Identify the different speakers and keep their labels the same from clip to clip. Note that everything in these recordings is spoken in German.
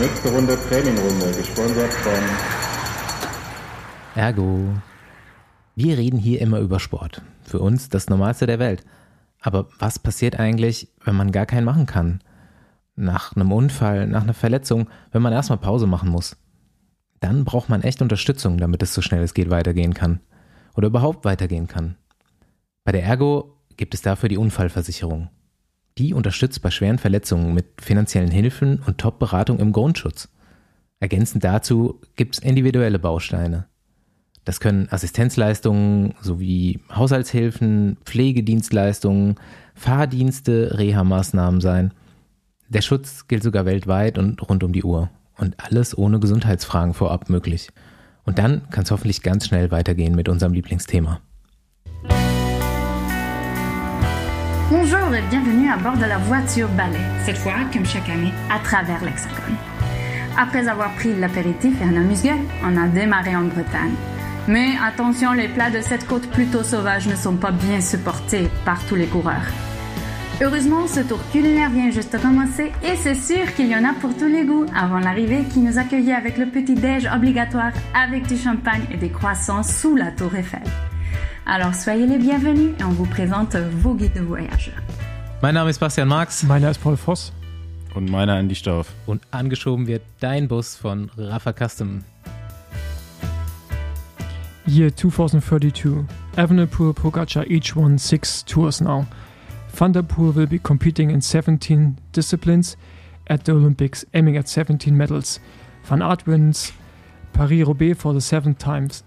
Speaker 1: Nächste Runde Trainingrunde, gesponsert von
Speaker 2: Ergo. Wir reden hier immer über Sport. Für uns das Normalste der Welt. Aber was passiert eigentlich, wenn man gar keinen machen kann? Nach einem Unfall, nach einer Verletzung, wenn man erstmal Pause machen muss. Dann braucht man echt Unterstützung, damit es so schnell es geht weitergehen kann. Oder überhaupt weitergehen kann. Bei der Ergo gibt es dafür die Unfallversicherung. Die unterstützt bei schweren Verletzungen mit finanziellen Hilfen und Top-Beratung im Grundschutz. Ergänzend dazu gibt es individuelle Bausteine. Das können Assistenzleistungen sowie Haushaltshilfen, Pflegedienstleistungen, Fahrdienste, Reha-Maßnahmen sein. Der Schutz gilt sogar weltweit und rund um die Uhr. Und alles ohne Gesundheitsfragen vorab möglich. Und dann kann es hoffentlich ganz schnell weitergehen mit unserem Lieblingsthema.
Speaker 3: Bonjour et bienvenue à bord de la voiture balai, cette fois, comme chaque année, à travers l'Hexagone. Après avoir pris l'apéritif et un amuse-gueule, on a démarré en Bretagne. Mais attention, les plats de cette côte plutôt sauvage ne sont pas bien supportés par tous les coureurs. Heureusement, ce tour culinaire vient juste de commencer et c'est sûr qu'il y en a pour tous les goûts avant l'arrivée qui nous accueillait avec le petit déj obligatoire avec du champagne et des croissants sous la tour Eiffel. Alors soyez les bienvenus et on vous présente vos guides de voyage.
Speaker 2: Mein Name ist Bastian Marx
Speaker 4: Meiner ist Paul Voss.
Speaker 5: Und meiner Andi Stauf.
Speaker 2: und angeschoben wird dein Bus von Rafa Custom.
Speaker 4: Year 2032. Evenepoel, Pogacar each won six tours now. Van der Poel will be competing in 17 disciplines at the Olympics, aiming at 17 medals. Van Aert wins Paris-Roubaix for the seventh times.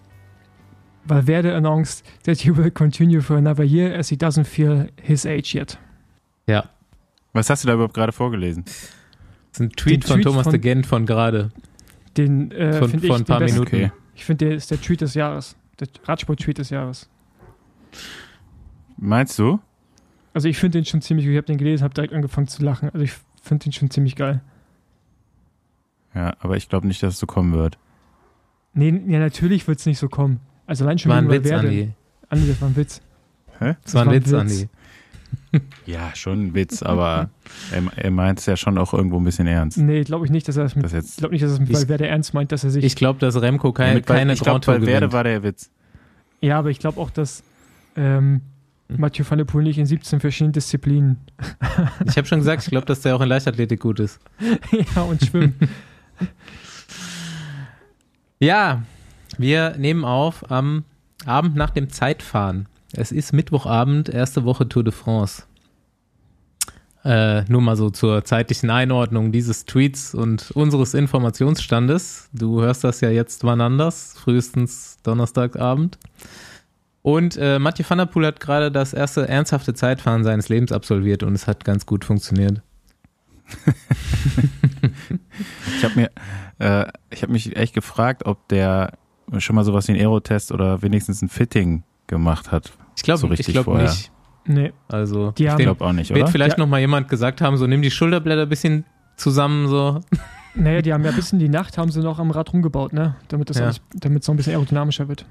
Speaker 4: Valverde announced that he will continue for another year as he doesn't feel his age yet.
Speaker 2: Ja,
Speaker 5: Was hast du da überhaupt gerade vorgelesen?
Speaker 2: das ist ein Tweet
Speaker 4: Den
Speaker 2: von
Speaker 4: Tweet
Speaker 2: Thomas
Speaker 4: von-
Speaker 2: de Gent von gerade.
Speaker 4: Den äh,
Speaker 2: Von, von
Speaker 4: ich
Speaker 2: ein paar. Minuten.
Speaker 5: Okay.
Speaker 4: Ich finde, der ist der Tweet des Jahres. Der Radsport-Tweet des Jahres.
Speaker 5: Meinst du?
Speaker 4: Also ich finde den schon ziemlich, ich habe den gelesen, habe direkt angefangen zu lachen. Also ich finde den schon ziemlich geil.
Speaker 5: Ja, aber ich glaube nicht, dass es so kommen wird.
Speaker 4: Nee, ja, natürlich wird es nicht so kommen. Also allein schon
Speaker 2: War ein Witz,
Speaker 4: Valverde.
Speaker 2: Andi.
Speaker 4: Andi, das war ein Witz.
Speaker 2: Das war ein Witz, Andi.
Speaker 5: Ja, schon ein Witz, aber er, er meint es ja schon auch irgendwo ein bisschen ernst.
Speaker 4: Nee, glaube ich nicht, dass er das mit,
Speaker 5: Das
Speaker 4: ich
Speaker 5: jetzt,
Speaker 4: glaube nicht, dass er es mit
Speaker 2: Ich-
Speaker 4: Valverde ernst meint, dass er sich,
Speaker 2: Ich glaube, dass Remco kein,
Speaker 5: mit,
Speaker 2: keine
Speaker 5: ich glaube, Valverde
Speaker 2: gewinnt.
Speaker 5: war der Witz.
Speaker 4: ja, aber ich glaube auch, dass ähm,
Speaker 2: Hm.
Speaker 4: Mathieu van der Poel nicht in 17 verschiedenen Disziplinen,
Speaker 2: Ich habe schon gesagt, ich glaube, dass der auch in Leichtathletik gut ist.
Speaker 4: ja, und Schwimmen.
Speaker 2: Ja, wir nehmen auf am Abend nach dem Zeitfahren. Es ist Mittwochabend, erste Woche Tour de France. Äh, nur mal so zur zeitlichen Einordnung dieses Tweets und unseres Informationsstandes. Du hörst das ja jetzt wann anders, frühestens Donnerstagabend. Und äh, Mathieu van der Poel hat gerade das erste ernsthafte Zeitfahren seines Lebens absolviert und es hat ganz gut funktioniert.
Speaker 5: Ich habe äh, ich habe mich echt gefragt, ob der schon mal sowas wie einen Aerotest oder wenigstens ein Fitting gemacht hat.
Speaker 2: Ich glaube
Speaker 5: So
Speaker 2: ich
Speaker 5: richtig
Speaker 2: glaub
Speaker 5: vorher.
Speaker 2: nicht.
Speaker 4: Nee,
Speaker 2: Also,
Speaker 4: Die
Speaker 2: ich
Speaker 5: glaube auch nicht,
Speaker 2: wird
Speaker 5: oder?
Speaker 2: vielleicht
Speaker 4: Ja.
Speaker 2: noch mal jemand gesagt haben, so nimm die Schulterblätter ein bisschen zusammen, so.
Speaker 4: naja, die haben ja bis in die Nacht haben sie noch am Rad rumgebaut, ne? Damit das
Speaker 2: Ja.
Speaker 4: damit es noch ein bisschen aerodynamischer wird.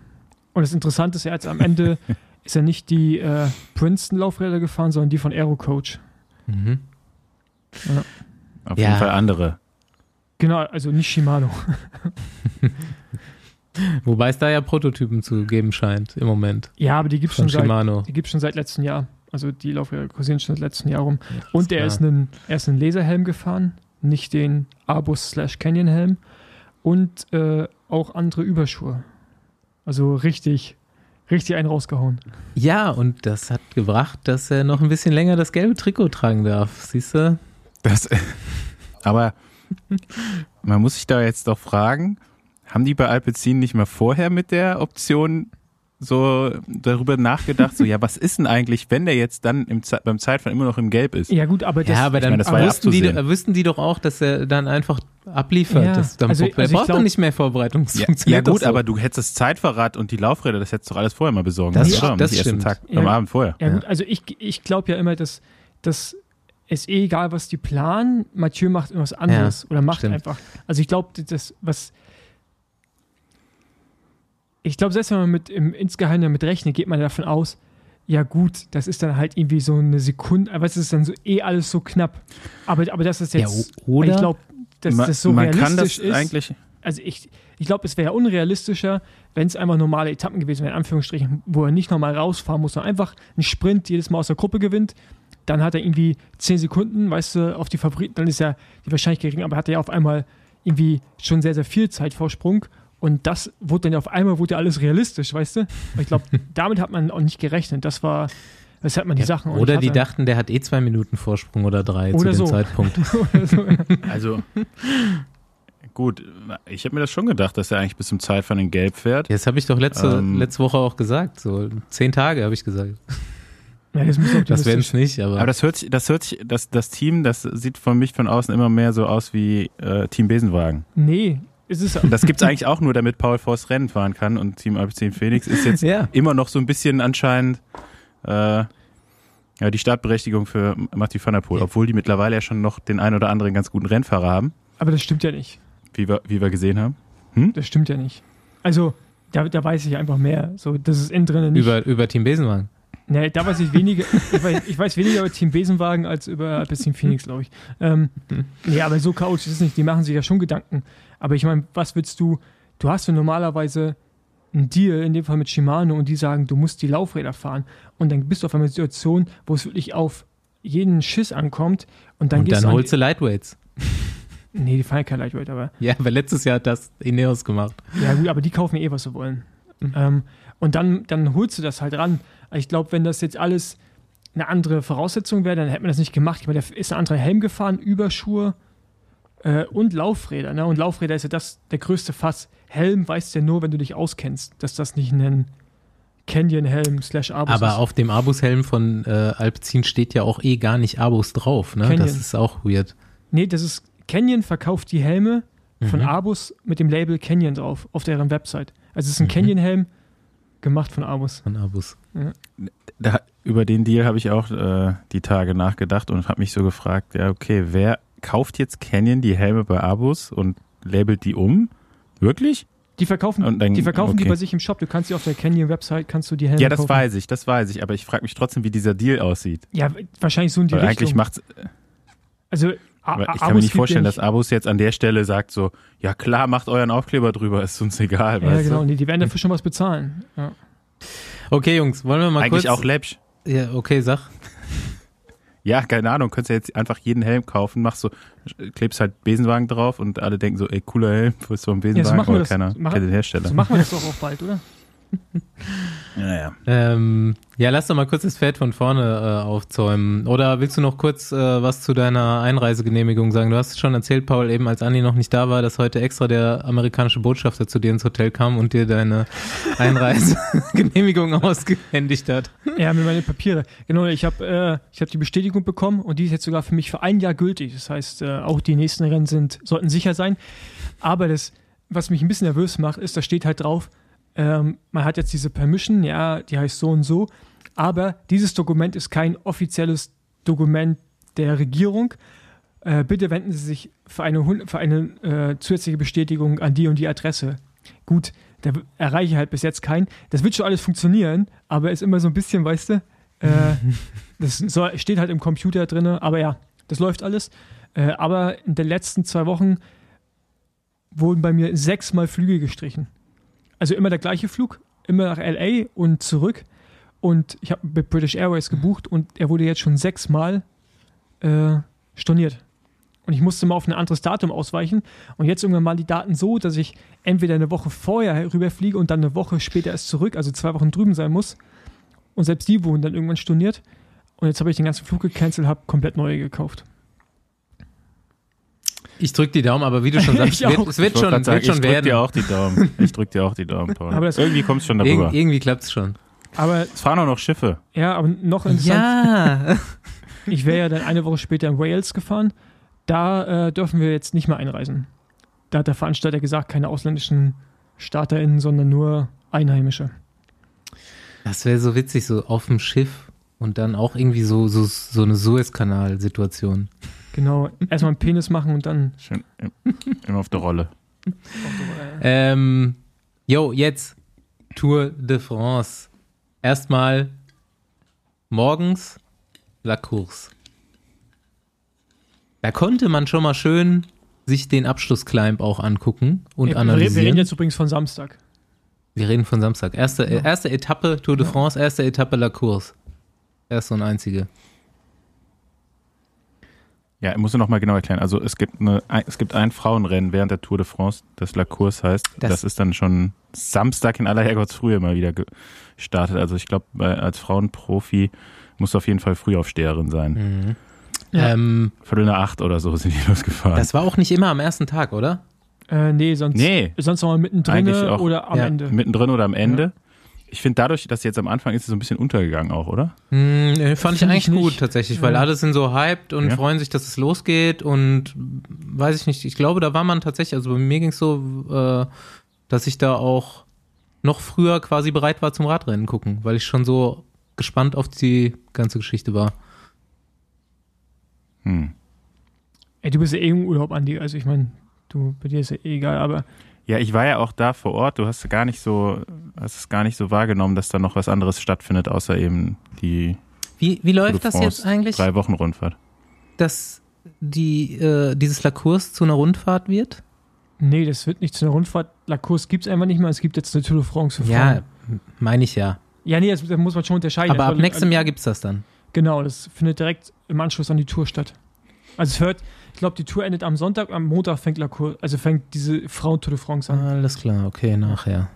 Speaker 4: Und das Interessante ist ja jetzt am Ende ist er nicht die äh, Princeton-Laufräder gefahren, sondern die von Aerocoach.
Speaker 2: Mhm.
Speaker 5: Auf
Speaker 2: Ja.
Speaker 5: jeden Fall andere.
Speaker 4: Genau, also nicht Shimano.
Speaker 2: Wobei es da ja Prototypen zu geben scheint im Moment
Speaker 4: Ja, aber die gibt es schon seit
Speaker 2: Shimano.
Speaker 4: Die gibt es schon seit letztem Jahr. Also die Laufräder kursieren schon seit letztem Jahr rum.
Speaker 2: Ja,
Speaker 4: Und er ist, einen, er ist einen Laserhelm gefahren, nicht den Arbus slash Canyon Helm. Und äh, auch andere Überschuhe. Also richtig, richtig einen rausgehauen.
Speaker 2: Ja, und das hat gebracht, dass er noch ein bisschen länger das gelbe Trikot tragen darf. Siehst du?
Speaker 5: Das, aber man muss sich da jetzt doch fragen, haben die bei Alpecin nicht mal vorher mit der Option so darüber nachgedacht, so ja, was ist denn eigentlich, wenn der jetzt dann im, Ze- beim Zeitfahren immer noch im Gelb ist?
Speaker 4: Ja, gut, aber das.
Speaker 2: ja, aber dann
Speaker 5: meine, das war ja
Speaker 2: wussten, die, wüssten die doch auch, dass er dann einfach abliefert.
Speaker 4: Ja,
Speaker 2: das, dann
Speaker 4: also-
Speaker 2: er
Speaker 4: also
Speaker 2: braucht
Speaker 4: glaub-
Speaker 2: doch nicht mehr Vorbereitung. Das
Speaker 5: Ja, ja gut,
Speaker 2: so.
Speaker 5: aber du hättest das Zeitverrat und die Laufräder, das hättest du doch alles vorher mal besorgen
Speaker 2: Das?
Speaker 5: Am
Speaker 2: das
Speaker 5: ersten
Speaker 2: stimmt.
Speaker 5: Tag,
Speaker 4: Ja.
Speaker 5: am Abend vorher.
Speaker 4: ja, gut, also ich, ich glaube ja immer, dass, dass es eh egal, was die planen, Mathieu macht irgendwas anderes oder macht
Speaker 2: stimmt.
Speaker 4: einfach. Also ich glaube, das, was. Ich glaube, selbst wenn man mit im, insgeheim damit rechnet, geht man davon aus, ja gut, das ist dann halt irgendwie so eine Sekunde, aber es ist dann so eh alles so knapp. Aber, aber das ist
Speaker 2: ja,
Speaker 4: jetzt.
Speaker 2: o- oder
Speaker 4: Ich glaube, dass
Speaker 5: man,
Speaker 4: das so
Speaker 5: man kann
Speaker 4: realistisch
Speaker 5: das
Speaker 4: ist.
Speaker 5: eigentlich.
Speaker 4: Also ich, ich glaube, es wäre unrealistischer, wenn es einfach normale Etappen gewesen wären, in Anführungsstrichen, wo er nicht nochmal rausfahren muss, sondern einfach einen Sprint jedes Mal aus der Gruppe gewinnt. Dann hat er irgendwie 10 Sekunden, weißt du, auf die Favoriten, dann ist ja die Wahrscheinlichkeit gering, aber hat er ja auf einmal irgendwie schon sehr, sehr viel Zeitvorsprung. Und das wurde dann ja auf einmal wurde ja alles realistisch, weißt du? Und ich glaube, damit hat man auch nicht gerechnet. Das war, weshalb man die Sachen auch
Speaker 2: Oder die dachten, der hat eh zwei Minuten Vorsprung oder drei
Speaker 4: Oder
Speaker 2: zu dem
Speaker 4: so.
Speaker 2: Zeitpunkt.
Speaker 4: Oder so, ja.
Speaker 5: Also gut, ich habe mir das schon gedacht, dass er eigentlich bis zum Zeitfahren in Gelb fährt.
Speaker 2: Das habe ich doch letzte,
Speaker 5: Ähm.
Speaker 2: letzte Woche auch gesagt. So zehn Tage habe ich gesagt.
Speaker 4: ja, das muss
Speaker 2: Das werden es nicht, aber,
Speaker 5: Aber das hört sich, das hört sich, das, das Team, das sieht von mich von außen immer mehr so aus wie äh, Team Besenwagen.
Speaker 4: Nee, ist es
Speaker 5: Das gibt's eigentlich auch nur, damit Paul Voss Rennen fahren kann und Team Alpecin Phoenix ist jetzt
Speaker 2: ja.
Speaker 5: immer noch so ein bisschen anscheinend äh, ja, die Startberechtigung für Mathieu van der Poel,
Speaker 2: Ja.
Speaker 5: obwohl die mittlerweile ja schon noch den ein oder anderen ganz guten Rennfahrer haben,
Speaker 4: Aber das stimmt ja nicht.
Speaker 5: wie wir, wie wir gesehen haben.
Speaker 4: Das stimmt ja nicht. Also, da, da weiß ich einfach mehr. So, das ist innen drin nicht.
Speaker 2: Über, über Team Besenwagen.
Speaker 4: nee, da weiß ich weniger. ich, weiß, ich weiß weniger über Team Besenwagen als über Alpecin Phoenix, glaube ich. Ähm, nee, aber so chaotisch ist es nicht. Die machen sich ja schon Gedanken. Aber ich meine, was willst du? Du hast ja normalerweise einen Deal, in dem Fall mit Shimano, und die sagen, du musst die Laufräder fahren. Und dann bist du auf einer Situation, wo es wirklich auf jeden Schiss ankommt. Und dann
Speaker 2: und
Speaker 4: gehst
Speaker 2: dann holst du Lightweights.
Speaker 4: Nee, die fahren ja kein Lightweight, aber
Speaker 2: Ja, weil letztes Jahr hat das Ineos gemacht.
Speaker 4: Ja, gut, aber die kaufen eh, was sie wollen.
Speaker 2: Mhm.
Speaker 4: Ähm, und dann, dann holst du das halt ran. Ich glaube, wenn das jetzt alles eine andere Voraussetzung wäre, dann hätte man das nicht gemacht. Ich meine, da ist ein anderer Helm gefahren, Überschuhe äh, und Laufräder. Ne? Und Laufräder ist ja das der größte Fass. Helm weißt du ja nur, wenn du dich auskennst, dass das nicht ein Canyon-Helm slash Abus
Speaker 2: Aber
Speaker 4: ist.
Speaker 2: auf dem Abus-Helm von äh, Alpecin steht ja auch eh gar nicht Abus drauf. Ne?
Speaker 4: Canyon.
Speaker 2: Das ist auch weird.
Speaker 4: Nee, das ist Canyon verkauft die Helme von
Speaker 2: Mhm.
Speaker 4: Abus mit dem Label Canyon drauf auf deren Website. Also es ist ein
Speaker 2: Mhm.
Speaker 4: Canyon-Helm gemacht von Abus.
Speaker 2: Von Abus.
Speaker 5: Da, über den Deal habe ich auch äh, die Tage nachgedacht und habe mich so gefragt, ja, okay, wer kauft jetzt Canyon die Helme bei Abus und labelt die um? Wirklich?
Speaker 4: Die verkaufen,
Speaker 5: Und dann-
Speaker 4: die, verkaufen die
Speaker 5: okay.
Speaker 4: bei sich im Shop. Du kannst die auf der Canyon-Website, kannst du die Helme
Speaker 5: Ja, das
Speaker 4: kaufen.
Speaker 5: weiß ich, das weiß ich, aber ich frage mich trotzdem, wie dieser Deal aussieht.
Speaker 4: Ja, wahrscheinlich so in die
Speaker 5: Weil
Speaker 4: Richtung.
Speaker 5: eigentlich macht's,
Speaker 4: also,
Speaker 5: aber ich kann mir
Speaker 4: Abus
Speaker 5: nicht
Speaker 4: gibt
Speaker 5: vorstellen,
Speaker 4: ja
Speaker 5: dass Abus jetzt an der Stelle sagt so, ja klar, macht euren Aufkleber drüber, ist uns egal,
Speaker 4: Ja,
Speaker 5: weißt
Speaker 4: genau.
Speaker 5: du?
Speaker 4: Nee, die werden dafür schon was bezahlen. Ja.
Speaker 2: Okay, Jungs, wollen wir mal
Speaker 5: Eigentlich
Speaker 2: kurz...
Speaker 5: auch läppsch.
Speaker 2: Ja, okay, sag.
Speaker 5: Ja, keine Ahnung, könntest ja jetzt einfach jeden Helm kaufen, machst so, klebst halt Besenwagen drauf und alle denken so, ey, cooler Helm, ist so ein Besenwagen,
Speaker 4: machen wir
Speaker 5: aber
Speaker 4: das.
Speaker 5: keiner
Speaker 4: Machen-
Speaker 5: kennt den Hersteller.
Speaker 4: So machen wir das doch auch bald, oder?
Speaker 5: ja, ja.
Speaker 2: Ähm, ja, lass doch mal kurz das Pferd von vorne äh, aufzäumen. Oder willst du noch kurz äh, was zu deiner Einreisegenehmigung sagen? Du hast schon erzählt, Paul, eben als Andi noch nicht da war, dass heute extra der amerikanische Botschafter zu dir ins Hotel kam und dir deine Einreisegenehmigung ausgehändigt hat.
Speaker 4: Ja, mit meinen Papiere. Genau, ich habe äh, ich hab die Bestätigung bekommen und die ist jetzt sogar für mich für ein Jahr gültig. Das heißt, äh, auch die nächsten Rennen sind, sollten sicher sein. Aber das, was mich ein bisschen nervös macht, ist, da steht halt drauf, ähm, man hat jetzt diese Permission, ja, die heißt so und so, aber dieses Dokument ist kein offizielles Dokument der Regierung. Äh, bitte wenden Sie sich für eine, für eine äh, zusätzliche Bestätigung an die und die Adresse. Gut, da erreiche ich halt bis jetzt keinen. Das wird schon alles funktionieren, aber ist immer so ein bisschen, weißt du, äh, das soll, steht halt im Computer drin, aber ja, das läuft alles. Äh, aber in den letzten zwei Wochen wurden bei mir sechsmal Flüge gestrichen. Also immer der gleiche Flug, immer nach LA und zurück. Und ich habe mit British Airways gebucht und er wurde jetzt schon sechsmal äh, storniert. Und ich musste mal auf ein anderes Datum ausweichen. Und jetzt irgendwann mal die Daten so, dass ich entweder eine Woche vorher rüberfliege und dann eine Woche später erst zurück, also zwei Wochen drüben sein muss. Und selbst die wurden dann irgendwann storniert. Und jetzt habe ich den ganzen Flug gecancelt, habe komplett neue gekauft.
Speaker 2: Ich drück die Daumen, aber wie du schon sagst,
Speaker 4: Ich
Speaker 2: wird, es wird
Speaker 5: Ich
Speaker 2: schon,
Speaker 5: sagen,
Speaker 2: wird schon
Speaker 5: ich drück
Speaker 2: werden.
Speaker 5: dir auch die Daumen. Ich drück dir auch die Daumen, Paul.
Speaker 4: Aber das-
Speaker 5: Irgendwie kommst du schon darüber.
Speaker 2: irgendwie klappt's schon.
Speaker 4: Aber
Speaker 5: Es fahren auch noch Schiffe.
Speaker 4: ja, aber noch interessant,
Speaker 2: Ja.
Speaker 4: ich wäre ja dann eine Woche später in Wales gefahren. Da äh, dürfen wir jetzt nicht mehr einreisen. Da hat der Veranstalter gesagt, keine ausländischen StarterInnen, sondern nur Einheimische.
Speaker 2: Das wäre so witzig, so auf dem Schiff und dann auch irgendwie so, so, so eine Suezkanal-Situation.
Speaker 4: Genau, erstmal einen Penis machen und dann.
Speaker 5: Schön im- immer auf der Rolle.
Speaker 2: Ähm, yo, jetzt Tour de France. Erstmal morgens La Course. Da konnte man schon mal schön sich den Abschlussclimb auch angucken und
Speaker 4: Ja, wir,
Speaker 2: analysieren.
Speaker 4: wir reden jetzt übrigens von Samstag.
Speaker 2: Wir reden von Samstag. Erste,
Speaker 4: Ja.
Speaker 2: erste Etappe Tour de France, erste Etappe La Course. Erste und einzige.
Speaker 5: Ja, ich muss noch mal genau erklären. Also es gibt eine, ein, es gibt ein Frauenrennen während der Tour de France, das La Course heißt.
Speaker 2: Das-
Speaker 5: Das, ist dann schon Samstag in aller Herrgottsfrühe mal wieder gestartet. Also ich glaube, als Frauenprofi musst du auf jeden Fall Frühaufsteherin sein.
Speaker 2: Mhm.
Speaker 4: Ja.
Speaker 2: Ähm,
Speaker 5: Viertel nach acht oder so sind die losgefahren.
Speaker 2: das war auch nicht immer am ersten Tag, oder?
Speaker 4: Äh, nee, sonst,
Speaker 5: nee,
Speaker 4: sonst noch mal mittendrin oder am
Speaker 2: Ja,
Speaker 4: Ende.
Speaker 5: mittendrin oder am Ende. Ich finde dadurch, dass jetzt am Anfang ist es so ein bisschen untergegangen auch, oder?
Speaker 2: Hm, äh, fand ich eigentlich
Speaker 4: ich nicht.
Speaker 2: gut tatsächlich, weil
Speaker 4: Ja.
Speaker 2: alle sind so hyped und
Speaker 5: Ja.
Speaker 2: freuen sich, dass es losgeht und weiß ich nicht, ich glaube, da war man tatsächlich, also bei mir ging es so, äh, dass ich da auch noch früher quasi bereit war zum Radrennen gucken, weil ich schon so gespannt auf die ganze Geschichte war.
Speaker 5: Hm.
Speaker 4: Ey, du bist ja eh im Urlaub, Andi. Also ich meine, du, bei dir ist ja eh egal, aber
Speaker 5: Ja, ich war ja auch da vor Ort. Du hast gar nicht so, hast es gar nicht so wahrgenommen, dass da noch was anderes stattfindet, außer eben die
Speaker 2: Wie, wie läuft das jetzt eigentlich,
Speaker 5: drei Wochen Rundfahrt.
Speaker 2: dass die, äh, dieses La Course zu einer Rundfahrt wird?
Speaker 4: nee, das wird nicht zu einer Rundfahrt. La Course gibt es einfach nicht mehr. Es gibt jetzt eine Tour de France
Speaker 2: Ja, meine ich ja.
Speaker 4: Ja, nee, das, das muss man schon unterscheiden.
Speaker 2: Aber
Speaker 4: Also,
Speaker 2: ab nächstem
Speaker 4: also,
Speaker 2: Jahr gibt's das dann.
Speaker 4: Genau, das findet direkt im Anschluss an die Tour statt. Also es hört, ich glaube, die Tour endet am Sonntag, am Montag fängt La Course, also fängt diese Frauen-Tour de France an.
Speaker 2: Alles klar, okay, nachher.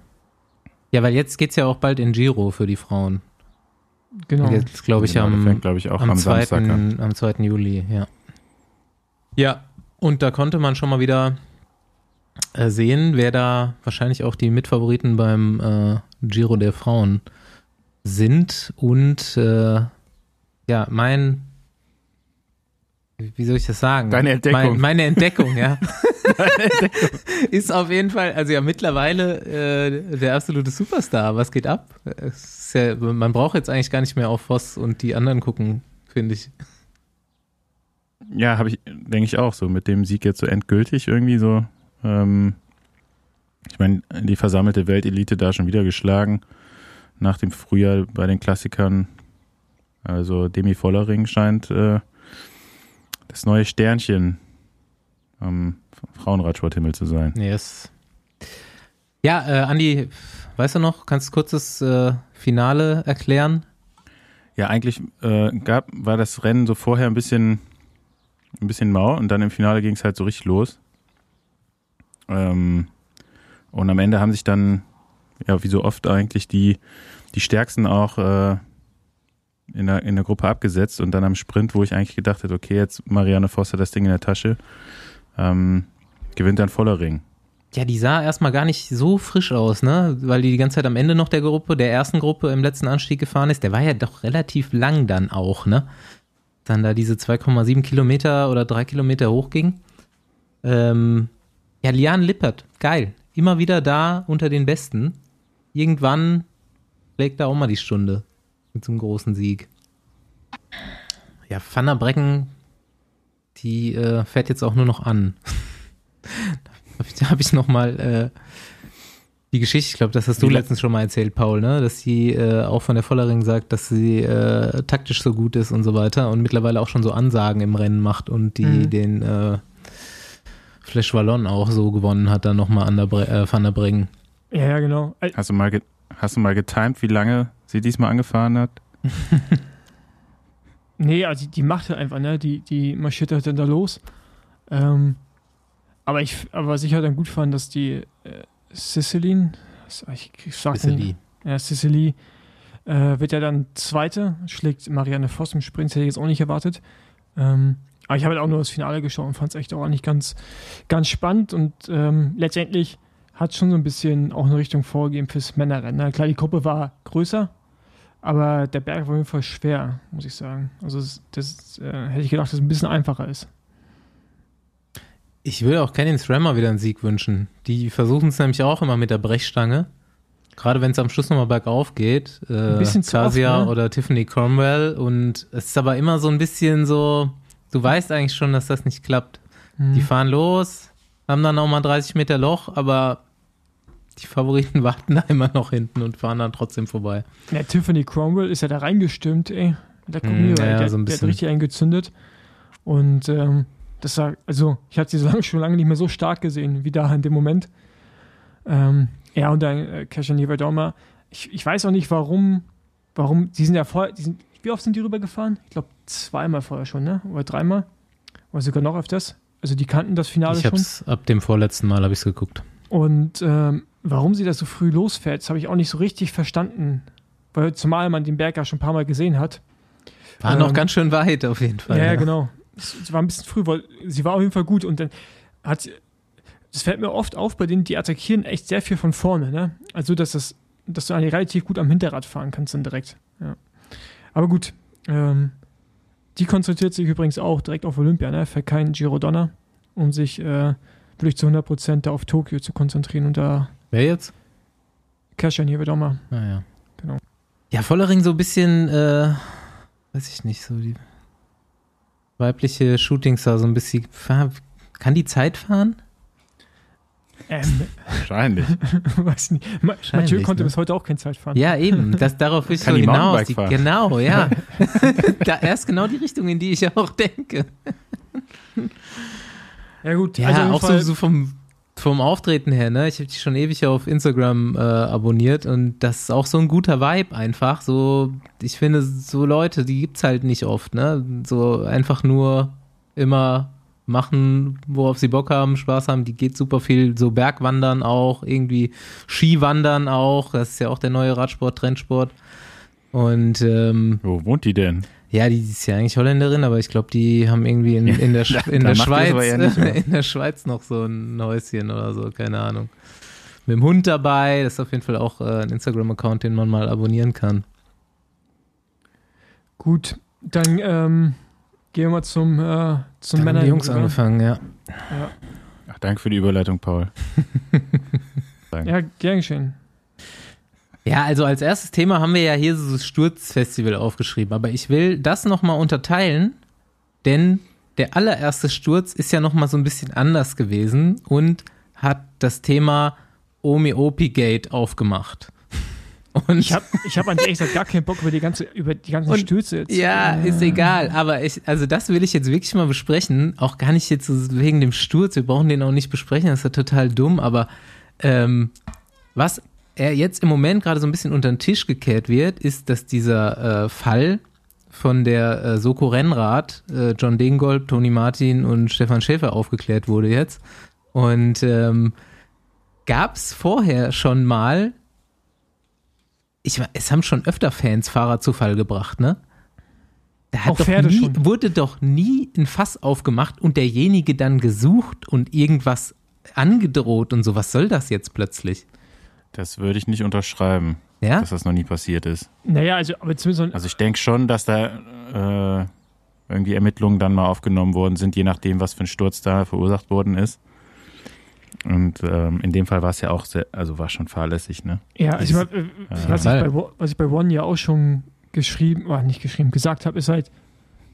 Speaker 2: Ja, weil jetzt geht's ja auch bald in Giro für die Frauen.
Speaker 4: Genau.
Speaker 2: Jetzt glaube ich
Speaker 5: Genau,
Speaker 2: am,
Speaker 5: fängt, glaube ich, auch am,
Speaker 2: am, 2.,
Speaker 5: Samstag an.
Speaker 2: am 2. Juli, ja. Ja, und da konnte man schon mal wieder äh, sehen, wer da wahrscheinlich auch die Mitfavoriten beim äh, Giro der Frauen sind. Und äh, ja, mein, wie soll ich das sagen?
Speaker 5: Deine Entdeckung.
Speaker 2: Mein, meine Entdeckung, ja. ist auf jeden Fall, also ja mittlerweile äh, der absolute Superstar. Was geht ab? Ja, man braucht jetzt eigentlich gar nicht mehr auf Voss und die anderen gucken, finde ich.
Speaker 5: Ja, habe ich, denke ich auch so. Mit dem Sieg jetzt so endgültig irgendwie so. Ähm, ich meine, die versammelte Weltelite da schon wieder geschlagen. Nach dem Frühjahr bei den Klassikern. Also Demi Vollering scheint äh, das neue Sternchen am Frauenradsporthimmel zu sein.
Speaker 2: Yes. Ja, äh, Andi, weißt du noch, kannst du kurz das äh, Finale erklären?
Speaker 5: Ja, eigentlich äh, gab, war das Rennen so vorher ein bisschen, ein bisschen mau und dann im Finale ging es halt so richtig los. Ähm, und am Ende haben sich dann, ja, wie so oft eigentlich, die, die Stärksten auch äh, in, der, in der Gruppe abgesetzt und dann am Sprint, wo ich eigentlich gedacht hätte, okay, jetzt Marianne hat das Ding in der Tasche, ähm, gewinnt dann voller Ring.
Speaker 2: Ja, die sah erstmal gar nicht so frisch aus, ne? Weil die die ganze Zeit am Ende noch der Gruppe, der ersten Gruppe im letzten Anstieg gefahren ist. Der war ja doch relativ lang dann auch, ne? Dann da diese 2,7 Kilometer oder 3 Kilometer hochging. Ähm, ja, Lian Lippert, geil. Immer wieder da unter den Besten. Irgendwann schlägt da auch mal die Stunde mit so einem großen Sieg. Ja, Van der Brecken, die äh, fährt jetzt auch nur noch an. Da habe ich noch mal äh, die Geschichte, ich glaube, das hast du
Speaker 5: la-
Speaker 2: letztens schon mal erzählt, Paul, ne? dass sie äh, auch von der Vollering sagt, dass sie äh, taktisch so gut ist und so weiter und mittlerweile auch schon so Ansagen im Rennen macht und die
Speaker 4: Mhm.
Speaker 2: den äh, Flash Wallon auch so gewonnen hat, dann nochmal an der Bre äh, Van der Breggen.
Speaker 4: Ja, ja, genau.
Speaker 5: Hast du mal, ge hast du mal getimt, wie lange sie diesmal angefahren hat?
Speaker 4: Nee, also die, die macht halt einfach, ne? Die, die marschiert halt dann da los. Ähm, aber ich, aber was ich halt dann gut fand, dass die äh, Sicilin, ich, ich sag
Speaker 2: Ist ja
Speaker 4: Sicily äh, wird ja dann Zweite, schlägt Marianne Voss im Sprint, das hätte ich jetzt auch nicht erwartet. Ähm, aber ich habe halt auch nur das Finale geschaut und fand es echt auch eigentlich ganz, ganz spannend und ähm, letztendlich hat schon so ein bisschen auch eine Richtung vorgegeben fürs Männerrennen. Na klar, die Gruppe war größer, aber der Berg war auf jeden Fall schwer, muss ich sagen. Also das, äh, hätte ich gedacht, dass es ein bisschen einfacher ist.
Speaker 2: Ich würde auch Canyon Srammer wieder einen Sieg wünschen. Die versuchen es nämlich auch immer mit der Brechstange. Gerade wenn es am Schluss nochmal bergauf geht. Äh,
Speaker 4: Ein bisschen zu
Speaker 2: Kasia
Speaker 4: oft, ne?
Speaker 2: oder Tiffany Cromwell. Und es ist aber immer so ein bisschen so, du weißt eigentlich schon, dass das nicht klappt.
Speaker 4: Hm.
Speaker 2: Die fahren los, haben dann auch mal 30 Meter Loch, aber die Favoriten warten da immer noch hinten und fahren dann trotzdem vorbei.
Speaker 4: Ja, Tiffany Cromwell ist ja da reingestürmt, ey. Der,
Speaker 2: Mm,
Speaker 4: Cornelius,
Speaker 2: ja,
Speaker 4: der,
Speaker 2: so ein
Speaker 4: der hat
Speaker 2: bisschen.
Speaker 4: richtig eingezündet. Und ähm, Das war, also, ich hatte sie so lange, schon lange nicht mehr so stark gesehen wie da in dem Moment. Ähm, ja, und dann äh, Kesha Nivedoma. Ich, ich weiß auch nicht, warum, warum, die sind ja vorher, die sind, wie oft sind die rübergefahren? Ich glaube, zweimal vorher schon, ne? Oder dreimal? Oder sogar noch öfters. Also, die kannten das Finale
Speaker 2: Ich
Speaker 4: schon.
Speaker 2: hab's ab dem vorletzten Mal habe ich's geguckt.
Speaker 4: Und ähm, warum sie da so früh losfährt, das habe ich auch nicht so richtig verstanden. Weil zumal man den Berg ja schon ein paar Mal gesehen hat.
Speaker 2: War
Speaker 4: Ähm,
Speaker 2: noch ganz schön weit auf jeden Fall.
Speaker 4: Ja, ja, genau. Es, war ein bisschen früh, weil sie war auf jeden Fall gut und dann hat das fällt mir oft auf bei denen, die attackieren echt sehr viel von vorne, ne? Also, dass das, dass du eigentlich relativ gut am Hinterrad fahren kannst dann direkt. Ja. Aber gut, ähm, die konzentriert sich übrigens auch direkt auf Olympia, ne? Fährt keinen Giro Donner, um sich äh, wirklich zu 100% da auf Tokio zu konzentrieren und da
Speaker 2: Wer jetzt?
Speaker 4: Cashen hier wird auch mal.
Speaker 2: Naja.
Speaker 4: Genau.
Speaker 2: Ja, Vollering so ein bisschen, äh, weiß ich nicht, so die weibliche Shootingstar so ein bisschen. Kann die Zeit fahren?
Speaker 4: Ähm,
Speaker 5: Wahrscheinlich.
Speaker 4: weiß nicht. Ma Mathieu konnte
Speaker 2: ne?
Speaker 4: bis heute auch kein Zeit fahren.
Speaker 2: Ja, eben. Das, darauf will ich
Speaker 5: Kann
Speaker 2: so hinaus. Die, genau, ja. da erst genau die Richtung, in die ich auch denke.
Speaker 4: Ja, gut.
Speaker 2: Ja,
Speaker 4: also
Speaker 2: auch so, so vom, vom Auftreten her, ne? Ich habe dich schon ewig auf Instagram äh, abonniert und das ist auch so ein guter Vibe einfach. So, ich finde, so Leute, die gibt's halt nicht oft, ne? So einfach nur immer machen, worauf sie Bock haben, Spaß haben. Die geht super viel so Bergwandern auch, irgendwie Skiwandern auch. Das ist ja auch der neue Radsport, Trendsport. Und ähm,
Speaker 5: Wo wohnt die denn?
Speaker 2: Ja, die ist ja eigentlich Holländerin, aber ich glaube, die haben irgendwie in, in der, Sch- in der Schweiz,
Speaker 5: ja nicht
Speaker 2: in der Schweiz noch so ein Häuschen oder so, keine Ahnung. Mit dem Hund dabei, das ist auf jeden Fall auch äh, ein Instagram-Account, den man mal abonnieren kann.
Speaker 4: Gut, dann ähm, gehen wir mal zum, äh, zum
Speaker 2: Da haben
Speaker 4: Männer.
Speaker 2: die Jungs angefangen, ja.
Speaker 5: Ach, danke für die Überleitung, Paul.
Speaker 4: Ja, gern geschehen.
Speaker 2: Ja, also als erstes Thema haben wir ja hier so das Sturzfestival aufgeschrieben, aber ich will das nochmal unterteilen, denn der allererste Sturz ist ja nochmal so ein bisschen anders gewesen und hat das Thema Omi Opi Gate aufgemacht. Und
Speaker 4: Ich habe ich hab an ehrlich gesagt gar keinen Bock über die, ganze, über die ganzen
Speaker 2: Und-
Speaker 4: Stürze jetzt.
Speaker 2: Ja,
Speaker 4: Äh,
Speaker 2: ist egal, aber ich, also das will ich jetzt wirklich mal besprechen. Auch gar nicht jetzt wegen dem Sturz, wir brauchen den auch nicht besprechen, das ist ja total dumm, aber ähm, was er jetzt im Moment gerade so ein bisschen unter den Tisch gekehrt wird, ist, dass dieser äh, Fall von der äh, Soko Rennrad, äh, John Degengold, Toni Martin und Stefan Schäfer aufgeklärt wurde jetzt. Und ähm, gab es vorher schon mal, ich, es haben schon öfter Fans Fahrer zu Fall gebracht, ne? Da hat
Speaker 4: Auch
Speaker 2: doch
Speaker 4: Pferde
Speaker 2: nie,
Speaker 4: schon.
Speaker 2: wurde doch nie ein Fass aufgemacht und derjenige dann gesucht und irgendwas angedroht und so. Was soll das jetzt plötzlich?
Speaker 5: Das würde ich nicht unterschreiben,
Speaker 2: Ja?
Speaker 5: dass das noch nie passiert ist.
Speaker 4: Naja, also, aber zumindest
Speaker 5: Also ich denke schon, dass da äh, irgendwie Ermittlungen dann mal aufgenommen worden sind, je nachdem, was für ein Sturz da verursacht worden ist. Und ähm, in dem Fall war es ja auch sehr, also war schon fahrlässig, ne?
Speaker 4: ja, also ich mein, äh, was, ich bei, was ich bei One ja auch schon geschrieben, oder nicht geschrieben, gesagt habe, ist halt,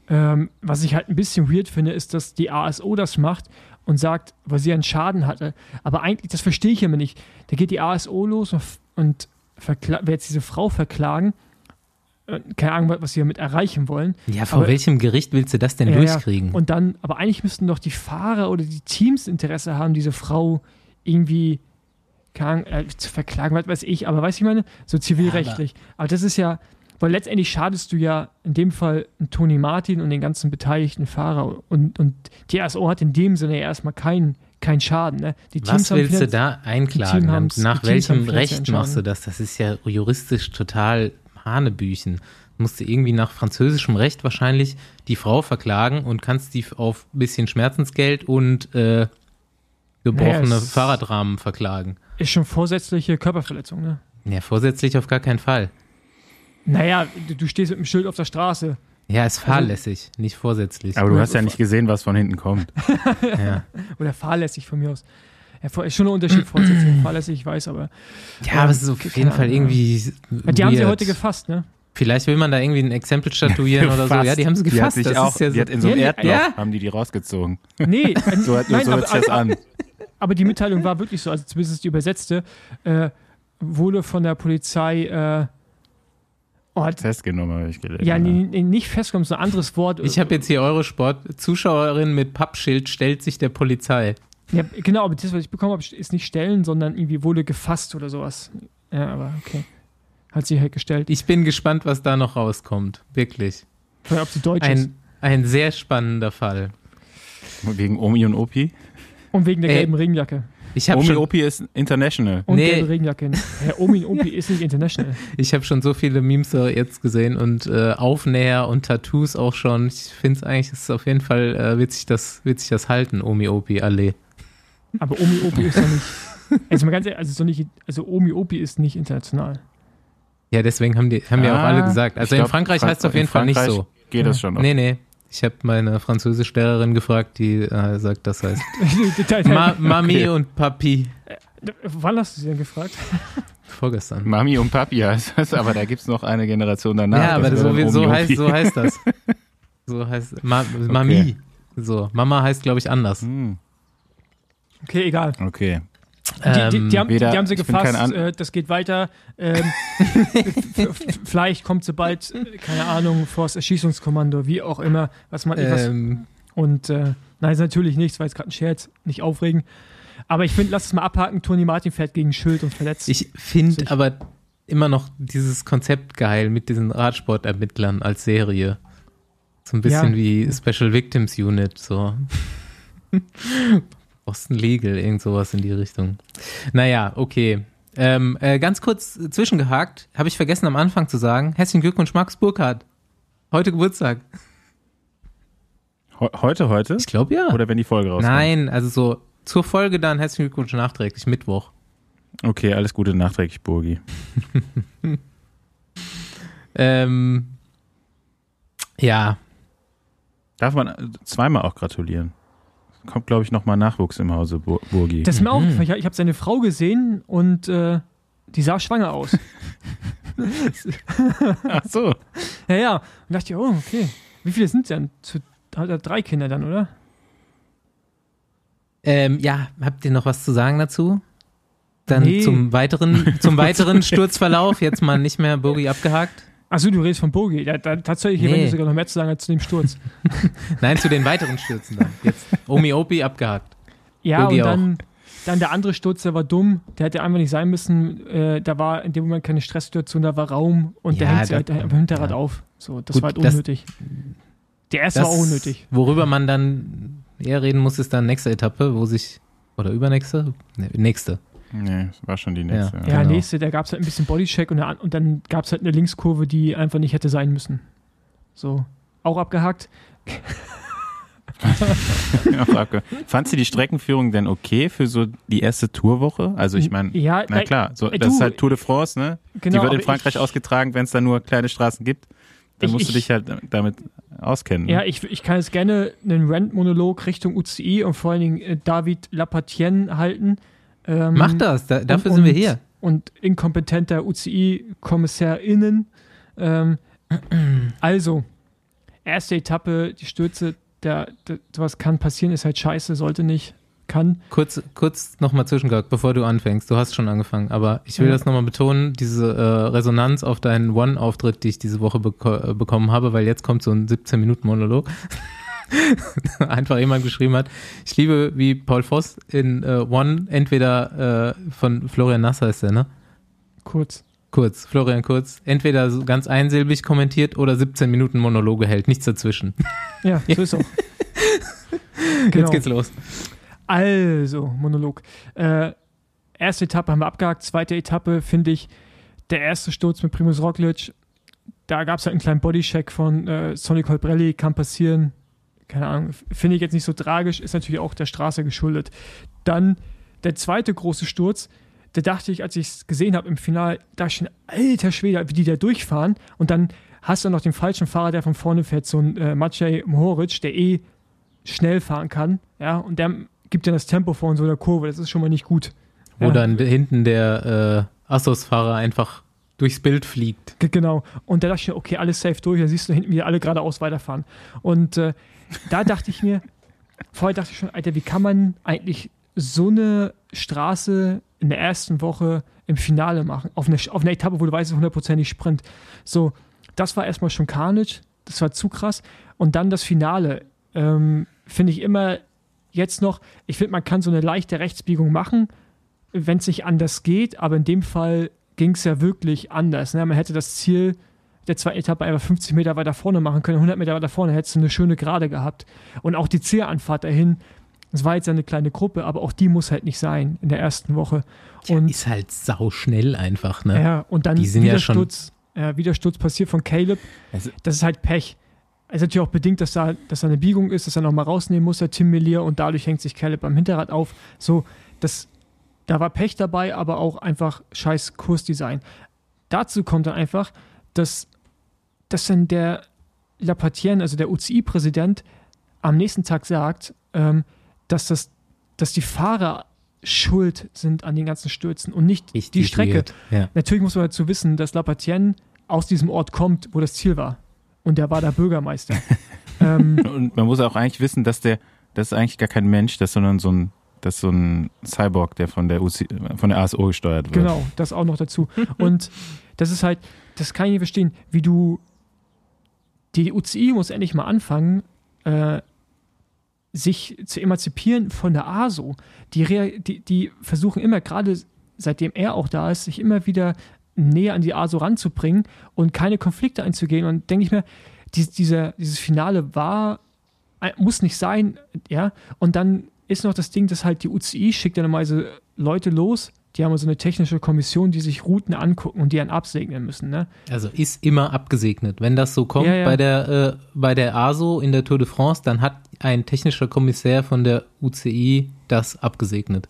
Speaker 4: ähm, was ich halt ein bisschen weird finde, ist, dass die ASO das macht und sagt, weil sie einen Schaden hatte. Aber eigentlich, das verstehe ich immer nicht. Da geht die ASO los und, und verkla- will jetzt diese Frau verklagen. Keine Ahnung, was sie damit erreichen wollen.
Speaker 2: Ja, vor
Speaker 4: Aber-
Speaker 2: welchem Gericht willst du das denn
Speaker 4: Ja, ja.
Speaker 2: durchkriegen?
Speaker 4: Und dann, aber eigentlich müssten doch die Fahrer oder die Teams Interesse haben, diese Frau irgendwie keine Ahnung, äh, zu verklagen, was weiß ich, aber weiß ich meine, so zivilrechtlich. aber, das ist ja, weil letztendlich schadest du ja in dem Fall Toni Martin und den ganzen beteiligten Fahrer und, und die ASO hat in dem Sinne ja erstmal keinen kein Schaden. Ne? Die
Speaker 2: Was
Speaker 4: haben
Speaker 2: willst du da einklagen?
Speaker 4: haben's-
Speaker 2: Nach
Speaker 4: Teams
Speaker 2: welchem Recht machst du das? Das ist ja juristisch total Hanebüchen. Musst du irgendwie nach französischem Recht wahrscheinlich die Frau verklagen und kannst die auf ein bisschen Schmerzensgeld und äh, gebrochene
Speaker 4: Naja,
Speaker 2: Fahrradrahmen verklagen.
Speaker 4: Ist schon vorsätzliche Körperverletzung, ne?
Speaker 2: Ja, vorsätzlich auf gar keinen Fall.
Speaker 4: Naja, du, du stehst mit dem Schild auf der Straße.
Speaker 2: Ja, ist fahrlässig, nicht vorsätzlich.
Speaker 5: Aber du hast ja nicht gesehen, was von hinten kommt.
Speaker 2: ja.
Speaker 4: Oder fahrlässig von mir aus. Ja, ist schon ein Unterschied, vorsätzlich und fahrlässig, ich weiß, aber.
Speaker 2: ja, aber es ist auf jeden Fall irgendwie.
Speaker 4: Ja, die haben sie
Speaker 2: weird.
Speaker 4: heute gefasst, ne?
Speaker 2: Vielleicht will man da irgendwie ein Exempel statuieren oder so.
Speaker 5: Gefasst.
Speaker 2: Ja, die haben sie
Speaker 5: Die hat
Speaker 2: gefasst.
Speaker 5: sich
Speaker 2: das
Speaker 5: auch,
Speaker 2: ist ja
Speaker 5: die
Speaker 2: so,
Speaker 5: hat in so einem
Speaker 4: Ja,
Speaker 5: Erdloch,
Speaker 2: ja.
Speaker 5: haben die die rausgezogen.
Speaker 4: Nee, äh,
Speaker 5: So, hört-
Speaker 4: nein,
Speaker 5: so hört sich das
Speaker 4: aber,
Speaker 5: an.
Speaker 4: aber die Mitteilung war wirklich so, also zumindest die übersetzte, äh, wurde von der Polizei, äh, Hat-
Speaker 5: Festgenommen habe ich gelernt.
Speaker 4: ja, nee, nicht festgenommen, so ein anderes Wort.
Speaker 2: Ich habe jetzt hier Eurosport. Zuschauerin mit Pappschild stellt sich der Polizei.
Speaker 4: Ja, genau, aber das, was ich bekommen habe, ist nicht stellen, sondern irgendwie wurde gefasst oder sowas. Ja, aber okay. Hat sie halt gestellt.
Speaker 2: Ich bin gespannt, was da noch rauskommt. Wirklich.
Speaker 4: Vielleicht, ob sie deutsch ist.
Speaker 2: Ein, ein sehr spannender Fall.
Speaker 5: Wegen Omi und Opi.
Speaker 4: Und wegen der
Speaker 2: Ey,
Speaker 4: gelben Regenjacke.
Speaker 2: Ich habe
Speaker 5: Omi
Speaker 2: schon,
Speaker 5: Opi ist international.
Speaker 4: Und
Speaker 2: Nee.
Speaker 4: gelbe Regenjacke. Herr Omi Opi ist nicht international.
Speaker 2: ich hab schon so viele Memes jetzt gesehen und äh, Aufnäher und Tattoos auch schon. Ich finde es eigentlich, ist auf jeden Fall, äh, wird, sich das, wird sich das halten, Omi Opi Allee.
Speaker 4: Aber Omi Opi ist doch nicht. Also mal ganz ehrlich, also, ist doch nicht, also Omi Opi ist nicht international.
Speaker 2: Ja, deswegen haben die haben ja auch
Speaker 5: Ah,
Speaker 2: alle gesagt. Also in Frankreich
Speaker 5: Frank-
Speaker 2: heißt es auf jeden Fall nicht
Speaker 5: Frankreich
Speaker 2: so.
Speaker 5: Geht das schon noch?
Speaker 2: Nee, nee. Ich habe meine Französischlehrerin gefragt, die äh, sagt, das heißt Ma Mami und Papi.
Speaker 4: Wann hast du sie denn gefragt?
Speaker 2: Vorgestern.
Speaker 5: Mami und Papi heißt das, aber da gibt es noch eine Generation danach.
Speaker 2: ja, aber
Speaker 5: Das
Speaker 2: so, so, heißt, so heißt das. So heißt Ma Mami. So, Mama heißt, glaube ich, anders.
Speaker 5: Hm,
Speaker 4: Okay, egal.
Speaker 5: Okay.
Speaker 4: Die, die,
Speaker 2: Ähm,
Speaker 4: die, haben,
Speaker 5: weder-
Speaker 4: die haben sie gefasst, äh, das geht weiter. Ähm, vielleicht kommt sie bald, keine Ahnung, vor das Erschießungskommando, wie auch immer, was man was,
Speaker 2: ähm,
Speaker 4: Und äh, nein, ist natürlich nichts, war jetzt gerade ein Scherz, nicht aufregen. Aber ich finde, lass es mal abhaken, Toni Martin fährt gegen Schild und verletzt.
Speaker 2: ich finde aber immer noch dieses Konzept geil mit diesen Radsportermittlern als Serie. So ein bisschen
Speaker 4: Ja.
Speaker 2: wie Special Victims Unit, so. Boston Legal, irgend sowas in die Richtung. Naja, okay. Ähm, äh, ganz kurz zwischengehakt, habe ich vergessen am Anfang zu sagen. Herzlichen Glückwunsch, Max Burkhardt. Heute Geburtstag.
Speaker 5: Heu- Heute, heute?
Speaker 2: Ich glaube ja.
Speaker 5: Oder wenn die Folge rauskommt?
Speaker 2: Nein, also so zur Folge dann herzlichen Glückwunsch nachträglich, Mittwoch.
Speaker 5: Okay, alles Gute nachträglich, Burgi.
Speaker 2: Ähm, ja,
Speaker 5: Darf man äh, zweimal auch gratulieren? Kommt, glaube ich, nochmal Nachwuchs im Hause Bur Burgi.
Speaker 4: das ist mir auch
Speaker 2: Mhm.
Speaker 4: aufgefallen. Ich, ich habe seine Frau gesehen und äh, die sah schwanger aus.
Speaker 5: Ach so.
Speaker 4: ja, ja. Und dachte ich, oh, okay. Wie viele sind denn? Zu, hat er drei Kinder dann, oder?
Speaker 2: ähm, ja, habt ihr noch was zu sagen dazu? Dann
Speaker 4: Nee.
Speaker 2: zum weiteren, zum weiteren Sturzverlauf, jetzt mal nicht mehr Bogi abgehakt.
Speaker 4: Achso, du redest von Bogi. Ja, da, tatsächlich,
Speaker 2: Nee.
Speaker 4: sogar noch mehr zu sagen als zu dem Sturz.
Speaker 2: Nein, zu den weiteren Stürzen dann. Jetzt Omi Opi abgehakt.
Speaker 4: Ja,
Speaker 2: Bogi
Speaker 4: und dann, dann der andere Sturz, der war dumm. Der hätte einfach nicht sein müssen. Äh, da war in dem Moment keine Stresssituation, da war Raum und der
Speaker 2: Ja,
Speaker 4: hängt sich
Speaker 2: das-
Speaker 4: halt am Hinterrad
Speaker 2: ja.
Speaker 4: auf. So, das
Speaker 2: Gut,
Speaker 4: war halt
Speaker 2: das-
Speaker 4: unnötig. der erste war auch unnötig.
Speaker 2: Worüber man dann eher reden muss, ist dann nächste Etappe, wo sich, oder übernächste? Nee, nächste.
Speaker 5: Nee, das war schon die nächste.
Speaker 2: Ja.
Speaker 4: Ja,
Speaker 2: Genau.
Speaker 4: nächste, da gab es halt ein bisschen Bodycheck und, und dann gab es halt eine Linkskurve, die einfach nicht hätte sein müssen. So, auch abgehakt.
Speaker 5: Auch abge- Fand sie die Streckenführung denn okay für so die erste Tourwoche? Also ich meine,
Speaker 4: ja,
Speaker 5: na klar, so,
Speaker 4: äh,
Speaker 5: das
Speaker 4: du,
Speaker 5: ist halt Tour de France, ne?
Speaker 4: Genau,
Speaker 5: die wird in Frankreich
Speaker 4: ich,
Speaker 5: ausgetragen, wenn es da nur kleine Straßen gibt. Dann
Speaker 4: Ich-
Speaker 5: musst du
Speaker 4: ich-
Speaker 5: dich halt damit auskennen. ne?
Speaker 4: Ja, ich, ich kann jetzt gerne einen Rant-Monolog Richtung UCI und vor allen Dingen äh, David Lapatienne halten. Ähm,
Speaker 2: Mach das, da, dafür
Speaker 4: und-
Speaker 2: sind wir hier.
Speaker 4: Und inkompetenter UCI-KommissärInnen. Ähm, also, erste Etappe, die Stürze, da, da, sowas kann passieren, ist halt scheiße, sollte nicht, kann.
Speaker 2: Kurz, kurz nochmal zwischengehakt, bevor du anfängst. Du hast schon angefangen, aber ich will
Speaker 4: Ja.
Speaker 2: das nochmal betonen, diese äh, Resonanz auf deinen One-Auftritt, die ich diese Woche beko äh, bekommen habe, weil jetzt kommt so ein 17-Minuten-Monolog. Einfach jemand geschrieben hat, ich liebe, wie Paul Voss in äh, One entweder äh, von Florian Nasser ist der, ne?
Speaker 4: Kurz.
Speaker 2: Kurz, Florian Kurz, entweder so ganz einsilbig kommentiert oder 17 Minuten Monologe hält, nichts dazwischen.
Speaker 4: Ja, so ist auch.
Speaker 2: Jetzt
Speaker 4: Genau.
Speaker 2: geht's los.
Speaker 4: Also, Monolog. Äh, erste Etappe haben wir abgehakt. Zweite Etappe finde ich der erste Sturz mit Primus Roglic. Da gab es halt einen kleinen Bodycheck von äh, Sonny Colbrelli, kann passieren. Keine Ahnung, finde ich jetzt nicht so tragisch, ist natürlich auch der Straße geschuldet. Dann der zweite große Sturz, da dachte ich, als ich es gesehen habe im Finale, da ist schon alter Schwede, wie die da durchfahren. Und dann hast du noch den falschen Fahrer, der von vorne fährt, so ein äh, Maciej Mohoric, der eh schnell fahren kann. Ja, und der gibt dann das Tempo vor in so einer Kurve. Das ist schon mal nicht gut.
Speaker 2: Wo
Speaker 4: Ja.
Speaker 2: dann hinten der äh, Assos-Fahrer einfach durchs Bild fliegt.
Speaker 4: Ge- Genau. Und da dachte ich okay, alles safe durch. Dann siehst du hinten wieder alle geradeaus weiterfahren. Und äh, da dachte ich mir, vorher dachte ich schon, Alter, wie kann man eigentlich so eine Straße in der ersten Woche im Finale machen, auf einer auf eine Etappe, wo du weißt, hundertprozentig Sprint. So, das war erstmal schon Carnage, das war zu krass. Und dann das Finale, ähm, finde ich immer jetzt noch, ich finde, man kann so eine leichte Rechtsbiegung machen, wenn es nicht anders geht, aber in dem Fall ging es ja wirklich anders. Ne? Man hätte das Ziel der zweiten Etappe einfach 50 Meter weiter vorne machen können, 100 Meter weiter vorne, hättest du eine schöne Gerade gehabt. Und auch die Zielanfahrt dahin, das war jetzt eine kleine Gruppe, aber auch die muss halt nicht sein in der ersten Woche.
Speaker 2: Und ja, ist halt sau schnell einfach, ne?
Speaker 4: Ja, und dann
Speaker 2: die sind
Speaker 4: wieder
Speaker 2: ja schon
Speaker 4: Sturz, wieder Sturz passiert von Caleb.
Speaker 5: Also-
Speaker 4: das ist halt Pech. Es ist natürlich auch bedingt, dass da, dass da eine Biegung ist, dass er nochmal rausnehmen muss, der Tim Melier, und dadurch hängt sich Caleb am Hinterrad auf. So, das, da war Pech dabei, aber auch einfach scheiß Kursdesign. Dazu kommt dann einfach, dass, dass dann der Lapatien, also der UCI-Präsident, am nächsten Tag sagt, ähm, dass, das, dass die Fahrer schuld sind an den ganzen Stürzen und nicht
Speaker 2: Richtig
Speaker 4: die Strecke.
Speaker 2: Ja.
Speaker 4: Natürlich muss man dazu wissen, dass Lapatien aus diesem Ort kommt, wo das Ziel war. Und der war der Bürgermeister. ähm,
Speaker 5: Und man muss auch eigentlich wissen, dass der, das ist eigentlich gar kein Mensch, das ist sondern so ein, das so ein Cyborg, der von der UC, von der ASO gesteuert wird.
Speaker 4: Genau, das auch noch dazu. Und das ist halt, das kann ich nicht verstehen, wie du. Die UCI muss endlich mal anfangen, äh, sich zu emanzipieren von der ASO. Die, die, die versuchen immer, gerade seitdem er auch da ist, sich immer wieder näher an die ASO ranzubringen und keine Konflikte einzugehen. Und denke ich mir, dies, dieser, dieses Finale war, äh, muss nicht sein, ja. Und dann ist noch das Ding, dass halt die UCI schickt ja normalerweise Leute los, die haben so eine technische Kommission, die sich Routen angucken und die dann absegnen müssen, ne?
Speaker 2: Also ist immer abgesegnet. Wenn das so kommt
Speaker 4: Ja, ja.
Speaker 2: bei der äh, bei der ASO in der Tour de France, dann hat ein technischer Kommissär von der UCI das abgesegnet.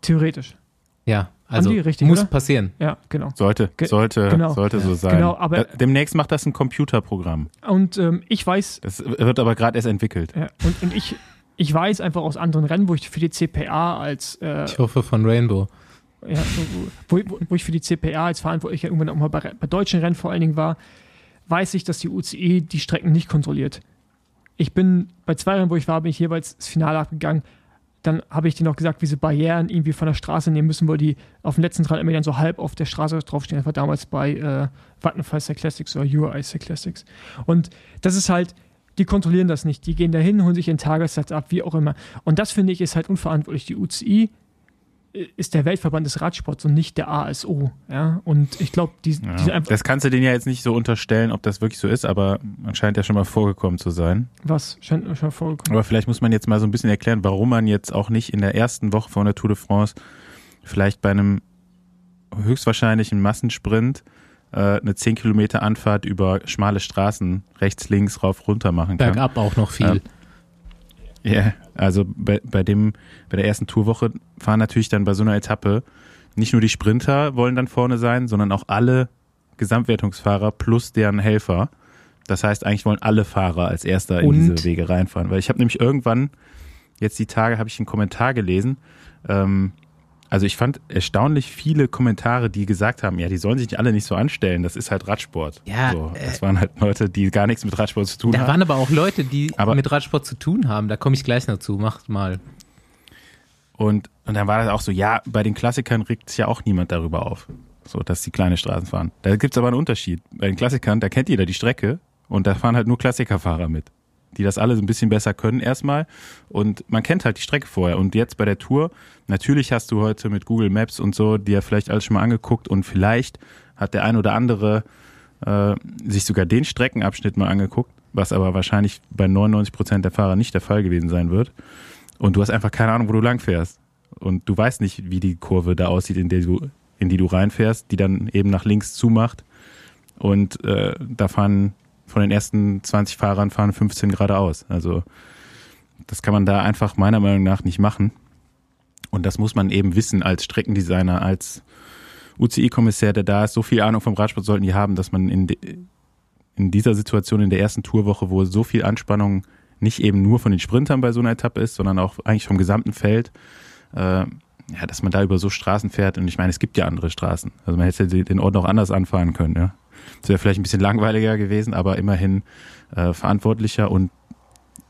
Speaker 4: Theoretisch.
Speaker 2: Ja, also
Speaker 4: die richtig,
Speaker 2: muss
Speaker 4: oder?
Speaker 2: passieren.
Speaker 4: Ja, genau.
Speaker 5: Sollte,
Speaker 4: Ge-
Speaker 5: sollte,
Speaker 4: genau.
Speaker 5: sollte so sein.
Speaker 4: Genau, aber-
Speaker 5: Äh, Demnächst macht das ein Computerprogramm.
Speaker 4: Und ähm, ich weiß,
Speaker 5: Das wird aber gerade erst entwickelt.
Speaker 4: ja, und, und ich, ich weiß einfach aus anderen Rennen, wo ich für die CPA als äh,
Speaker 2: Ich hoffe von Rainbow.
Speaker 4: Ja, wo, wo, wo ich für die CPA als Verantwortlicher irgendwann auch mal bei, bei deutschen Rennen vor allen Dingen war, weiß ich, dass die UCI die Strecken nicht kontrolliert. Ich bin bei zwei Rennen, wo ich war, bin ich jeweils das Finale abgegangen. Dann habe ich denen auch gesagt, wie sie Barrieren irgendwie von der Straße nehmen müssen, weil die auf dem letzten 300 Metern so halb auf der Straße draufstehen. Das war damals bei äh, Vattenfall Cyclassics oder URI Cyclassics. Und das ist halt, die kontrollieren das nicht. Die gehen dahin, holen sich ihren Tagessatz ab, wie auch immer. Und das finde ich ist halt unverantwortlich. Die UCI ist der Weltverband des Radsports und nicht der ASO. Ja? Und ich glaube, die,
Speaker 5: Ja.
Speaker 4: einfach.
Speaker 5: Das kannst du denen ja jetzt nicht so unterstellen, ob das wirklich so ist, aber man scheint ja schon mal vorgekommen zu sein.
Speaker 4: was scheint mir schon vorgekommen.
Speaker 5: Aber vielleicht muss man jetzt mal so ein bisschen erklären, warum man jetzt auch nicht in der ersten Woche von der Tour de France vielleicht bei einem höchstwahrscheinlichen Massensprint äh, eine 10 Kilometer Anfahrt über schmale Straßen rechts, links, rauf, runter machen kann.
Speaker 2: Bergab auch noch viel.
Speaker 5: Ja, also bei, bei dem, bei der ersten Tourwoche fahren natürlich dann bei so einer Etappe nicht nur die Sprinter wollen dann vorne sein, sondern auch alle Gesamtwertungsfahrer plus deren Helfer. Das heißt, eigentlich wollen alle Fahrer als erster in
Speaker 2: Und?
Speaker 5: diese Wege reinfahren. Weil ich habe nämlich irgendwann, jetzt die Tage, habe ich einen Kommentar gelesen. Ähm, also ich fand erstaunlich viele Kommentare, die gesagt haben, ja, die sollen sich nicht alle nicht so anstellen, das ist halt Radsport.
Speaker 2: Ja,
Speaker 5: so,
Speaker 2: äh,
Speaker 5: das waren halt Leute, die gar nichts mit Radsport zu tun
Speaker 2: Da
Speaker 5: haben.
Speaker 2: waren aber auch Leute, die
Speaker 5: Aber-
Speaker 2: mit Radsport zu tun haben. Da komme ich gleich noch zu. Macht mal.
Speaker 5: Und, und dann war das auch so, ja, bei den Klassikern regt sich ja auch niemand darüber auf, so dass die kleine Straßen fahren. Da gibt's aber einen Unterschied. Bei den Klassikern, da kennt jeder die Strecke und da fahren halt nur Klassikerfahrer mit, die das alle ein bisschen besser können erstmal. Und man kennt halt die Strecke vorher. Und jetzt bei der Tour, natürlich hast du heute mit Google Maps und so dir vielleicht alles schon mal angeguckt und vielleicht hat der ein oder andere äh, sich sogar den Streckenabschnitt mal angeguckt, was aber wahrscheinlich bei 99 Prozent der Fahrer nicht der Fall gewesen sein wird. Und du hast einfach keine Ahnung, wo du lang fährst. Und du weißt nicht, wie die Kurve da aussieht, in, der du, in die du reinfährst, die dann eben nach links zumacht. Und äh, da fahren von den ersten 20 Fahrern fahren 15 geradeaus. Also das kann man da einfach meiner Meinung nach nicht machen. Und das muss man eben wissen als Streckendesigner, als UCI-Kommissär, der da ist. So viel Ahnung vom Radsport sollten die haben, dass man in, in dieser Situation in der ersten Tourwoche, wo so viel Anspannung nicht eben nur von den Sprintern bei so einer Etappe ist, sondern auch eigentlich vom gesamten Feld, äh, ja, dass man da über so Straßen fährt. Und ich meine, es gibt ja andere Straßen. Also man hätte den Ort auch anders anfahren können. Ja. Das wäre vielleicht ein bisschen langweiliger gewesen, aber immerhin äh, verantwortlicher und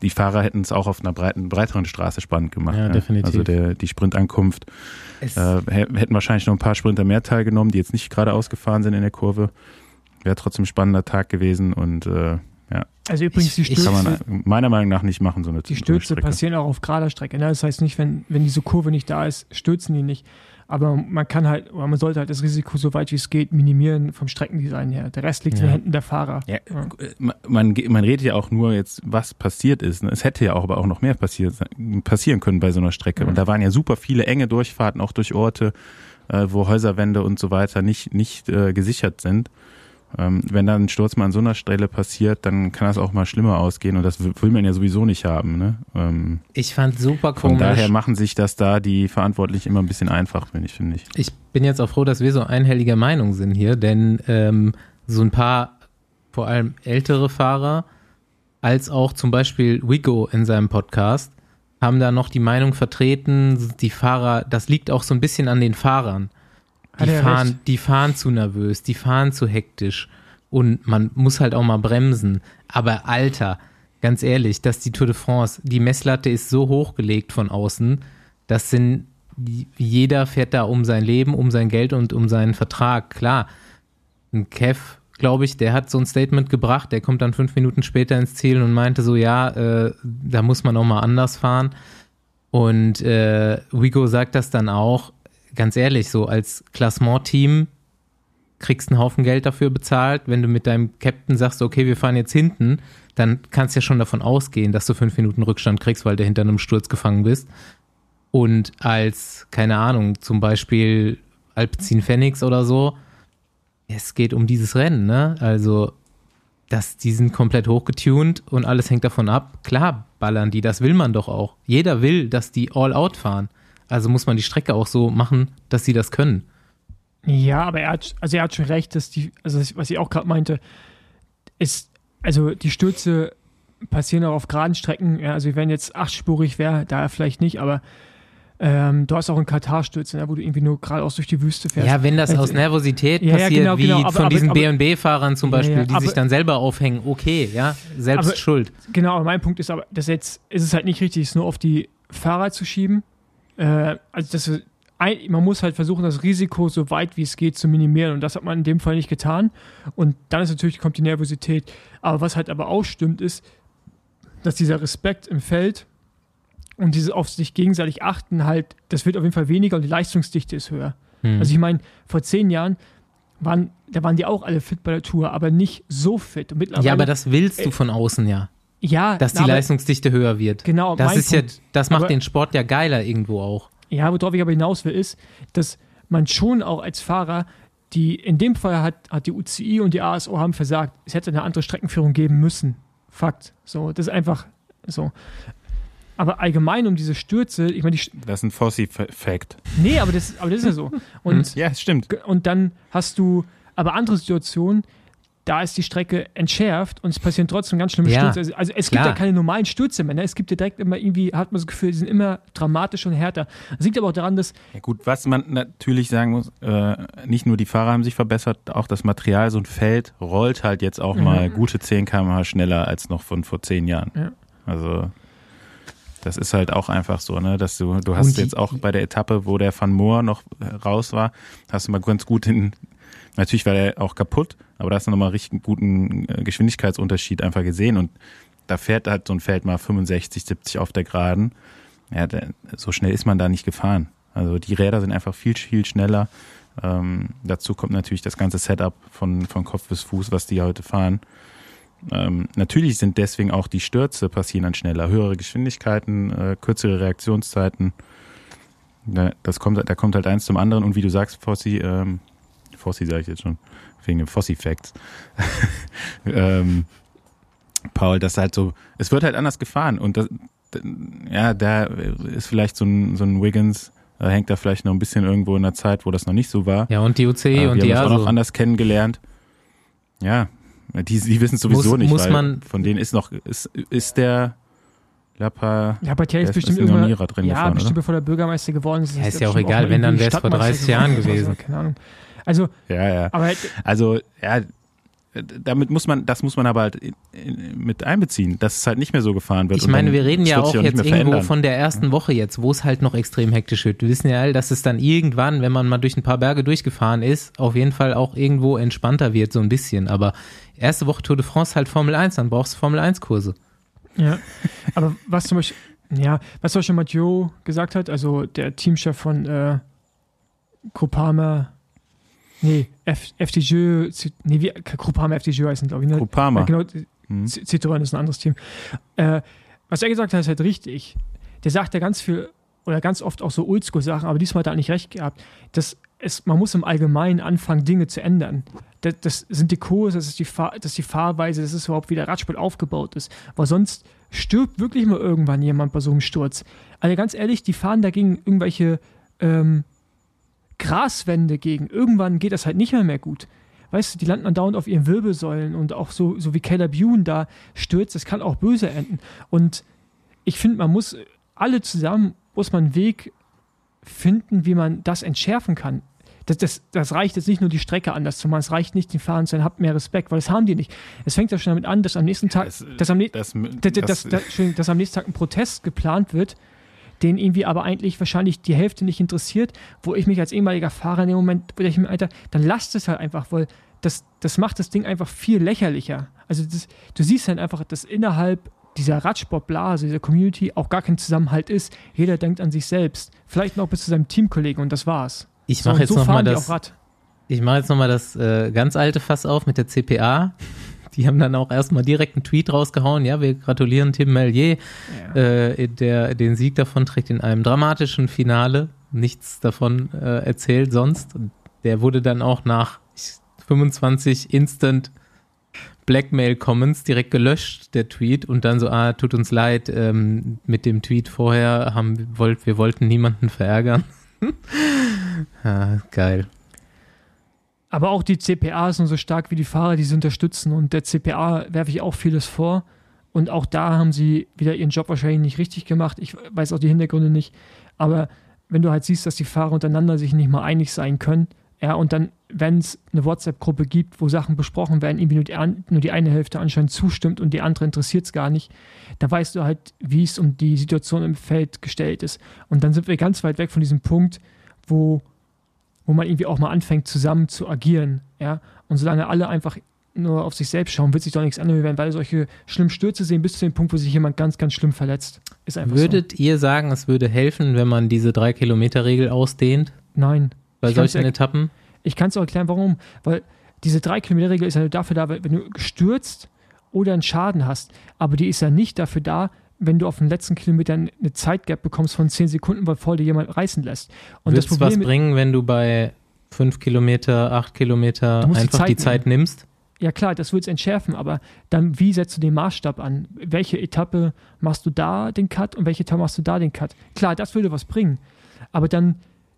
Speaker 5: die Fahrer hätten es auch auf einer breiten, breiteren Straße spannend gemacht.
Speaker 2: Ja, definitiv.
Speaker 5: Also der, die Sprintankunft
Speaker 2: Es,
Speaker 5: äh, hä- hätten wahrscheinlich noch ein paar Sprinter mehr teilgenommen, die jetzt nicht gerade ausgefahren sind in der Kurve. Wäre trotzdem ein spannender Tag gewesen und äh, ja,
Speaker 4: Also übrigens, die Stürze,
Speaker 5: kann man meiner Meinung nach nicht machen, so eine
Speaker 4: die
Speaker 5: so eine
Speaker 4: Stürze passieren auch auf gerader Strecke. Ne? Das heißt nicht, wenn, wenn diese Kurve nicht da ist, stürzen die nicht. Aber man kann halt, oder man sollte halt das Risiko so weit wie es geht minimieren vom Streckendesign her. Der Rest liegt in
Speaker 2: Ja.
Speaker 4: den Händen der Fahrer.
Speaker 5: Ja, man, man, man redet ja auch nur jetzt, was passiert ist. ne? Es hätte ja auch aber auch noch mehr passiert, passieren können bei so einer Strecke. Und da waren ja super viele enge Durchfahrten, auch durch Orte, äh, wo Häuserwände und so weiter nicht, nicht äh, gesichert sind. Ähm, wenn dann ein Sturz mal an so einer Stelle passiert, dann kann das auch mal schlimmer ausgehen und das will man ja sowieso nicht haben. Ne? Ähm,
Speaker 2: ich fand super
Speaker 5: von
Speaker 2: komisch.
Speaker 5: daher machen sich das da die Verantwortlichen immer ein bisschen einfach, finde ich, finde ich.
Speaker 2: Ich bin jetzt auch froh, dass wir so einhelliger Meinung sind hier, denn ähm, so ein paar, vor allem ältere Fahrer, als auch zum Beispiel Wigo in seinem Podcast, haben da noch die Meinung vertreten, die Fahrer, das liegt auch so ein bisschen an den Fahrern. Die fahren,
Speaker 4: recht.
Speaker 2: die fahren zu nervös, die fahren zu hektisch und man muss halt auch mal bremsen. Aber Alter, ganz ehrlich, dass die Tour de France, die Messlatte ist so hochgelegt von außen, das sind, jeder fährt da um sein Leben, um sein Geld und um seinen Vertrag. Klar, ein Kev, glaube ich, der hat so ein Statement gebracht, der kommt dann fünf Minuten später ins Ziel und meinte so, ja, äh, da muss man auch mal anders fahren. Und äh, Wigo sagt das dann auch, ganz ehrlich, so als Klassement-Team kriegst einen Haufen Geld dafür bezahlt. Wenn du mit deinem Captain sagst, okay, wir fahren jetzt hinten, dann kannst du ja schon davon ausgehen, dass du fünf Minuten Rückstand kriegst, weil du hinter einem Sturz gefangen bist. Und als, keine Ahnung, zum Beispiel Alpecin Phoenix oder so, es geht um dieses Rennen, ne? Also, das, die sind komplett hochgetuned und alles hängt davon ab. Klar, ballern die, das will man doch auch. Jeder will, dass die all out fahren. Also muss man die Strecke auch so machen, dass sie das können.
Speaker 4: Ja, aber er hat, also er hat schon recht, dass die, also was ich auch gerade meinte, ist, also die Stürze passieren auch auf geraden Strecken. Ja, also wenn jetzt achtspurig wäre, da vielleicht nicht, aber ähm, du hast auch einen Katar-Stürze, ne, wo du irgendwie nur geradeaus durch die Wüste fährst.
Speaker 2: Ja, wenn das
Speaker 4: Also-
Speaker 2: aus Nervosität
Speaker 4: Ja, ja,
Speaker 2: passiert,
Speaker 4: genau,
Speaker 2: wie
Speaker 4: genau, aber-
Speaker 2: von
Speaker 4: aber-
Speaker 2: diesen B&B-Fahrern zum
Speaker 4: Ja,
Speaker 2: Beispiel,
Speaker 4: ja,
Speaker 2: die sich
Speaker 4: aber-
Speaker 2: dann selber aufhängen, okay, ja, selbst schuld.
Speaker 4: Genau, aber mein Punkt ist aber, dass jetzt ist es halt nicht richtig, es nur auf die Fahrer zu schieben. Äh, also das man muss halt versuchen, das Risiko so weit wie es geht zu minimieren und das hat man in dem Fall nicht getan. Und dann ist natürlich kommt die Nervosität. Aber was halt aber auch stimmt, ist, dass dieser Respekt im Feld und dieses auf sich gegenseitig achten halt, das wird auf jeden Fall weniger und die Leistungsdichte ist höher.
Speaker 2: Hm.
Speaker 4: Also ich meine, vor zehn Jahren waren, da waren die auch alle fit bei der Tour, aber nicht so fit. Und mittlerweile,
Speaker 2: ja, aber das willst du von außen ja,
Speaker 4: ja,
Speaker 2: dass die
Speaker 4: aber-
Speaker 2: Leistungsdichte höher wird.
Speaker 4: Genau,
Speaker 2: Das ist ja,
Speaker 4: Punkt.
Speaker 2: das macht
Speaker 4: Aber-
Speaker 2: den Sport ja geiler irgendwo auch.
Speaker 4: Ja, worauf ich aber hinaus will, ist, dass man schon auch als Fahrer, die in dem Fall hat, hat die UCI und die ASO haben versagt, es hätte eine andere Streckenführung geben müssen. Fakt. So, das ist einfach so. Aber allgemein um diese Stürze, ich meine, die,
Speaker 5: Das ist ein Fossi-Fact.
Speaker 4: nee, aber das, aber das ist ja so. Und,
Speaker 5: Ja, stimmt.
Speaker 4: und dann hast du aber andere Situationen, da ist die Strecke entschärft und es passieren trotzdem ganz schlimme
Speaker 2: Ja,
Speaker 4: Stürze. Also, also es gibt
Speaker 2: klar.
Speaker 4: ja keine normalen Stürze mehr. Ne? Es gibt ja direkt immer irgendwie, hat man das Gefühl, die sind immer dramatischer und härter. Das liegt aber auch daran, dass
Speaker 5: Ja gut, was man natürlich sagen muss, äh, nicht nur die Fahrer haben sich verbessert, auch das Material, so ein Feld rollt halt jetzt auch
Speaker 4: Mhm.
Speaker 5: mal gute 10 km/h schneller als noch von vor 10 Jahren.
Speaker 4: Ja.
Speaker 5: Also das ist halt auch einfach so, ne, dass du, du hast
Speaker 2: die-
Speaker 5: jetzt auch bei der Etappe, wo der Van Moor noch äh, raus war, hast du mal ganz gut den, natürlich war der auch kaputt, aber da hast du nochmal richtig guten äh, Geschwindigkeitsunterschied einfach gesehen und da fährt halt so ein Feld mal 65, 70 auf der Geraden. Ja, so schnell ist man da nicht gefahren. Also die Räder sind einfach viel, viel schneller. Ähm, dazu kommt natürlich das ganze Setup von, von Kopf bis Fuß, was die heute fahren. Ähm, natürlich sind deswegen auch die Stürze passieren dann schneller. Höhere Geschwindigkeiten, äh, kürzere Reaktionszeiten. Da, das kommt, da kommt halt eins zum anderen. Und wie du sagst, Fossi, ähm, Fossi sage ich jetzt schon, wegen dem Fossi-Facts. ähm, Paul, das halt so, es wird halt anders gefahren. Und das, ja, da ist vielleicht so ein, so ein Wiggins, da hängt da vielleicht noch ein bisschen irgendwo in der Zeit, wo das noch nicht so war.
Speaker 2: Ja, und die UCI
Speaker 5: Äh,
Speaker 2: und
Speaker 5: wir
Speaker 2: die
Speaker 5: haben uns auch noch anders kennengelernt. Ja, die, die wissen es sowieso
Speaker 2: Muss-
Speaker 5: nicht,
Speaker 2: muss
Speaker 5: weil
Speaker 2: man-
Speaker 5: von denen ist noch, ist, ist der Lapa,
Speaker 4: Ja, aber
Speaker 5: Der
Speaker 4: Thierry ist
Speaker 5: ist-
Speaker 4: bestimmt
Speaker 5: ist drin
Speaker 4: ja,
Speaker 5: gefahren,
Speaker 4: bestimmt
Speaker 5: oder?
Speaker 4: bevor der Bürgermeister geworden ist.
Speaker 2: Ja, ist ja auch egal, wenn, dann
Speaker 4: irgendwie
Speaker 2: wär's vor
Speaker 4: Stadtmeister
Speaker 2: 30 Jahren gewesen.
Speaker 4: Keine Ahnung. Also,
Speaker 5: ja, ja.
Speaker 4: aber
Speaker 5: Also, ja, damit muss man, das muss man aber halt in, in, mit einbeziehen, dass es halt nicht mehr so gefahren wird.
Speaker 2: Ich meine, wir reden ja auch jetzt irgendwo
Speaker 5: verändern.
Speaker 2: von der ersten Woche jetzt, wo es halt noch extrem hektisch wird. Wir wissen ja dass es dann irgendwann, wenn man mal durch ein paar Berge durchgefahren ist, auf jeden Fall auch irgendwo entspannter wird, so ein bisschen. Aber erste Woche Tour de France halt Formel 1, dann brauchst du Formel 1 Kurse.
Speaker 4: Ja, aber was zum Beispiel, ja, was zum Beispiel Mathieu gesagt hat, also der Teamchef von äh, Groupama, nee, F, FDJ, nee, wie, Groupama FDJ heißen, glaube ich, ne?
Speaker 5: Groupama.
Speaker 4: Ja, genau,
Speaker 5: Mhm.
Speaker 4: Citroën ist ein anderes Team. Äh, was er gesagt hat, ist halt richtig. Der sagt ja ganz viel oder ganz oft auch so Oldschool-Sachen, aber diesmal hat er eigentlich recht gehabt. Das es, man muss im Allgemeinen anfangen, Dinge zu ändern. Das, das sind die Kurse, das ist die, Fahr, das ist die Fahrweise, das ist überhaupt, wie der Radsport aufgebaut ist. Weil sonst stirbt wirklich mal irgendwann jemand bei so einem Sturz. Also ganz ehrlich, die fahren dagegen irgendwelche ähm, Graswände gegen. Irgendwann geht das halt nicht mehr, mehr gut. Weißt du, die landen andauernd auf ihren Wirbelsäulen und auch so, so wie Caleb Ewan da stürzt, das kann auch böse enden. Und ich finde, man muss alle zusammen, muss man einen Weg finden, wie man das entschärfen kann. Das, das, das reicht jetzt nicht nur die Strecke anders zu machen, es reicht nicht, den Fahrern zu sagen, habt mehr Respekt, weil das haben die nicht. Es fängt ja schon damit an, dass am nächsten Tag,
Speaker 5: Das-
Speaker 4: dass, am, ne-
Speaker 5: das-
Speaker 4: dass, dass, dass am nächsten Tag ein Protest geplant wird, den irgendwie aber eigentlich wahrscheinlich die Hälfte nicht interessiert, wo ich mich als ehemaliger Fahrer in dem Moment, wo ich mir, Alter, dann lasst es halt einfach, weil das, das macht das Ding einfach viel lächerlicher. Also das, du siehst halt einfach, dass innerhalb dieser Radsportblase, dieser Community auch gar kein Zusammenhalt ist. Jeder denkt an sich selbst. Vielleicht noch bis zu seinem Teamkollegen und das war's.
Speaker 2: Ich
Speaker 4: So,
Speaker 2: mache
Speaker 4: und
Speaker 2: jetzt
Speaker 4: so
Speaker 2: noch mal
Speaker 4: fahren die
Speaker 2: das, ich mache jetzt nochmal das äh, ganz alte Fass auf mit der CPA. Die haben dann auch erstmal direkt einen Tweet rausgehauen. Ja, wir gratulieren Tim Mellier. Äh, der den Sieg davon trägt in einem dramatischen Finale. Nichts davon äh, erzählt sonst. Der wurde dann auch nach 25 Instant Blackmail Comments direkt gelöscht, der Tweet, und dann so, ah, tut uns leid, ähm, mit dem Tweet vorher haben wollt, wir wollten niemanden verärgern. ah, geil.
Speaker 4: Aber auch die CPA sind so stark wie die Fahrer, die sie unterstützen. Und der CPA werfe ich auch vieles vor. Und auch da haben sie wieder ihren Job wahrscheinlich nicht richtig gemacht. Ich weiß auch die Hintergründe nicht. Aber wenn du halt siehst, dass die Fahrer untereinander sich nicht mal einig sein können, ja, und dann, wenn es eine WhatsApp-Gruppe gibt, wo Sachen besprochen werden, irgendwie nur die, nur die eine Hälfte anscheinend zustimmt und die andere interessiert es gar nicht, dann weißt du halt, wie es um die Situation im Feld gestellt ist. Und dann sind wir ganz weit weg von diesem Punkt, wo wo man irgendwie auch mal anfängt, zusammen zu agieren. Ja? Und solange alle einfach nur auf sich selbst schauen, wird sich doch nichts ändern. Wir werden beide solche schlimmen Stürze sehen, bis zu dem Punkt, wo sich jemand ganz, ganz schlimm verletzt. Ist einfach
Speaker 2: Würdet ihr sagen, es würde helfen, wenn man diese 3-Kilometer-Regel ausdehnt
Speaker 4: so. Nein.
Speaker 2: bei
Speaker 4: Ich
Speaker 2: solchen Etappen?
Speaker 4: Ich kann es auch erklären, warum. Weil diese 3-Kilometer-Regel ist ja dafür da, wenn du stürzt oder einen Schaden hast. Aber die ist ja nicht dafür da, wenn du auf den letzten Kilometern eine Zeitgap bekommst von 10 Sekunden, weil vor dir jemand reißen lässt. Und
Speaker 2: Würdest
Speaker 4: das
Speaker 2: es was
Speaker 4: Problem
Speaker 2: bringen, wenn du bei 5 Kilometer, 8 Kilometer
Speaker 4: die
Speaker 2: einfach die
Speaker 4: Zeit
Speaker 2: Zeit nimmst?
Speaker 4: Ja klar, das wird es entschärfen, aber dann wie setzt du den Maßstab an? Welche Etappe machst du da den Cut und welche Etappe machst du da den Cut? Klar, das würde was bringen, aber dann,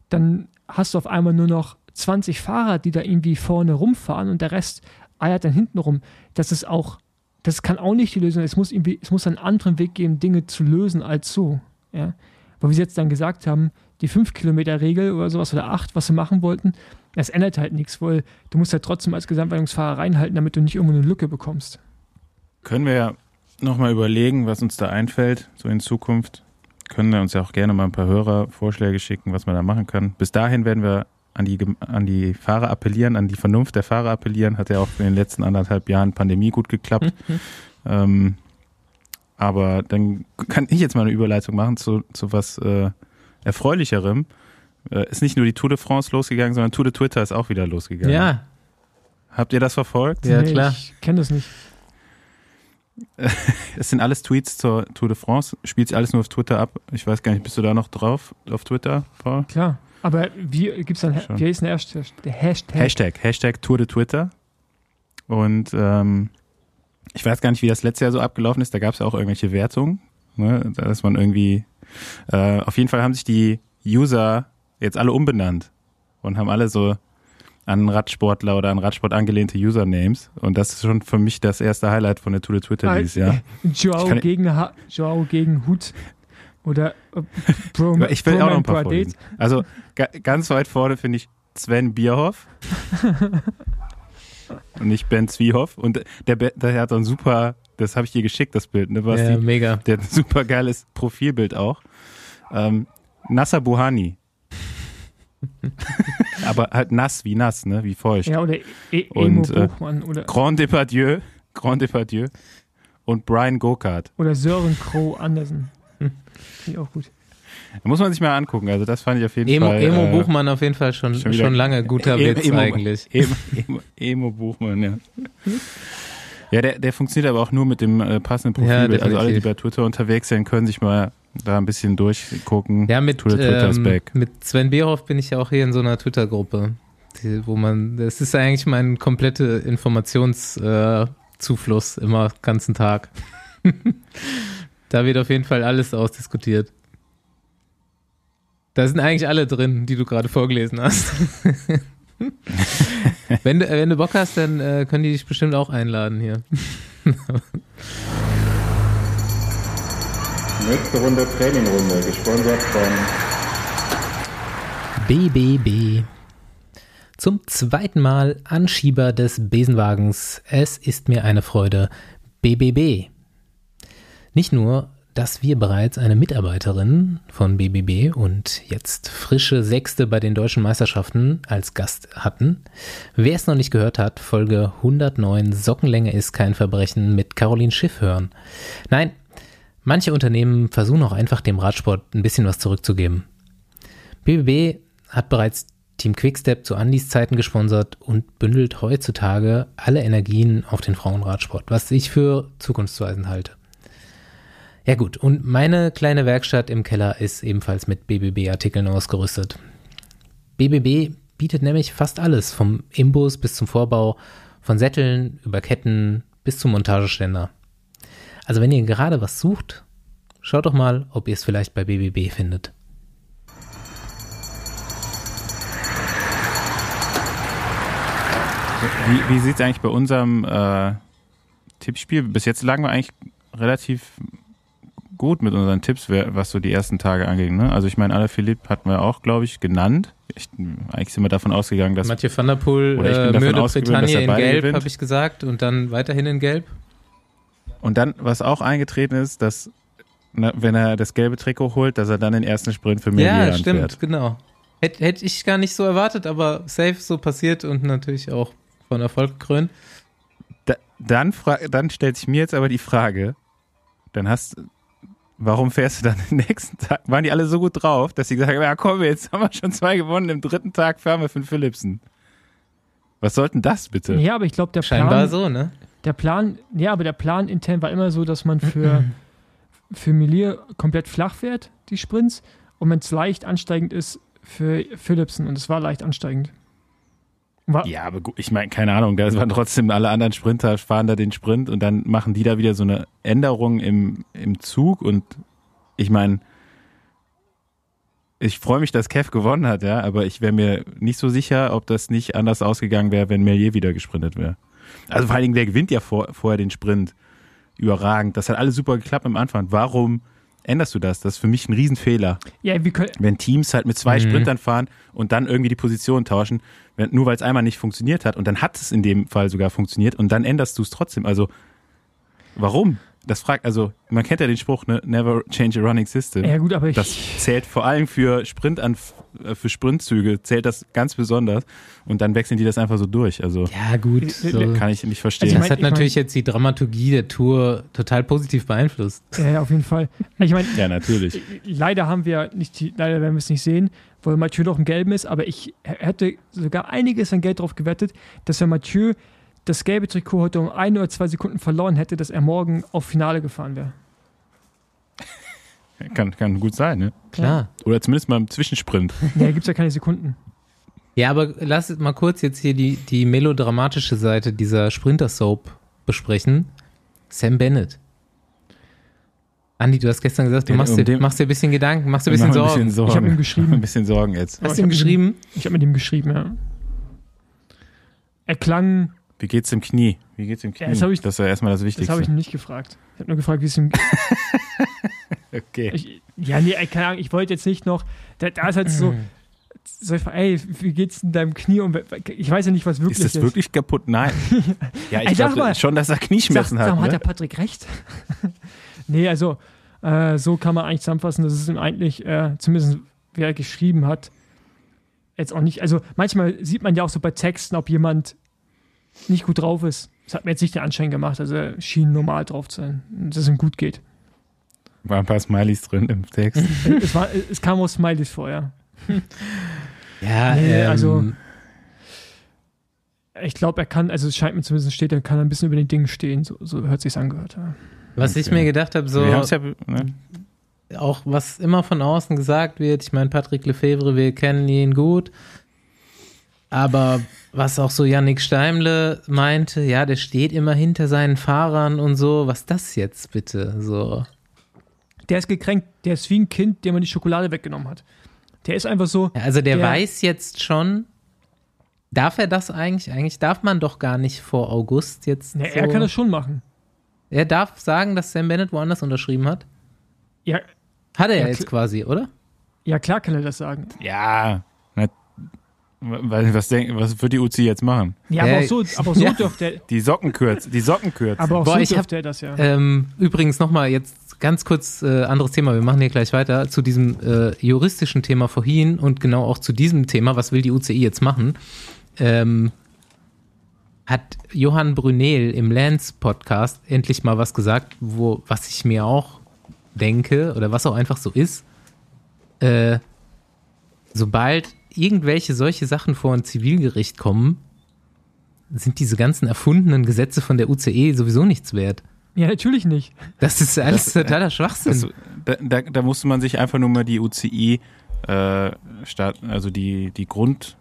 Speaker 4: dann hast du auf einmal nur noch 20 Fahrer, die da irgendwie vorne rumfahren und der Rest eiert dann hinten rum. Das ist auch, das kann auch nicht die Lösung. sein. Es muss irgendwie, es muss einen anderen Weg geben, Dinge zu lösen als so. Ja? Weil wir sie jetzt dann gesagt haben, die 5-Kilometer-Regel oder sowas oder 8, was sie machen wollten, das ändert halt nichts, weil du musst halt trotzdem als Gesamtwertungsfahrer reinhalten, damit du nicht irgendwo eine Lücke bekommst.
Speaker 5: Können wir ja nochmal überlegen, was uns da einfällt, so in Zukunft. Können wir uns ja auch gerne mal ein paar Hörervorschläge schicken, was man da machen kann. Bis dahin werden wir an die, an die Fahrer appellieren, an die Vernunft der Fahrer appellieren. Hat ja auch in den letzten anderthalb Jahren Pandemie gut geklappt. ähm, aber dann kann ich jetzt mal eine Überleitung machen zu, zu was äh, Erfreulicherem. Äh, ist nicht nur die Tour de France losgegangen, sondern Tour de Twitter ist auch wieder losgegangen.
Speaker 2: Ja,
Speaker 5: Habt ihr das verfolgt?
Speaker 2: Ja, klar.
Speaker 4: Ich kenne das nicht.
Speaker 5: Es sind alles Tweets zur Tour de France. Spielt alles nur auf Twitter ab. Ich weiß gar nicht, bist du da noch drauf auf Twitter, Paul?
Speaker 4: Klar. Aber wie gibt's dann,
Speaker 5: Schon.
Speaker 4: wie ist denn der Hashtag? Hashtag.
Speaker 5: Hashtag, Tour de Twitter. Und ähm, ich weiß gar nicht, wie das letzte Jahr so abgelaufen ist. Da gab es ja auch irgendwelche Wertungen, ne? dass man irgendwie. Äh, auf jeden Fall haben sich die User jetzt alle umbenannt und haben alle so an Radsportler oder an Radsport angelehnte Usernames. Und das ist schon für mich das erste Highlight von der Tour de Twitter dieses Jahr. Ich
Speaker 4: Joao gegen, Joao gegen Hut. Oder äh, Bro,
Speaker 5: Ich will auch noch ein paar vorlesen. Also ga, ganz weit vorne finde ich Sven Bierhoff. und nicht Ben Zwiehoff. Und der, der hat so ein super, das habe ich dir geschickt, das Bild, ne? Was
Speaker 2: Ja,
Speaker 5: die,
Speaker 2: mega.
Speaker 5: der hat ein super geiles Profilbild auch. Ähm, Nasser Buhani. Aber halt nass, wie nass, ne? Wie feucht.
Speaker 4: Ja, oder e Emo
Speaker 5: Und, äh,
Speaker 4: Buchmann oder,
Speaker 5: Grand Depardieu, Grand Depardieu und Brian Gokart.
Speaker 4: oder Sören Crow Andersen. Finde ich auch gut.
Speaker 5: Da muss man sich mal angucken. Also das fand ich auf jeden
Speaker 2: Emo,
Speaker 5: Fall.
Speaker 2: Emo
Speaker 5: äh,
Speaker 2: Buchmann auf jeden Fall schon,
Speaker 5: schon
Speaker 2: schon, lange guter
Speaker 5: E-
Speaker 2: Witz
Speaker 5: Emo-
Speaker 2: eigentlich.
Speaker 5: Emo, Emo, Emo Buchmann, ja. Ja, der, der funktioniert aber auch nur mit dem äh, passenden
Speaker 2: Ja,
Speaker 5: Profilbild. also alle, die bei Twitter unterwegs sind, können sich mal da ein bisschen durchgucken.
Speaker 2: Ja, mit,
Speaker 5: Twitter,
Speaker 2: ähm,
Speaker 5: back.
Speaker 2: mit Sven Bierhoff bin ich ja auch hier in so einer Twitter-Gruppe, wo man, das ist eigentlich mein komplette Informationszufluss äh, immer ganzen Tag. da wird auf jeden Fall alles ausdiskutiert. Da sind eigentlich alle drin, die du gerade vorgelesen hast. wenn, du, wenn du Bock hast, dann äh, können die dich bestimmt auch einladen hier.
Speaker 1: Nächste Runde Trainingrunde, gesponsert von
Speaker 2: BBB. Zum zweiten Mal Anschieber des Besenwagens. Es ist mir eine Freude. BBB. Nicht nur, dass wir bereits eine Mitarbeiterin von BBB und jetzt frische Sechste bei den deutschen Meisterschaften als Gast hatten. Wer es noch nicht gehört hat, Folge 109 Sockenlänge ist kein Verbrechen mit Caroline Schiff hören. Nein, manche Unternehmen versuchen auch einfach dem Radsport ein bisschen was zurückzugeben. BBB hat bereits Team Quickstep zu Andys Zeiten gesponsert und bündelt heutzutage alle Energien auf den Frauenradsport, was ich für zukunftsweisend halte. Ja gut, und meine kleine Werkstatt im Keller ist ebenfalls mit BBB-Artikeln ausgerüstet. BBB bietet nämlich fast alles, vom Imbus bis zum Vorbau, von Sätteln über Ketten bis zum Montageständer. Also wenn ihr gerade was sucht, schaut doch mal, ob ihr es vielleicht bei BBB findet.
Speaker 5: Wie, wie sieht es eigentlich bei unserem äh, Tippspiel? Bis jetzt lagen wir eigentlich relativ gut mit unseren Tipps, was so die ersten Tage anging. Ne? Also ich meine, Alain Philipp hatten wir auch, glaube ich, genannt. Ich, eigentlich sind wir davon ausgegangen, dass
Speaker 2: Mathieu van der Poel,
Speaker 5: Oder ich bin
Speaker 2: äh,
Speaker 5: dass
Speaker 2: Bretagne in Gelb, habe ich gesagt, und dann weiterhin in Gelb.
Speaker 5: Und dann, was auch eingetreten ist, dass na, wenn er das gelbe Trikot holt, dass er dann den ersten Sprint für Melier
Speaker 2: ja, stimmt, genau. Hätte hätt ich gar nicht so erwartet, aber safe so passiert und natürlich auch von Erfolg gekrönt.
Speaker 5: Da, dann, dann stellt sich mir jetzt aber die Frage, dann hast warum fährst du dann den nächsten Tag? Waren die alle so gut drauf, dass sie gesagt haben, ja komm, jetzt haben wir schon zwei gewonnen, im dritten Tag fahren wir für den Philipsen. Was sollten das bitte?
Speaker 4: Ja, aber ich glaube, der
Speaker 2: Scheinbar
Speaker 4: Plan,
Speaker 2: so, ne?
Speaker 4: der Plan, ja, aber der Plan intern war immer so, dass man für, für Melier komplett flach fährt, die Sprints, und wenn es leicht ansteigend ist, für Philipsen. Und es war leicht ansteigend. War,
Speaker 5: Ja, aber gut, ich meine, keine Ahnung, da waren trotzdem alle anderen Sprinter, fahren da den Sprint und dann machen die da wieder so eine Änderung im, im Zug und ich meine, ich freue mich, dass Kev gewonnen hat, ja, aber ich wäre mir nicht so sicher, ob das nicht anders ausgegangen wäre, wenn Melier wieder gesprintet wäre. Also vor allen Dingen, der gewinnt ja vor, vorher den Sprint. Überragend. Das hat alles super geklappt am Anfang. Warum änderst du das? Das ist für mich ein Riesenfehler
Speaker 4: ja, wir können,
Speaker 5: wenn Teams halt mit zwei
Speaker 2: Mhm.
Speaker 5: Sprintern fahren und dann irgendwie die Position tauschen, wenn, nur weil es einmal nicht funktioniert hat und dann hat es in dem Fall sogar funktioniert und dann änderst du es trotzdem. Also warum? Das fragt, also man kennt ja den Spruch, ne, never change a running system.
Speaker 4: ja gut, aber ich,
Speaker 5: Das zählt vor allem für Sprintan äh, für Sprintzüge zählt das ganz besonders und dann wechseln die das einfach so durch. Also
Speaker 2: Ja, gut. So.
Speaker 5: kann ich nicht verstehen.
Speaker 4: Also ich
Speaker 2: Das
Speaker 4: mein-
Speaker 2: hat natürlich jetzt die Dramaturgie der Tour total positiv beeinflusst.
Speaker 4: ja, auf jeden Fall. Ich meine,
Speaker 5: ja, natürlich.
Speaker 4: leider haben wir nicht, die, leider werden wir es nicht sehen, weil Mathieu noch im Gelben ist, aber ich hätte sogar einiges an Geld drauf gewettet, dass wenn Mathieu das gelbe Trikot heute um ein oder zwei Sekunden verloren hätte, dass er morgen auf Finale gefahren wäre.
Speaker 5: Kann, kann gut sein, ne?
Speaker 2: Klar.
Speaker 5: Oder zumindest mal im Zwischensprint.
Speaker 4: Ja, da gibt es ja keine Sekunden.
Speaker 2: Ja, aber lass mal kurz jetzt hier die, die melodramatische Seite dieser Sprinter-Soap besprechen. Sam Bennett. Andi, du hast gestern gesagt, du
Speaker 5: Den-
Speaker 2: machst,
Speaker 5: um
Speaker 2: dir, machst dir ein bisschen Gedanken, machst dir ein bisschen
Speaker 5: Mach mal
Speaker 2: Sorgen.
Speaker 5: Sorgen.
Speaker 4: Ich hab ihm geschrieben.
Speaker 5: Ein bisschen Sorgen jetzt.
Speaker 2: Hast
Speaker 4: ich
Speaker 2: du ihm
Speaker 4: hab mit
Speaker 2: geschrieben?
Speaker 4: Ich habe mit ihm geschrieben, ja. Er klang,
Speaker 5: Wie geht's im Knie? Wie geht's im Knie?
Speaker 4: Ja, das ich-
Speaker 5: das ist ja erstmal das
Speaker 4: das
Speaker 5: Wichtigste.
Speaker 4: habe ich ihn nicht gefragt. Ich habe nur gefragt, wie es ihm
Speaker 5: okay.
Speaker 4: ich, Ja, nee, keine Ahnung, ich wollte jetzt nicht noch, da, da ist halt so, ich mal, ey, wie geht's in deinem Knie? Und ich weiß ja nicht, was wirklich
Speaker 5: ist. das wirklich kaputt? Nein. ja, ich glaube schon, dass er Knieschmerzen
Speaker 4: sag,
Speaker 5: hat.
Speaker 4: Sag,
Speaker 5: ne?
Speaker 4: hat der Patrick recht? nee, also äh, so kann man eigentlich zusammenfassen, dass es ihm eigentlich, äh, zumindest wie er geschrieben hat, jetzt auch nicht, also manchmal sieht man ja auch so bei Texten, ob jemand nicht gut drauf ist. Das hat mir jetzt nicht den Anschein gemacht, also er schien normal drauf zu sein, dass es ihm gut geht.
Speaker 5: War ein paar Smileys drin im Text.
Speaker 4: es, war, es kam aus Smileys vorher.
Speaker 2: Ja,
Speaker 4: nee,
Speaker 2: ähm,
Speaker 4: also ich glaube, er kann, also es scheint mir zumindest steht, er kann ein bisschen über den Dingen stehen, so, so hört sich's angehört. Ja.
Speaker 2: Was okay. ich mir gedacht habe, so
Speaker 5: ja, ne?
Speaker 2: auch was immer von außen gesagt wird, ich meine, Patrick Lefebvre, wir kennen ihn gut, aber was auch so Yannick Steimle meinte, ja, der steht immer hinter seinen Fahrern und so, was das jetzt bitte, so.
Speaker 4: Der ist gekränkt, der ist wie ein Kind, dem man die Schokolade weggenommen hat. Der ist einfach so.
Speaker 2: Ja, also der, der weiß jetzt schon, darf er das eigentlich? Eigentlich darf man doch gar nicht vor August jetzt.
Speaker 4: Nee,
Speaker 2: so
Speaker 4: er kann das schon machen.
Speaker 2: Er darf sagen, dass Sam Bennett woanders unterschrieben hat?
Speaker 4: Ja.
Speaker 2: Hat er ja, jetzt quasi, oder?
Speaker 4: Ja, klar kann er das sagen.
Speaker 5: Ja. Weil, was, denk, was wird die UC jetzt machen?
Speaker 4: Ja, aber auch so, aber so ja. dürfte er.
Speaker 5: Die Socken kürzen. Die Socken kürzen.
Speaker 4: Aber auch
Speaker 2: Boah,
Speaker 4: so
Speaker 2: ich
Speaker 4: dürfte
Speaker 2: hab,
Speaker 4: er das ja.
Speaker 2: Ähm, übrigens nochmal jetzt ganz kurz äh, anderes Thema. Wir machen hier gleich weiter zu diesem äh, juristischen Thema vorhin und genau auch zu diesem Thema. Was will die UCI jetzt machen? Ähm, hat Johann Brunel im Lance Podcast endlich mal was gesagt, wo, was ich mir auch denke oder was auch einfach so ist. Äh, sobald irgendwelche solche Sachen vor ein Zivilgericht kommen, sind diese ganzen erfundenen Gesetze von der UCE sowieso nichts wert.
Speaker 4: Ja, natürlich nicht.
Speaker 2: Das ist alles das, totaler Schwachsinn.
Speaker 5: Das, da, da, musste man sich einfach nur mal die UCI äh, starten, also die, die Grund.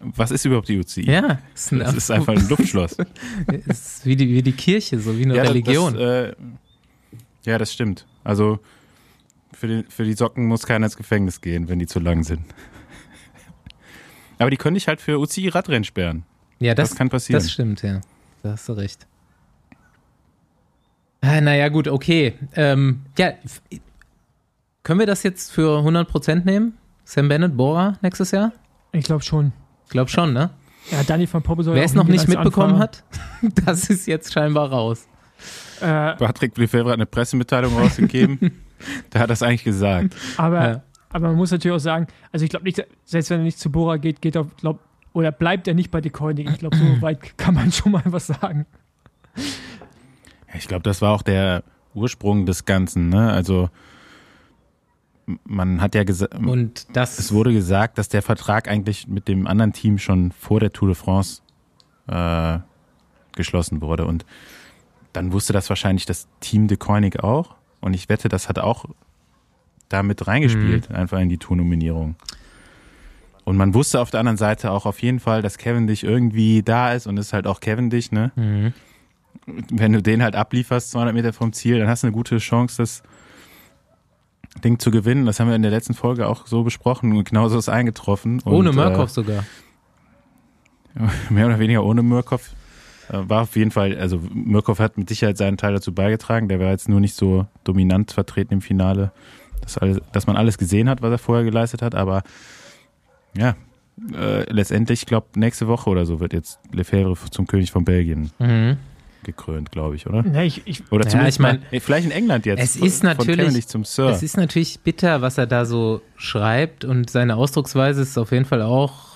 Speaker 5: Was ist überhaupt die UCI?
Speaker 2: Ja,
Speaker 5: ist ein das ist einfach ein Luftschloss.
Speaker 2: ist wie die, wie die Kirche, so wie eine
Speaker 5: ja,
Speaker 2: Religion.
Speaker 5: Das, äh, ja, das stimmt. Also für die, für die Socken muss keiner ins Gefängnis gehen, wenn die zu lang sind. Aber die können dich halt für UCI Radrennen sperren.
Speaker 2: Ja, das,
Speaker 5: das kann passieren.
Speaker 2: Das stimmt, ja. Da hast du recht. Ah, naja, gut, okay. Ähm, ja, können wir das jetzt für 100% nehmen? Sam Bennett, Bora nächstes Jahr?
Speaker 4: Ich glaube schon.
Speaker 2: Ich glaube schon, ne?
Speaker 4: Ja, Danny van Poppe soll
Speaker 2: Wer es noch nicht mitbekommen Anfahrer. hat, das ist jetzt scheinbar raus.
Speaker 5: Äh, Patrick Lefebvre hat eine Pressemitteilung rausgegeben. da hat er es eigentlich gesagt.
Speaker 4: Aber, ja. Aber man muss natürlich auch sagen, also ich glaube nicht, selbst wenn er nicht zu Bora geht, geht er, glaub, oder bleibt er nicht bei De Koenig. Ich glaube, so weit kann man schon mal was sagen.
Speaker 5: Ich glaube, das war auch der Ursprung des Ganzen. Ne? Also man hat ja gesagt,
Speaker 2: und das
Speaker 5: es wurde gesagt, dass der Vertrag eigentlich mit dem anderen Team schon vor der Tour de France äh, geschlossen wurde. Und dann wusste das wahrscheinlich das Team De Koenig auch. Und ich wette, das hat auch damit reingespielt, mhm. einfach in die Tournominierung. Und man wusste auf der anderen Seite auch auf jeden Fall, dass Kevin dich irgendwie da ist und ist halt auch Kevin dich, ne?
Speaker 2: Mhm.
Speaker 5: Wenn du den halt ablieferst, 200 Meter vom Ziel, dann hast du eine gute Chance, das Ding zu gewinnen. Das haben wir in der letzten Folge auch so besprochen und genauso ist eingetroffen.
Speaker 2: Ohne Murkoff äh, sogar.
Speaker 5: Mehr oder weniger ohne Murkoff. Äh, war auf jeden Fall, also Murkoff hat mit Sicherheit seinen Teil dazu beigetragen. Der war jetzt nur nicht so dominant vertreten im Finale, dass, alles, dass man alles gesehen hat, was er vorher geleistet hat. Aber ja, äh, letztendlich, ich glaube, nächste Woche oder so wird jetzt Lefebvre zum König von Belgien
Speaker 2: mhm.
Speaker 5: gekrönt, glaube ich, oder?
Speaker 4: Ja, ich, ich,
Speaker 5: oder zumindest
Speaker 2: ja, ich
Speaker 5: mein, vielleicht in England jetzt.
Speaker 2: Es ist natürlich,
Speaker 5: zum Sir.
Speaker 2: es ist natürlich bitter, was er da so schreibt und seine Ausdrucksweise ist auf jeden Fall auch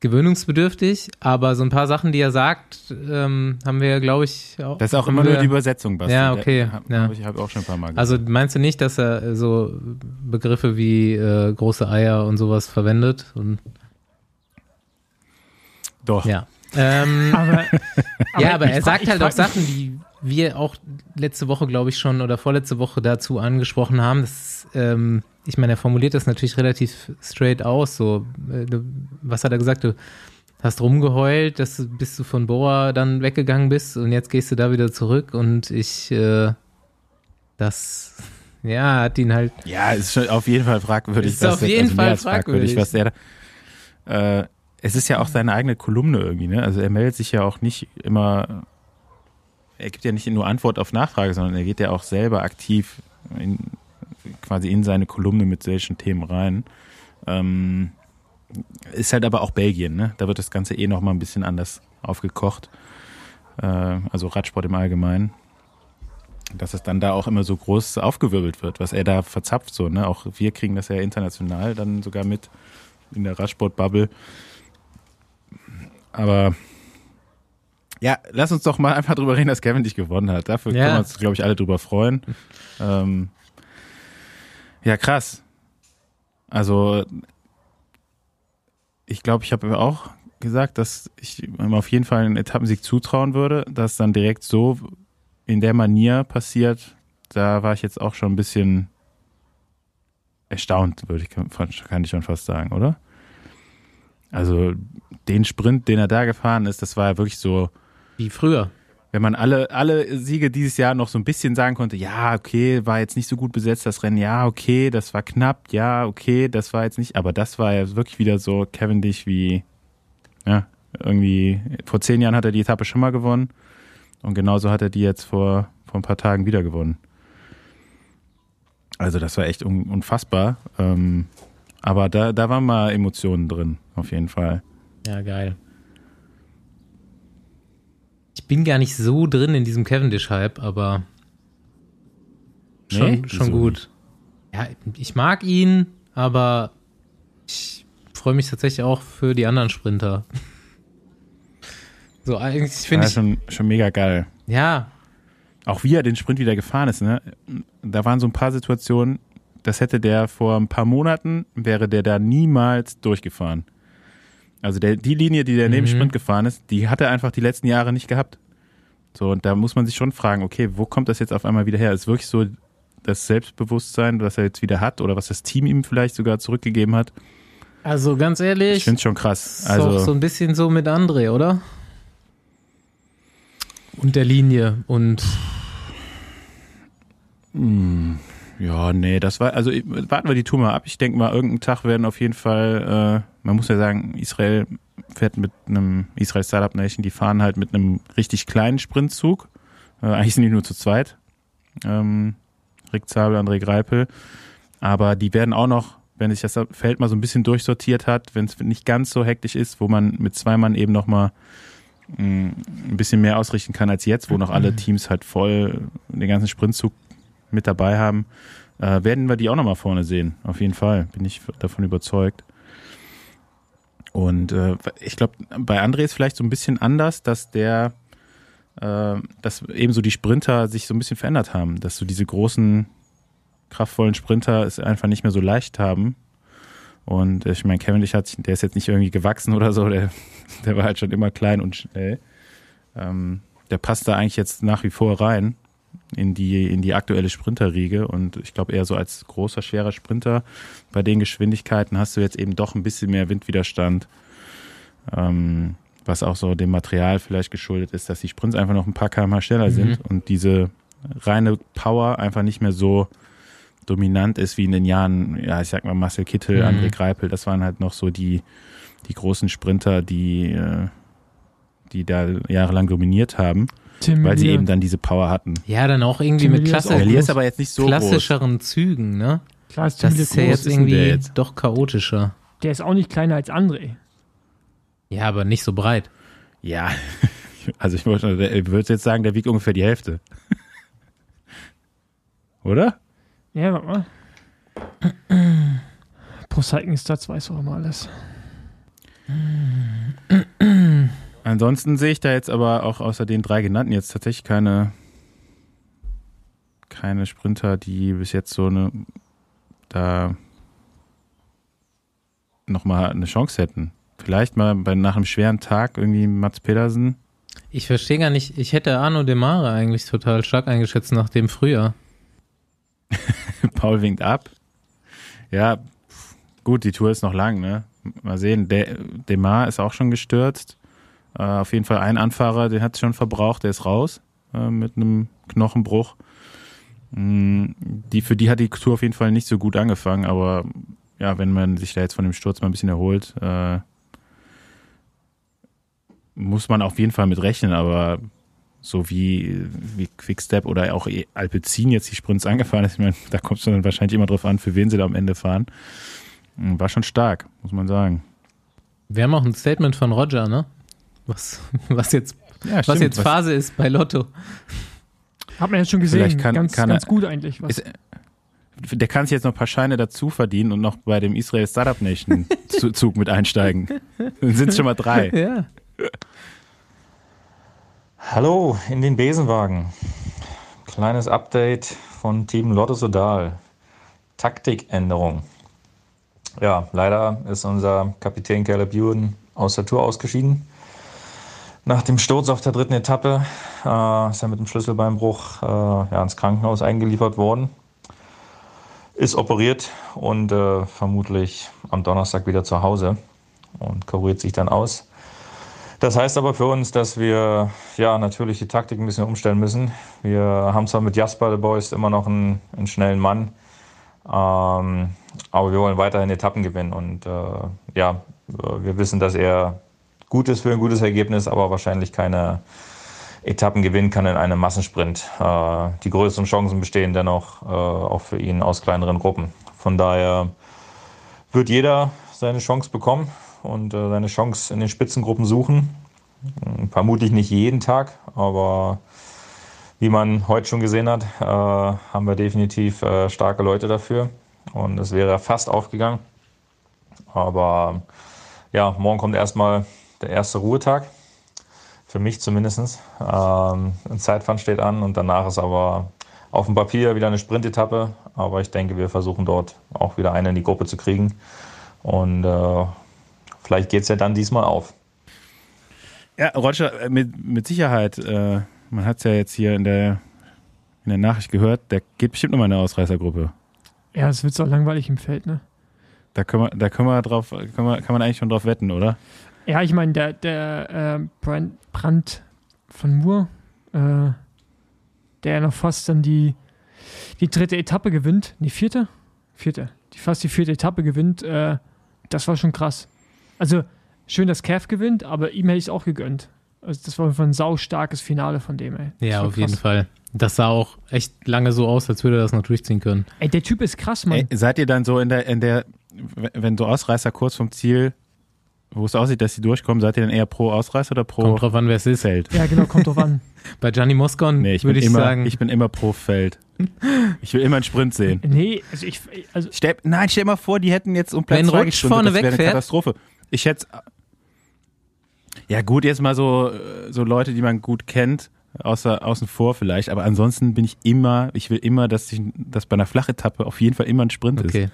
Speaker 2: gewöhnungsbedürftig, aber so ein paar Sachen, die er sagt, ähm, haben wir, glaube ich, auch.
Speaker 5: Das ist auch immer
Speaker 2: wir,
Speaker 5: nur die Übersetzung, Basti.
Speaker 2: Ja, okay.
Speaker 5: Hab,
Speaker 2: ja.
Speaker 5: Ich habe auch schon ein paar Mal gesagt.
Speaker 2: Also meinst du nicht, dass er so Begriffe wie äh, große Eier und sowas verwendet? Und,
Speaker 5: Doch.
Speaker 2: Ja. Ähm,
Speaker 4: aber, aber
Speaker 2: ja, aber er
Speaker 4: frag,
Speaker 2: sagt halt auch Sachen, die wir auch letzte Woche, glaube ich, schon oder vorletzte Woche dazu angesprochen haben. Das, ähm, ich meine, er formuliert das natürlich relativ straight aus. So, äh, was hat er gesagt? Du hast rumgeheult, dass du, bis du von Bora dann weggegangen bist und jetzt gehst du da wieder zurück und ich, äh, das, ja, hat ihn halt.
Speaker 5: Ja, ist schon auf jeden Fall fragwürdig.
Speaker 2: Ist auf jeden also Fall fragwürdig.
Speaker 5: fragwürdig, was der äh, es ist ja auch seine eigene Kolumne irgendwie, ne? Also er meldet sich ja auch nicht immer, er gibt ja nicht nur Antwort auf Nachfrage, sondern er geht ja auch selber aktiv in, quasi in seine Kolumne mit solchen Themen rein. Ähm, ist halt aber auch Belgien, ne? Da wird das Ganze eh nochmal ein bisschen anders aufgekocht. Äh, also Radsport im Allgemeinen. Dass es dann da auch immer so groß aufgewirbelt wird, was er da verzapft so, ne? Auch wir kriegen das ja international dann sogar mit in der Radsport-Bubble. Aber ja, lass uns doch mal einfach drüber reden, dass Kevin dich gewonnen hat. Dafür
Speaker 2: Ja.
Speaker 5: können wir uns, glaube ich, alle drüber freuen. Ähm, ja, krass. Also, ich glaube, ich habe auch gesagt, dass ich ihm auf jeden Fall einen Etappensieg zutrauen würde. Dass dann direkt so in der Manier passiert, da war ich jetzt auch schon ein bisschen erstaunt, würde ich, kann ich schon fast sagen, oder? Also, den Sprint, den er da gefahren ist, das war ja wirklich so,
Speaker 2: Wie früher.
Speaker 5: Wenn man alle, alle Siege dieses Jahr noch so ein bisschen sagen konnte, ja, okay, war jetzt nicht so gut besetzt, das Rennen, ja, okay, das war knapp, ja, okay, das war jetzt nicht, aber das war ja wirklich wieder so Cavendish wie, ja, irgendwie, vor zehn Jahren hat er die Etappe schon mal gewonnen und genauso hat er die jetzt vor, vor ein paar Tagen wieder gewonnen. Also das war echt un, unfassbar, ähm, aber da, da waren mal Emotionen drin, auf jeden Fall.
Speaker 2: Ja, geil. Ich bin gar nicht so drin in diesem Cavendish-Hype, aber schon,
Speaker 5: Nee?
Speaker 2: schon gut. Ja, ich mag ihn, aber ich freue mich tatsächlich auch für die anderen Sprinter. So, eigentlich finde
Speaker 5: Ja,
Speaker 2: ich,
Speaker 5: schon, schon mega geil.
Speaker 2: ja,
Speaker 5: Auch wie er den Sprint wieder gefahren ist, ne? Da waren so ein paar Situationen, das hätte der vor ein paar Monaten, wäre der da niemals durchgefahren. Also der, die Linie, die der neben
Speaker 2: Mhm.
Speaker 5: Sprint gefahren ist, die hat er einfach die letzten Jahre nicht gehabt. So, und da muss man sich schon fragen, okay, wo kommt das jetzt auf einmal wieder her? Ist wirklich so das Selbstbewusstsein, was er jetzt wieder hat oder was das Team ihm vielleicht sogar zurückgegeben hat?
Speaker 2: also ganz
Speaker 5: Ich
Speaker 2: ehrlich,
Speaker 5: finde es schon krass.
Speaker 2: ist auch so
Speaker 5: Also,
Speaker 2: ein bisschen so mit André, oder? Und der Linie und
Speaker 5: ja, nee, das war, also warten wir die Tour mal ab. Ich denke mal, irgendeinen Tag werden auf jeden Fall, äh, man muss ja sagen, Israel fährt mit einem, Israel Startup Nation, die fahren halt mit einem richtig kleinen Sprintzug. Äh, eigentlich sind die nur zu zweit. Ähm, Rick Zabel, André Greipel. Aber die werden auch noch, wenn sich das Feld mal so ein bisschen durchsortiert hat, wenn es nicht ganz so hektisch ist, wo man mit zwei Mann eben noch mal mh, ein bisschen mehr ausrichten kann als jetzt, wo noch alle Teams halt voll den ganzen Sprintzug mit dabei haben, äh, werden wir die auch nochmal vorne sehen. Auf jeden Fall, bin ich davon überzeugt. Und äh, ich glaube, bei André ist vielleicht so ein bisschen anders, dass der, äh, dass eben so die Sprinter sich so ein bisschen verändert haben, dass so diese großen, kraftvollen Sprinter es einfach nicht mehr so leicht haben. Und äh, ich meine, Kevin, ich hat, der ist jetzt nicht irgendwie gewachsen oder so, der, der war halt schon immer klein und schnell. Ähm, der passt da eigentlich jetzt nach wie vor rein in die, in die aktuelle Sprinterriege. Und ich glaube, eher so als großer, schwerer Sprinter bei den Geschwindigkeiten hast du jetzt eben doch ein bisschen mehr Windwiderstand. Ähm, was auch so dem Material vielleicht geschuldet ist, dass die Sprints einfach noch ein paar kmh schneller sind und diese reine Power einfach nicht mehr so dominant ist wie in den Jahren, ja, ich sag mal Marcel Kittel,
Speaker 2: Mhm.
Speaker 5: André Greipel, das waren halt noch so die, die großen Sprinter, die, äh, die da jahrelang dominiert haben,
Speaker 4: Tim
Speaker 5: weil sie eben dann diese Power hatten.
Speaker 2: ja, dann auch irgendwie
Speaker 4: Tim
Speaker 2: mit
Speaker 4: ist
Speaker 2: Klasse,
Speaker 5: ist
Speaker 4: groß.
Speaker 5: aber jetzt nicht so groß.
Speaker 2: klassischeren Zügen, ne?
Speaker 4: Klar ist Tim
Speaker 2: Das ist ja
Speaker 4: groß.
Speaker 2: jetzt
Speaker 5: ist
Speaker 2: irgendwie
Speaker 5: jetzt?
Speaker 2: doch chaotischer.
Speaker 4: Der ist auch nicht kleiner als André.
Speaker 2: Ja, aber nicht so breit.
Speaker 5: Ja, also ich würde jetzt sagen, der wiegt ungefähr die Hälfte. Oder?
Speaker 4: Ja, warte mal. Pro Cycling Stats weiß auch immer alles.
Speaker 5: Ansonsten sehe ich da jetzt aber auch außer den drei genannten jetzt tatsächlich keine, keine Sprinter, die bis jetzt so eine da nochmal eine Chance hätten. Vielleicht mal bei, nach einem schweren Tag irgendwie Mats Pedersen.
Speaker 2: Ich verstehe gar nicht, ich hätte Arno Demare eigentlich total stark eingeschätzt nach dem Frühjahr.
Speaker 5: Paul winkt ab. Ja, gut, die Tour ist noch lang, ne? Mal sehen. Der Demar ist auch schon gestürzt. Äh, auf jeden Fall ein Anfahrer, den hat es schon verbraucht, der ist raus äh, mit einem Knochenbruch. Mm, Die, für die hat die Tour auf jeden Fall nicht so gut angefangen, aber ja, wenn man sich da jetzt von dem Sturz mal ein bisschen erholt, äh, muss man auf jeden Fall mit rechnen, aber so wie, wie Quickstep oder auch Alpecin jetzt die Sprints angefahren ist, ich meine, da kommt es dann wahrscheinlich immer drauf an, für wen sie da am Ende fahren. Hm, War schon stark, muss man sagen.
Speaker 2: Wir haben auch ein Statement von Roger, ne? Was, was jetzt,
Speaker 5: Ja,
Speaker 2: was jetzt Phase ist bei Lotto.
Speaker 4: Hat man jetzt schon gesehen.
Speaker 5: Vielleicht kann-
Speaker 4: ganz,
Speaker 5: kann
Speaker 4: ganz gut eigentlich. Was.
Speaker 5: Ist, der kann sich jetzt noch ein paar Scheine dazu verdienen und noch bei dem Israel Startup Nation Zu- Zug mit einsteigen. Dann sind es schon mal drei.
Speaker 2: Ja.
Speaker 1: Hallo in den Besenwagen. Kleines Update von Team Lotto Sodal. Taktikänderung. Ja, leider ist unser Kapitän Caleb Ewan aus der Tour ausgeschieden. Nach dem Sturz auf der dritten Etappe äh, ist er mit dem Schlüsselbeinbruch äh, ja, ins Krankenhaus eingeliefert worden. Ist operiert und äh, vermutlich am Donnerstag wieder zu Hause und kuriert sich dann aus. Das heißt aber für uns, dass wir ja natürlich die Taktik ein bisschen umstellen müssen. Wir haben zwar mit Jasper de Boys immer noch einen, einen schnellen Mann, ähm, aber wir wollen weiterhin Etappen gewinnen. Und äh, ja, wir wissen, dass er gut ist für ein gutes Ergebnis, aber wahrscheinlich keine Etappen gewinnen kann in einem Massensprint. Äh, die größeren Chancen bestehen dennoch äh, auch für ihn aus kleineren Gruppen. Von daher wird jeder seine Chance bekommen und äh, seine Chance in den Spitzengruppen suchen. Hm, Vermutlich nicht jeden Tag, aber wie man heute schon gesehen hat, haben wir definitiv starke Leute dafür. Und es wäre fast aufgegangen. Aber ja, morgen kommt erstmal der erste Ruhetag. Für mich zumindest. Ähm, ein Zeitfahren steht an und danach ist aber auf dem Papier wieder eine Sprintetappe. Aber ich denke, wir versuchen dort auch wieder eine in die Gruppe zu kriegen. Und äh, vielleicht geht es ja dann diesmal auf.
Speaker 5: Ja, Roger, äh, mit, mit Sicherheit, äh, man hat es ja jetzt hier in der, in der Nachricht gehört, der geht bestimmt nochmal in eine Ausreißergruppe.
Speaker 4: Ja, es wird so langweilig im Feld, ne?
Speaker 5: Da können wir, da können wir drauf, können wir, kann man eigentlich schon drauf wetten, oder?
Speaker 4: Ja, ich meine, der, der äh, Brand, Brand von Moore, äh, der ja noch fast dann die, die dritte Etappe gewinnt, die vierte? Vierte. Die fast die vierte Etappe gewinnt, äh, das war schon krass. Also, schön, dass Cav gewinnt, aber ihm hätte ich es auch gegönnt. Also, das war einfach ein saustarkes Finale von dem, ey. Das
Speaker 2: Ja, auf jeden. Fall. Das sah auch echt lange so aus, als würde er das noch durchziehen können.
Speaker 4: Ey, der Typ ist krass, Mann.
Speaker 5: Ey, seid ihr dann so in der, in der, wenn so Ausreißer kurz vom Ziel, wo es aussieht, dass sie durchkommen, seid ihr dann eher pro Ausreißer oder pro
Speaker 2: Kommt drauf an, wer es ist.
Speaker 5: Feld?
Speaker 4: Ja, genau, kommt drauf an.
Speaker 2: Bei Gianni Moscon
Speaker 5: Nee, ich bin
Speaker 2: würde ich
Speaker 5: immer,
Speaker 2: sagen,
Speaker 5: ich bin immer pro Feld. Ich will immer einen Sprint sehen.
Speaker 4: Nee, also ich, also
Speaker 5: Stell, nein, stell mal vor, die hätten jetzt um Platz
Speaker 2: Wenn
Speaker 5: zwei
Speaker 2: Rutsch vorne
Speaker 5: das wäre eine
Speaker 2: wegfährt?
Speaker 5: Katastrophe. Ich hätte ja gut, jetzt mal so, äh, so Leute, die man gut kennt, außer außen vor vielleicht, aber ansonsten bin ich immer, ich will immer, dass, ich, dass bei einer Flachetappe auf jeden Fall immer ein Sprint ist.
Speaker 2: okay.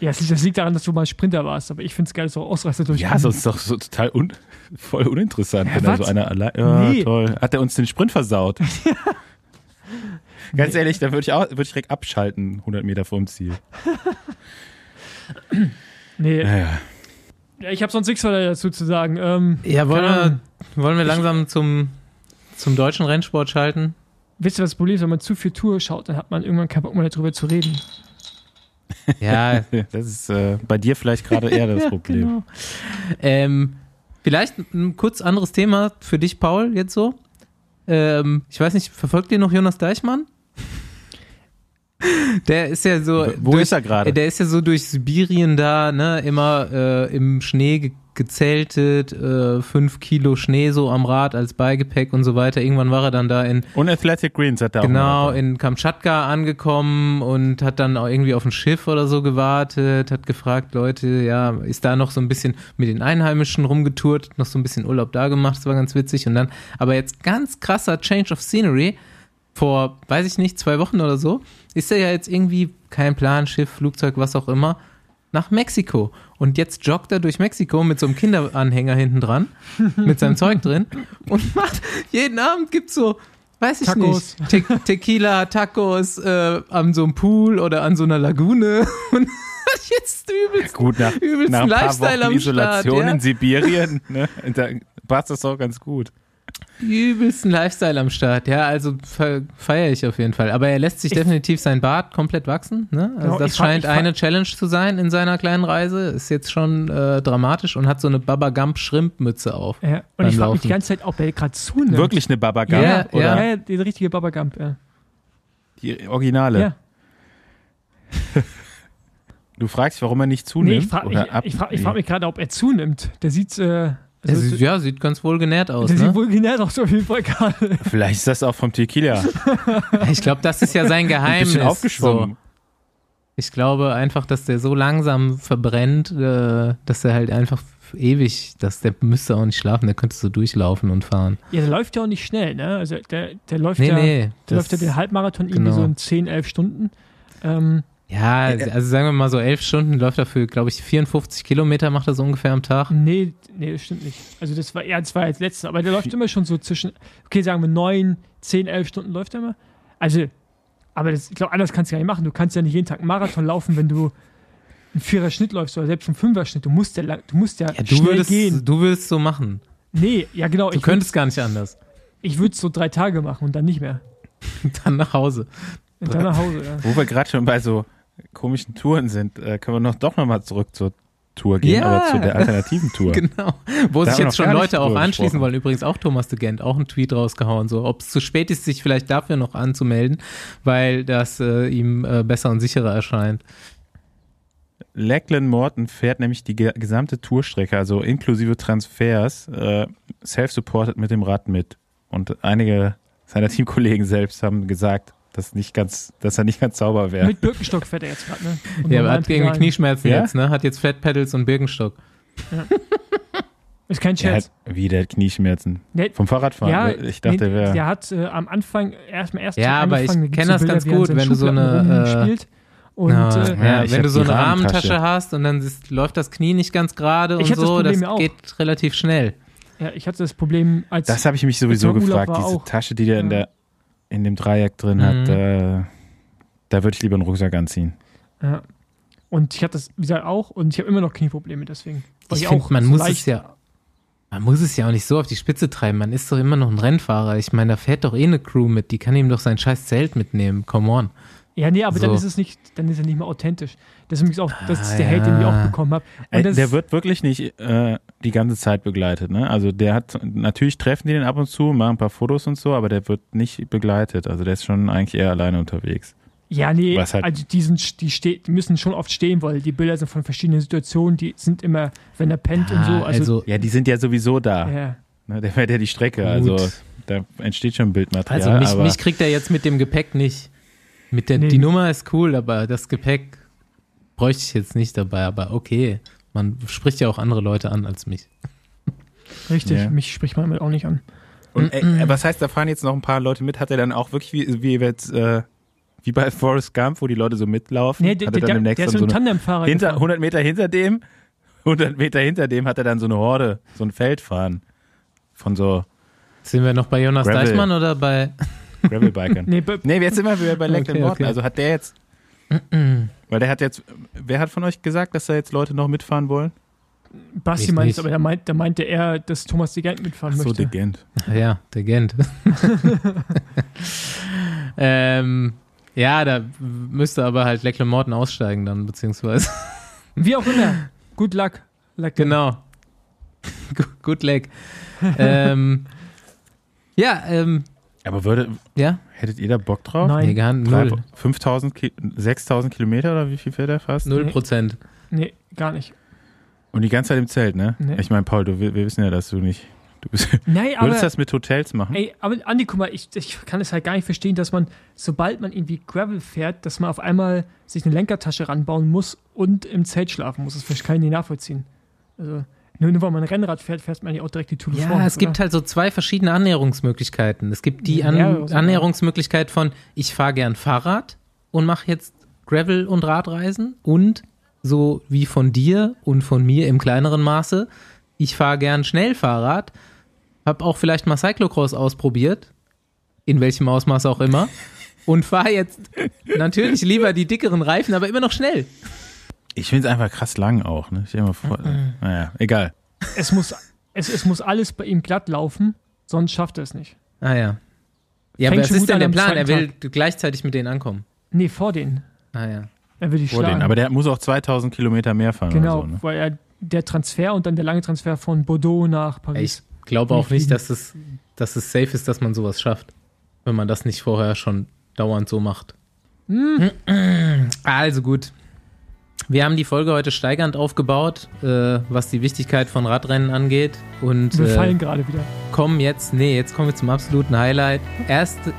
Speaker 4: Ja, es liegt- das liegt daran, dass du mal Sprinter warst, aber ich finde es geil, so Ausreißer durch.
Speaker 5: Ja, sonst ist doch so total un, voll uninteressant,
Speaker 4: Ja,
Speaker 5: wenn da so einer allein. Ja,
Speaker 4: Nee.
Speaker 5: toll. Hat er uns den Sprint versaut? Ganz ehrlich, da würde ich auch würde ich direkt abschalten, 100 Meter vorm Ziel.
Speaker 4: Nee,
Speaker 5: Naja.
Speaker 4: ja, ich habe sonst nichts weiter dazu zu sagen. Ähm,
Speaker 2: Ja, wollen wir, wollen wir langsam zum, zum deutschen Rennsport schalten?
Speaker 4: Wisst ihr, was das Problem ist? Wenn man zu viel Tour schaut, dann hat man irgendwann keinen Bock mehr darüber zu reden.
Speaker 2: Ja,
Speaker 5: Das ist äh, bei dir vielleicht gerade eher das Problem.
Speaker 2: Genau. Ähm, vielleicht ein kurz anderes Thema für dich, Paul, jetzt so. Ähm, ich weiß nicht, verfolgt ihr noch Jonas Deichmann? Der ist ja so.
Speaker 5: Wo
Speaker 2: durch,
Speaker 5: ist er gerade?
Speaker 2: Der ist ja so durch Sibirien da, ne, immer äh, im Schnee gezeltet, äh, fünf Kilo Schnee so am Rad als Beigepäck und so weiter. Irgendwann war er dann da in
Speaker 5: Und Athletic Greens hat er auch
Speaker 2: genau
Speaker 5: dabei.
Speaker 2: in Kamtschatka angekommen und hat dann auch irgendwie auf ein Schiff oder so gewartet, hat gefragt, Leute, ja, ist da noch so ein bisschen mit den Einheimischen rumgetourt, noch so ein bisschen Urlaub da gemacht, das war ganz witzig und dann, aber jetzt ganz krasser Change of Scenery, vor, weiß ich nicht, zwei Wochen oder so, ist er ja jetzt irgendwie kein Plan, Schiff, Flugzeug, was auch immer, nach Mexiko. Und jetzt joggt er durch Mexiko mit so einem Kinderanhänger hinten dran, mit seinem Zeug drin und macht, jeden Abend gibt's so, weiß ich
Speaker 4: Tacos.
Speaker 2: nicht, Te Tequila, Tacos äh, an so einem Pool oder an so einer Lagune und jetzt übelst,
Speaker 5: Gut, nach,
Speaker 2: übelst
Speaker 5: nach ein paar
Speaker 2: Lifestyle
Speaker 5: Wochen
Speaker 2: am
Speaker 5: Isolation
Speaker 2: Start, ja.
Speaker 5: in Sibirien, ne, da passt das doch ganz gut.
Speaker 2: Übelsten Lifestyle am Start. Ja, also fe feiere ich auf jeden Fall. Aber er lässt sich
Speaker 4: Ich-
Speaker 2: definitiv sein Bart komplett wachsen. Ne? Also
Speaker 4: Genau,
Speaker 2: das scheint
Speaker 4: fand-
Speaker 2: eine Challenge zu sein in seiner kleinen Reise. Ist jetzt schon äh, dramatisch und hat so eine Baba Gump Schrimpmütze auf.
Speaker 4: Ja, und ich frage mich die ganze Zeit, ob er gerade zunimmt.
Speaker 5: Wirklich eine Babagam
Speaker 2: Ja,
Speaker 5: oder
Speaker 4: Ja, ja, die richtige Baba Gump, ja.
Speaker 5: die Originale?
Speaker 4: ja.
Speaker 5: Du fragst, warum er nicht
Speaker 4: Nee,
Speaker 5: zunimmt?
Speaker 4: ich frage
Speaker 5: ab-
Speaker 4: ich, ich frag, ich frag mich gerade, ob er zunimmt. Der sieht, äh, also,
Speaker 2: sieht, ja, sieht ganz wohl genährt aus,
Speaker 4: der
Speaker 2: ne?
Speaker 4: sieht wohl genährt aus, auf jeden Fall gerade.
Speaker 5: Vielleicht ist das auch vom Tequila.
Speaker 2: Ich glaube, das ist ja sein
Speaker 5: Ein
Speaker 2: Geheimnis.
Speaker 5: bisschen aufgeschwommen.
Speaker 2: So. Ich glaube einfach, dass der so langsam verbrennt, äh, dass er halt einfach ewig, dass der müsste auch nicht schlafen, der könnte so durchlaufen und fahren.
Speaker 4: Ja, der läuft ja auch nicht schnell, ne? Also der, der läuft
Speaker 2: Nee,
Speaker 4: ja,
Speaker 2: nee.
Speaker 4: der läuft ja den Halbmarathon irgendwie
Speaker 2: genau.
Speaker 4: so in 10, 11 Stunden. Ähm,
Speaker 2: Ja, also sagen wir mal so elf Stunden läuft er für, glaube ich, 54 Kilometer macht er so ungefähr am Tag.
Speaker 4: nee, nee, das stimmt nicht. Also das war, ja, das war jetzt letztens, aber der läuft immer schon so zwischen, okay, sagen wir 9, 10, 11 Stunden läuft er immer. Also, aber das, ich glaube, anders kannst du gar nicht machen. Du kannst ja nicht jeden Tag einen Marathon laufen, wenn du einen Vierer Schnitt läufst oder selbst einen Fünfer Schnitt. Du musst ja, lang- du musst ja,
Speaker 2: Ja, du
Speaker 4: schnell
Speaker 2: würdest,
Speaker 4: gehen.
Speaker 2: du würdest so machen.
Speaker 4: Nee, ja genau.
Speaker 2: Du
Speaker 4: ich
Speaker 2: könntest gar nicht anders.
Speaker 4: ich würde es so drei Tage machen und dann nicht mehr.
Speaker 2: Dann nach Hause.
Speaker 4: Und dann nach Hause, ja.
Speaker 5: Wo wir gerade schon bei so komischen Touren sind, äh, können wir noch doch nochmal zurück zur Tour gehen,
Speaker 2: Ja.
Speaker 5: aber zu der alternativen Tour.
Speaker 2: Genau. Wo
Speaker 5: Da
Speaker 2: sich jetzt schon Leute auch anschließen
Speaker 5: gesprochen.
Speaker 2: wollen. Übrigens auch Thomas de Gent, auch einen Tweet rausgehauen. So, ob es zu spät ist, sich vielleicht dafür noch anzumelden, weil das äh, ihm äh, besser und sicherer erscheint.
Speaker 5: Lachlan Morton fährt nämlich die ge gesamte Tourstrecke, also inklusive Transfers, äh, self-supported mit dem Rad mit. Und einige seiner Teamkollegen selbst haben gesagt, dass, nicht ganz, dass er nicht ganz sauber wäre.
Speaker 4: Mit Birkenstock fährt er jetzt gerade, ne? Und
Speaker 2: Ja, aber hat gegen. Knieschmerzen
Speaker 5: Ja?
Speaker 2: jetzt, ne? Hat jetzt Flat Pedals und Birkenstock.
Speaker 4: Ist kein
Speaker 5: Er hat
Speaker 4: Scherz.
Speaker 5: wieder Knieschmerzen.
Speaker 4: Nee,
Speaker 5: Vom Fahrradfahren.
Speaker 4: ja,
Speaker 5: ich dachte,
Speaker 4: nee,
Speaker 5: er wäre.
Speaker 4: der hat äh, am Anfang erst mal erst
Speaker 2: Ja, aber ich
Speaker 4: angefangen, da gibt's
Speaker 2: kenn
Speaker 4: so
Speaker 2: das ganz
Speaker 4: wie in
Speaker 2: gut, wenn du so eine, äh.
Speaker 4: Und
Speaker 2: Ja,
Speaker 4: äh,
Speaker 5: Ja,
Speaker 2: ja, wenn du so eine
Speaker 5: Rahmentasche.
Speaker 2: Rahmentasche hast und dann ist, läuft das Knie nicht ganz gerade und
Speaker 4: das
Speaker 2: so, das,
Speaker 4: Problem ja auch.
Speaker 2: geht relativ schnell.
Speaker 4: ja, ich hatte das Problem, als
Speaker 5: Das habe ich mich sowieso gefragt. Diese
Speaker 4: auch.
Speaker 5: Tasche, die der in,
Speaker 4: Ja.
Speaker 5: der, in dem Dreieck drin
Speaker 2: Mhm.
Speaker 5: hat, äh, da würde ich lieber einen Rucksack anziehen.
Speaker 4: ja. und ich hatte das, wie gesagt, auch und ich habe immer noch Knieprobleme deswegen. Weil
Speaker 2: Ich finde, man
Speaker 4: so
Speaker 2: muss
Speaker 4: leicht-
Speaker 2: es ja, man muss es ja auch nicht so auf die Spitze treiben. Man ist doch immer noch ein Rennfahrer. Ich meine, da fährt doch eh eine Crew mit. Die kann ihm doch sein scheiß Zelt mitnehmen. Come on.
Speaker 4: Ja, nee, aber dann
Speaker 2: So.
Speaker 4: ist es nicht, dann ist er nicht mehr authentisch. Das ist übrigens auch, das ist
Speaker 2: Ah,
Speaker 4: der Hate, den ich auch bekommen habe.
Speaker 5: Der wird wirklich nicht äh, die ganze Zeit begleitet. Ne? Also der hat, natürlich treffen die den ab und zu, machen ein paar Fotos und so, aber der wird nicht begleitet. Also der ist schon eigentlich eher alleine unterwegs.
Speaker 4: Ja, nee,
Speaker 5: halt-
Speaker 4: also die, sind, die, ste die müssen schon oft stehen, weil die Bilder sind von verschiedenen Situationen, die sind immer, wenn er pennt und so.
Speaker 2: Ah,
Speaker 4: Also,
Speaker 5: Ja, die sind ja sowieso da.
Speaker 4: ja.
Speaker 5: Ne? Der fährt ja die Strecke.
Speaker 2: Gut.
Speaker 5: Also da entsteht schon Bildmaterial.
Speaker 2: Also mich,
Speaker 5: aber
Speaker 2: mich kriegt er jetzt mit dem Gepäck nicht. Mit der,
Speaker 4: Nee.
Speaker 2: Die Nummer ist cool, aber das Gepäck bräuchte ich jetzt nicht dabei. Aber okay, man spricht ja auch andere Leute an als mich.
Speaker 4: richtig,
Speaker 5: Ja.
Speaker 4: mich spricht man damit auch nicht an.
Speaker 5: und, ey, was heißt, da fahren jetzt noch ein paar Leute mit? Hat er dann auch wirklich wie, wie jetzt, äh, wie bei Forrest Gump, wo die Leute so mitlaufen?
Speaker 4: Nee, der,
Speaker 5: hat er
Speaker 4: der,
Speaker 5: dann
Speaker 4: der, der ist so ein Tandemfahrer.
Speaker 5: hinter,
Speaker 4: gefahren.
Speaker 5: 100 Meter hinter dem, 100 Meter hinter dem hat er dann so eine Horde, so ein Feld fahren von so
Speaker 2: Sind wir noch bei Jonas
Speaker 5: Gravel.
Speaker 2: Deichmann oder bei.
Speaker 5: Gravelbikern.
Speaker 4: Nee,
Speaker 5: Nee, jetzt sind wir wieder bei Lachlan
Speaker 2: Okay,
Speaker 5: Morton.
Speaker 2: okay.
Speaker 5: Also hat der jetzt, weil der hat jetzt, wer hat von euch gesagt, dass da jetzt Leute noch mitfahren wollen?
Speaker 4: Basti meint es, aber da, meint, da meinte er, dass Thomas de Gent mitfahren
Speaker 5: so,
Speaker 4: möchte.
Speaker 5: der Gent.
Speaker 2: Ja, der Gent. ähm, ja, da müsste aber halt Leckle Morton aussteigen dann, beziehungsweise.
Speaker 4: Wie auch immer. Good luck. luck
Speaker 2: Genau. Good leg. ähm, ja, ähm,
Speaker 5: Aber würde,
Speaker 2: ja,
Speaker 5: hättet ihr da Bock drauf?
Speaker 4: Nein.
Speaker 2: nee, gar null.
Speaker 5: 5000, Ki 6000 Kilometer oder wie viel fährt er fast?
Speaker 2: Null Prozent.
Speaker 4: Nee, gar nicht.
Speaker 5: Und die ganze Zeit im Zelt, ne?
Speaker 4: Nee.
Speaker 5: Ich meine, Paul, du, wir wir wissen ja, dass du nicht, du bist,
Speaker 4: Nein, aber.
Speaker 5: würdest das mit Hotels machen?
Speaker 4: Ey, aber Andi, guck mal, ich, ich kann es halt gar nicht verstehen, dass man, sobald man irgendwie Gravel fährt, dass man auf einmal sich eine Lenkertasche ranbauen muss und im Zelt schlafen muss. Das kann ich nicht nachvollziehen. Also, nur, nur weil man ein Rennrad fährt, fährt man ja auch direkt die Tour de
Speaker 2: Ja,
Speaker 4: France,
Speaker 2: es gibt
Speaker 4: oder?
Speaker 2: halt so zwei verschiedene Annäherungsmöglichkeiten. Es gibt die
Speaker 4: Ja,
Speaker 2: An
Speaker 4: sogar.
Speaker 2: Annäherungsmöglichkeit von, ich fahre gern Fahrrad und mache jetzt Gravel- und Radreisen und so wie von dir und von mir im kleineren Maße, ich fahre gern Schnellfahrrad, habe auch vielleicht mal Cyclocross ausprobiert, in welchem Ausmaß auch immer, und fahre jetzt natürlich lieber die dickeren Reifen, aber immer noch schnell.
Speaker 5: Ich finde es einfach krass lang auch, ne? Ich mir vor, naja, egal.
Speaker 4: Es muss, es, es muss alles bei ihm glatt laufen, sonst schafft er es nicht.
Speaker 2: Ah ja. Ja,
Speaker 4: Fängt
Speaker 2: aber was ist denn der Plan? Er will gleichzeitig mit denen ankommen.
Speaker 4: Nee, vor denen.
Speaker 2: Ah ja.
Speaker 4: Er will die
Speaker 5: Vor
Speaker 4: schlagen.
Speaker 5: denen. Aber der muss auch 2000 Kilometer mehr fahren
Speaker 4: genau,
Speaker 5: oder so, ne?
Speaker 4: weil er der Transfer und dann der lange Transfer von Bordeaux nach
Speaker 2: Ich
Speaker 4: Paris.
Speaker 2: glaube auch
Speaker 4: Nicht
Speaker 2: nicht, dass es, dass es safe ist, dass man sowas schafft, wenn man das nicht vorher schon dauernd so macht. Also gut. Wir haben die Folge heute steigernd aufgebaut, äh, was die Wichtigkeit von Radrennen angeht. Und
Speaker 4: Wir
Speaker 2: äh,
Speaker 4: fallen gerade wieder.
Speaker 2: kommen jetzt, nee, jetzt kommen wir zum absoluten Highlight. Erste,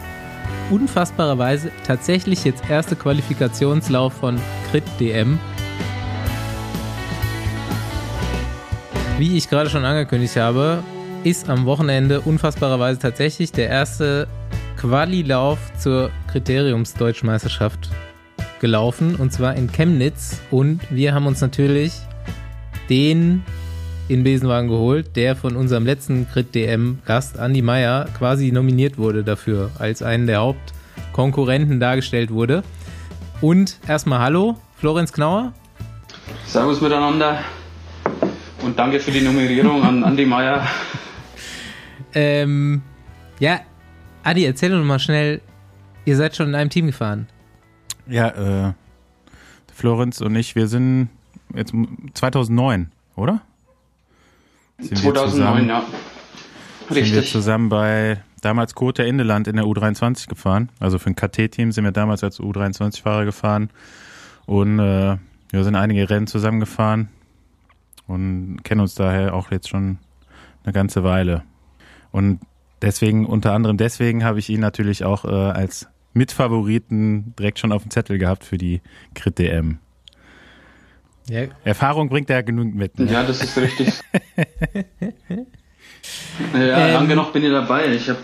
Speaker 2: unfassbarerweise, tatsächlich jetzt erste Qualifikationslauf von Crit DM. Wie ich gerade schon angekündigt habe, ist am Wochenende unfassbarerweise tatsächlich der erste Quali-Lauf zur Kriteriumsdeutschmeisterschaft gelaufen und zwar in Chemnitz und wir haben uns natürlich den in Besenwagen geholt, der von unserem letzten Crit DM Gast Andy Meyer quasi nominiert wurde dafür, als einen der Hauptkonkurrenten dargestellt wurde. Und erstmal Hallo, Florenz Knauer.
Speaker 6: Servus miteinander und danke für die Nummerierung an Andi Meier.
Speaker 2: Ähm, ja, Adi, erzähl doch mal schnell, ihr seid schon in einem Team gefahren.
Speaker 5: Ja, äh, Florenz und ich, wir sind jetzt 2009, oder? Sind wir
Speaker 6: 2009,
Speaker 5: zusammen-
Speaker 6: ja.
Speaker 5: Sind wir
Speaker 6: Richtig.
Speaker 5: zusammen bei damals Kote Indeland in der U23 gefahren. Also für ein KT-Team sind wir damals als U23-Fahrer gefahren und äh, wir sind einige Rennen zusammengefahren und kennen uns daher auch jetzt schon eine ganze Weile. Und deswegen, unter anderem deswegen, habe ich ihn natürlich auch äh, als Mitfavoriten direkt schon auf dem Zettel gehabt für die Crit DM.
Speaker 2: Ja,
Speaker 5: Erfahrung bringt er genügend mit. Ne?
Speaker 6: Ja, das ist richtig. ja,
Speaker 2: Ähm.
Speaker 6: lange noch bin ich dabei. Ich habe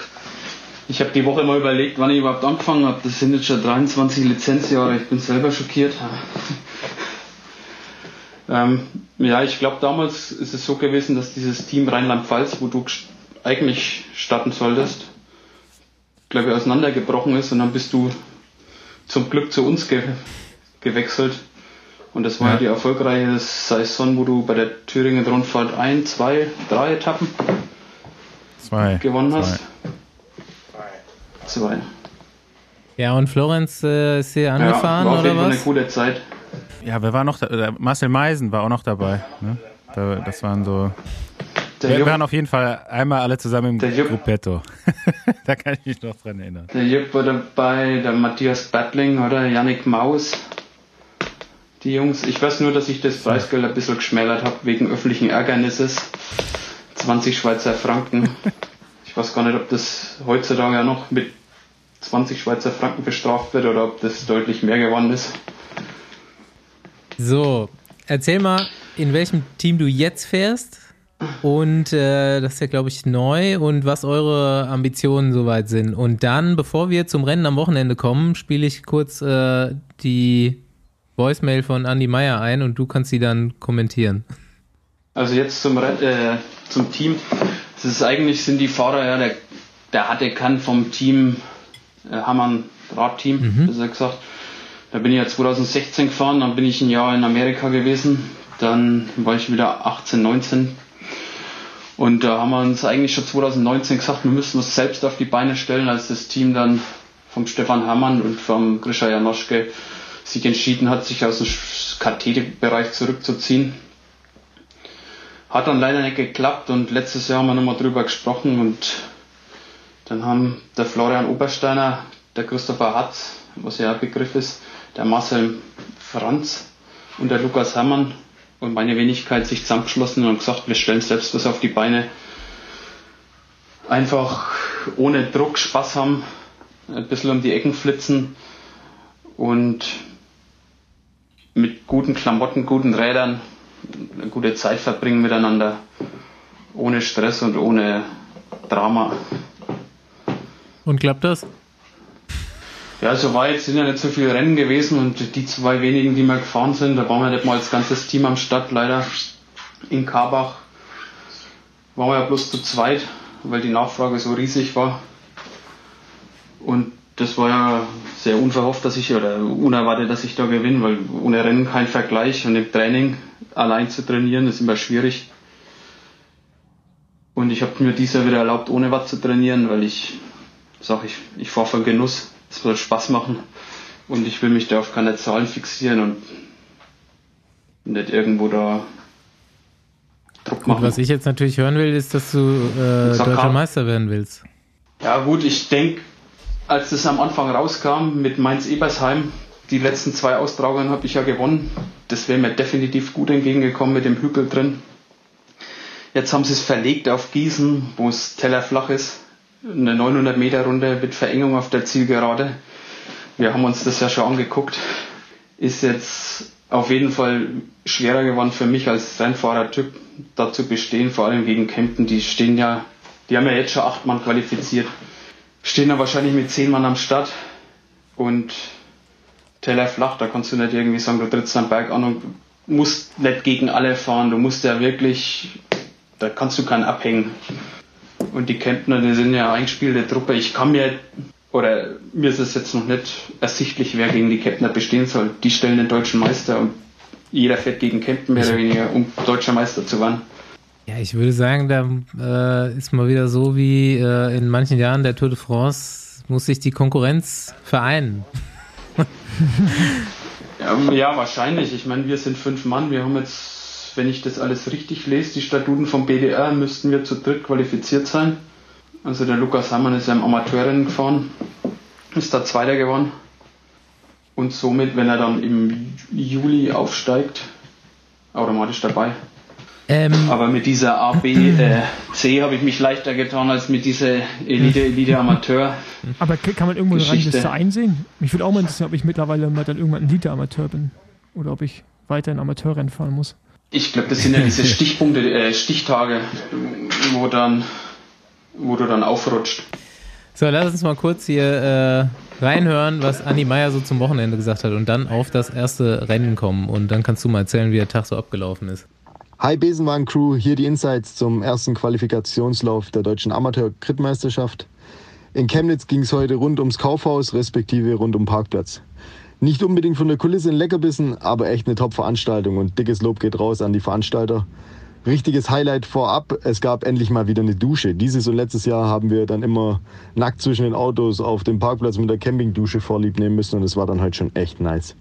Speaker 6: ich hab die Woche mal überlegt, wann ich überhaupt angefangen habe. Das sind jetzt schon 23 Lizenzjahre. Ich bin selber schockiert. ähm, ja, ich glaube, damals ist es so gewesen, dass dieses Team Rheinland-Pfalz, wo du eigentlich starten solltest, glaube ich, auseinandergebrochen ist und dann bist du zum Glück zu uns ge gewechselt. Und das war
Speaker 5: Ja.
Speaker 6: ja. die erfolgreiche Saison, wo du bei der Thüringen Rundfahrt ein, zwei, drei Etappen
Speaker 5: Zwei.
Speaker 6: gewonnen
Speaker 5: Zwei.
Speaker 6: hast. Zwei.
Speaker 2: ja und Florenz äh, ist hier
Speaker 6: Ja,
Speaker 2: angefahren
Speaker 6: war auf
Speaker 2: oder
Speaker 6: jeden Fall eine
Speaker 2: was?
Speaker 6: coole Zeit.
Speaker 5: Ja, wer war noch da? äh, Marcel Meisen war auch noch dabei. Ne? Da, das waren so.
Speaker 6: Der,
Speaker 5: Wir
Speaker 6: Jupp,
Speaker 5: waren auf jeden Fall einmal alle zusammen im
Speaker 6: Jupp.
Speaker 5: Gruppetto. da kann ich mich noch dran erinnern.
Speaker 6: der Jupp war dabei, der Matthias Battling oder Yannick Maus. Die Jungs. Ich weiß nur, dass ich das Preisgeld ein bisschen geschmälert habe wegen öffentlichen Ärgernisses. 20 Schweizer Franken. Ich weiß gar nicht, ob das heutzutage ja noch mit 20 Schweizer Franken bestraft wird oder ob das deutlich mehr geworden ist.
Speaker 2: So, erzähl mal, in welchem Team du jetzt fährst und äh, das ist ja, glaube ich, neu und was eure Ambitionen soweit sind. Und dann, bevor wir zum Rennen am Wochenende kommen, spiele ich kurz äh, die Voicemail von Andy Meyer ein und du kannst sie dann kommentieren.
Speaker 6: Also jetzt zum, äh, zum Team. Das ist eigentlich sind die Fahrer ja der, der hatte kann vom Team äh, Hammann Radteam, besser gesagt. Da bin ich ja 2016 gefahren, dann bin ich ein Jahr in Amerika gewesen, dann war ich wieder 18, 19 und da haben wir uns eigentlich schon 2019 gesagt, wir müssen uns selbst auf die Beine stellen, als das Team dann vom Stefan Hermann und vom Grisha Janoschke sich entschieden hat, sich aus dem KT-Bereich zurückzuziehen. Hat dann leider nicht geklappt und letztes Jahr haben wir nochmal drüber gesprochen und dann haben der Florian Obersteiner, der Christopher Hatz, was ja ein Begriff ist, der Marcel Franz und der Lukas Herrmann und meine Wenigkeit sich zusammengeschlossen und gesagt, wir stellen selbst was auf die Beine. Einfach ohne Druck Spaß haben, ein bisschen um die Ecken flitzen und mit guten Klamotten, guten Rädern eine gute Zeit verbringen miteinander. Ohne Stress und ohne Drama.
Speaker 2: Und klappt das?
Speaker 6: Ja, soweit sind ja nicht so viele Rennen gewesen und die zwei wenigen, die wir gefahren sind, da waren wir nicht mal als ganzes Team am Start, leider. In Karbach waren wir ja bloß zu zweit, weil die Nachfrage so riesig war. Und das war ja sehr unverhofft, dass ich, oder unerwartet, dass ich da gewinne, weil ohne Rennen kein Vergleich und im Training allein zu trainieren ist immer schwierig. Und ich habe mir dieses Jahr wieder erlaubt, ohne was zu trainieren, weil ich sage, ich, ich fahre für Genuss, es soll Spaß machen und ich will mich da auf keine Zahlen fixieren und nicht irgendwo da Druck
Speaker 2: Gut,
Speaker 6: machen.
Speaker 2: was ich jetzt natürlich hören will, ist, dass du äh,
Speaker 6: Sag
Speaker 2: deutscher. Meister werden willst.
Speaker 6: Ja gut, ich denke, als das am Anfang rauskam mit Mainz-Ebersheim, Die letzten zwei Austragungen habe ich ja gewonnen. Das wäre mir definitiv gut entgegengekommen mit dem Hügel drin. Jetzt haben sie es verlegt auf Gießen, wo es tellerflach ist. Eine 900 Meter Runde mit Verengung auf der Zielgerade. Wir haben uns das ja schon angeguckt. Ist jetzt auf jeden Fall schwerer geworden für mich als Rennfahrertyp, da zu bestehen, vor allem gegen Kempten. Die stehen ja, die haben ja jetzt schon acht Mann qualifiziert. Stehen da wahrscheinlich mit zehn Mann am Start und Teller flach, da kannst du nicht irgendwie sagen, du trittst am Berg an und musst nicht gegen alle fahren. Du musst ja wirklich, da kannst du keinen abhängen. Und die Kemptner, die sind ja eingespielte Truppe. Ich kann mir, oder mir ist es jetzt noch nicht ersichtlich, wer gegen die Kemptner bestehen soll. Die stellen den deutschen Meister und jeder fährt gegen Kempten mehr oder weniger, um deutscher Meister zu werden.
Speaker 2: Ja, ich würde sagen, da äh, ist mal wieder so wie äh, in manchen Jahren der Tour de France, muss sich die Konkurrenz vereinen.
Speaker 6: ja, ja, wahrscheinlich. Ich meine, wir sind fünf Mann. Wir haben jetzt, wenn ich das alles richtig lese, die Statuten vom BDR, müssten wir zu dritt qualifiziert sein. Also der Lukas Hammann ist ja im Amateurrennen gefahren, ist da Zweiter geworden. Und somit, wenn er dann im Juli aufsteigt, automatisch dabei. Ähm, Aber mit dieser A, B, äh, C habe ich mich leichter getan als mit dieser Elite, Elite Amateur.
Speaker 4: Aber kann man irgendwo eine Rangliste einsehen? Mich würde auch mal interessieren, ob ich mittlerweile mal dann irgendwann ein Elite Amateur bin. Oder ob ich weiter in Amateurrennen fahren muss.
Speaker 6: Ich glaube, das sind ja diese Stichpunkte, äh, Stichtage, wo dann, wo du dann aufrutscht.
Speaker 2: So, lass uns mal kurz hier äh, reinhören, was Anni Meier so zum Wochenende gesagt hat und dann auf das erste Rennen kommen. Und dann kannst du mal erzählen, wie der Tag so abgelaufen ist.
Speaker 7: Hi Besenwagen-Crew, hier die Insights zum ersten Qualifikationslauf der deutschen Amateur-Crit-Meisterschaft. In Chemnitz ging es heute rund ums Kaufhaus, respektive rund um Parkplatz. Nicht unbedingt von der Kulisse ein Leckerbissen, aber echt eine Top-Veranstaltung und dickes Lob geht raus an die Veranstalter. Richtiges Highlight vorab, es gab endlich mal wieder eine Dusche. Dieses und letztes Jahr haben wir dann immer nackt zwischen den Autos auf dem Parkplatz mit der Campingdusche vorlieb nehmen müssen und es war dann heute schon echt nice.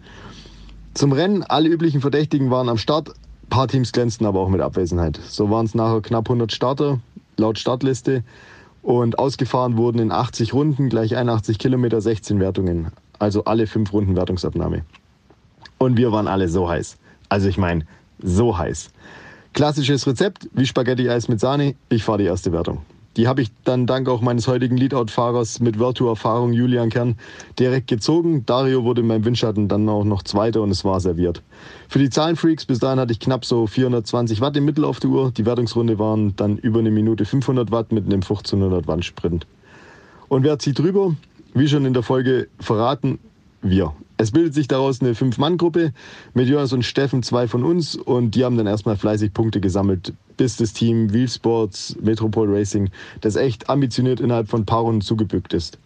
Speaker 7: Zum Rennen, alle üblichen Verdächtigen waren am Start, ein paar Teams glänzten aber auch mit Abwesenheit. So waren es nachher knapp 100 Starter laut Startliste und ausgefahren wurden in 80 Runden gleich 81 Kilometer 16 Wertungen. Also alle fünf Runden Wertungsabnahme. Und wir waren alle so heiß. Also ich meine, so heiß. Klassisches Rezept wie Spaghetti-Eis mit Sahne. Ich fahre die erste Wertung. Die habe ich dann dank auch meines heutigen Leadout-Fahrers mit Virtu-Erfahrung Julian Kern direkt gezogen. Dario wurde in meinem Windschatten dann auch noch Zweiter und es war serviert. Für die Zahlenfreaks, bis dahin hatte ich knapp so 420 Watt im Mittel auf der Uhr. Die Wertungsrunde waren dann über eine Minute 500 Watt mit einem 1500 Watt Sprint. Und wer zieht drüber? Wie schon in der Folge verraten, wir. Es bildet sich daraus eine Fünf-Mann-Gruppe mit Jonas und Steffen, zwei von uns. Und die haben dann erstmal fleißig Punkte gesammelt, bis das Team Wheel Sports Metropol Racing, das echt ambitioniert innerhalb von ein paar Runden zugebückt ist.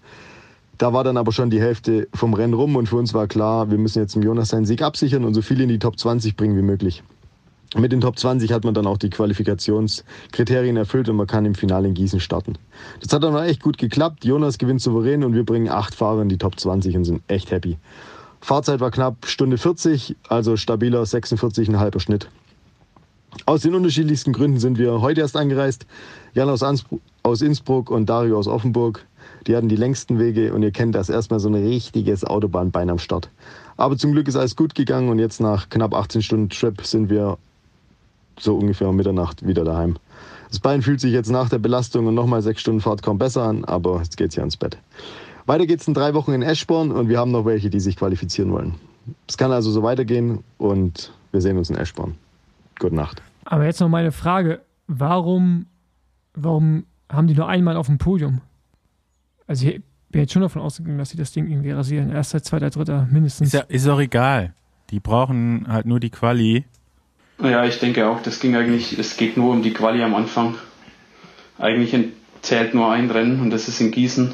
Speaker 7: Da war dann aber schon die Hälfte vom Rennen rum und für uns war klar, wir müssen jetzt dem Jonas seinen Sieg absichern und so viel in die Top 20 bringen wie möglich. Mit den Top 20 hat man dann auch die Qualifikationskriterien erfüllt und man kann im Finale in Gießen starten. Das hat dann auch echt gut geklappt. Jonas gewinnt souverän und wir bringen acht Fahrer in die Top 20 und sind echt happy. Fahrzeit war knapp Stunde 40, also stabiler 46,5 Schnitt. Aus den unterschiedlichsten Gründen sind wir heute erst angereist. Jan aus, Ansbruch, aus Innsbruck und Dario aus Offenburg. Die hatten die längsten Wege und ihr kennt das erstmal so ein richtiges Autobahnbein am Start. Aber zum Glück ist alles gut gegangen und jetzt nach knapp 18 Stunden Trip sind wir so ungefähr um Mitternacht wieder daheim. Das Bein fühlt sich jetzt nach der Belastung und nochmal sechs Stunden Fahrt kaum besser an, aber jetzt geht's hier ans Bett. Weiter geht's in drei Wochen in Eschborn und wir haben noch welche, die sich qualifizieren wollen. Es kann also so weitergehen und wir sehen uns in Eschborn. Gute Nacht.
Speaker 4: Aber jetzt noch meine Frage: Warum, warum haben die nur einmal auf dem Podium? Also, ich bin jetzt schon davon ausgegangen, dass sie das Ding irgendwie rasieren. Erster, zweiter, dritter, mindestens.
Speaker 5: Ist, ja, ist auch egal. Die brauchen halt nur die Quali.
Speaker 6: Ja, ich denke auch, das ging eigentlich, es geht nur um die Quali am Anfang. Eigentlich zählt nur ein Rennen und das ist in Gießen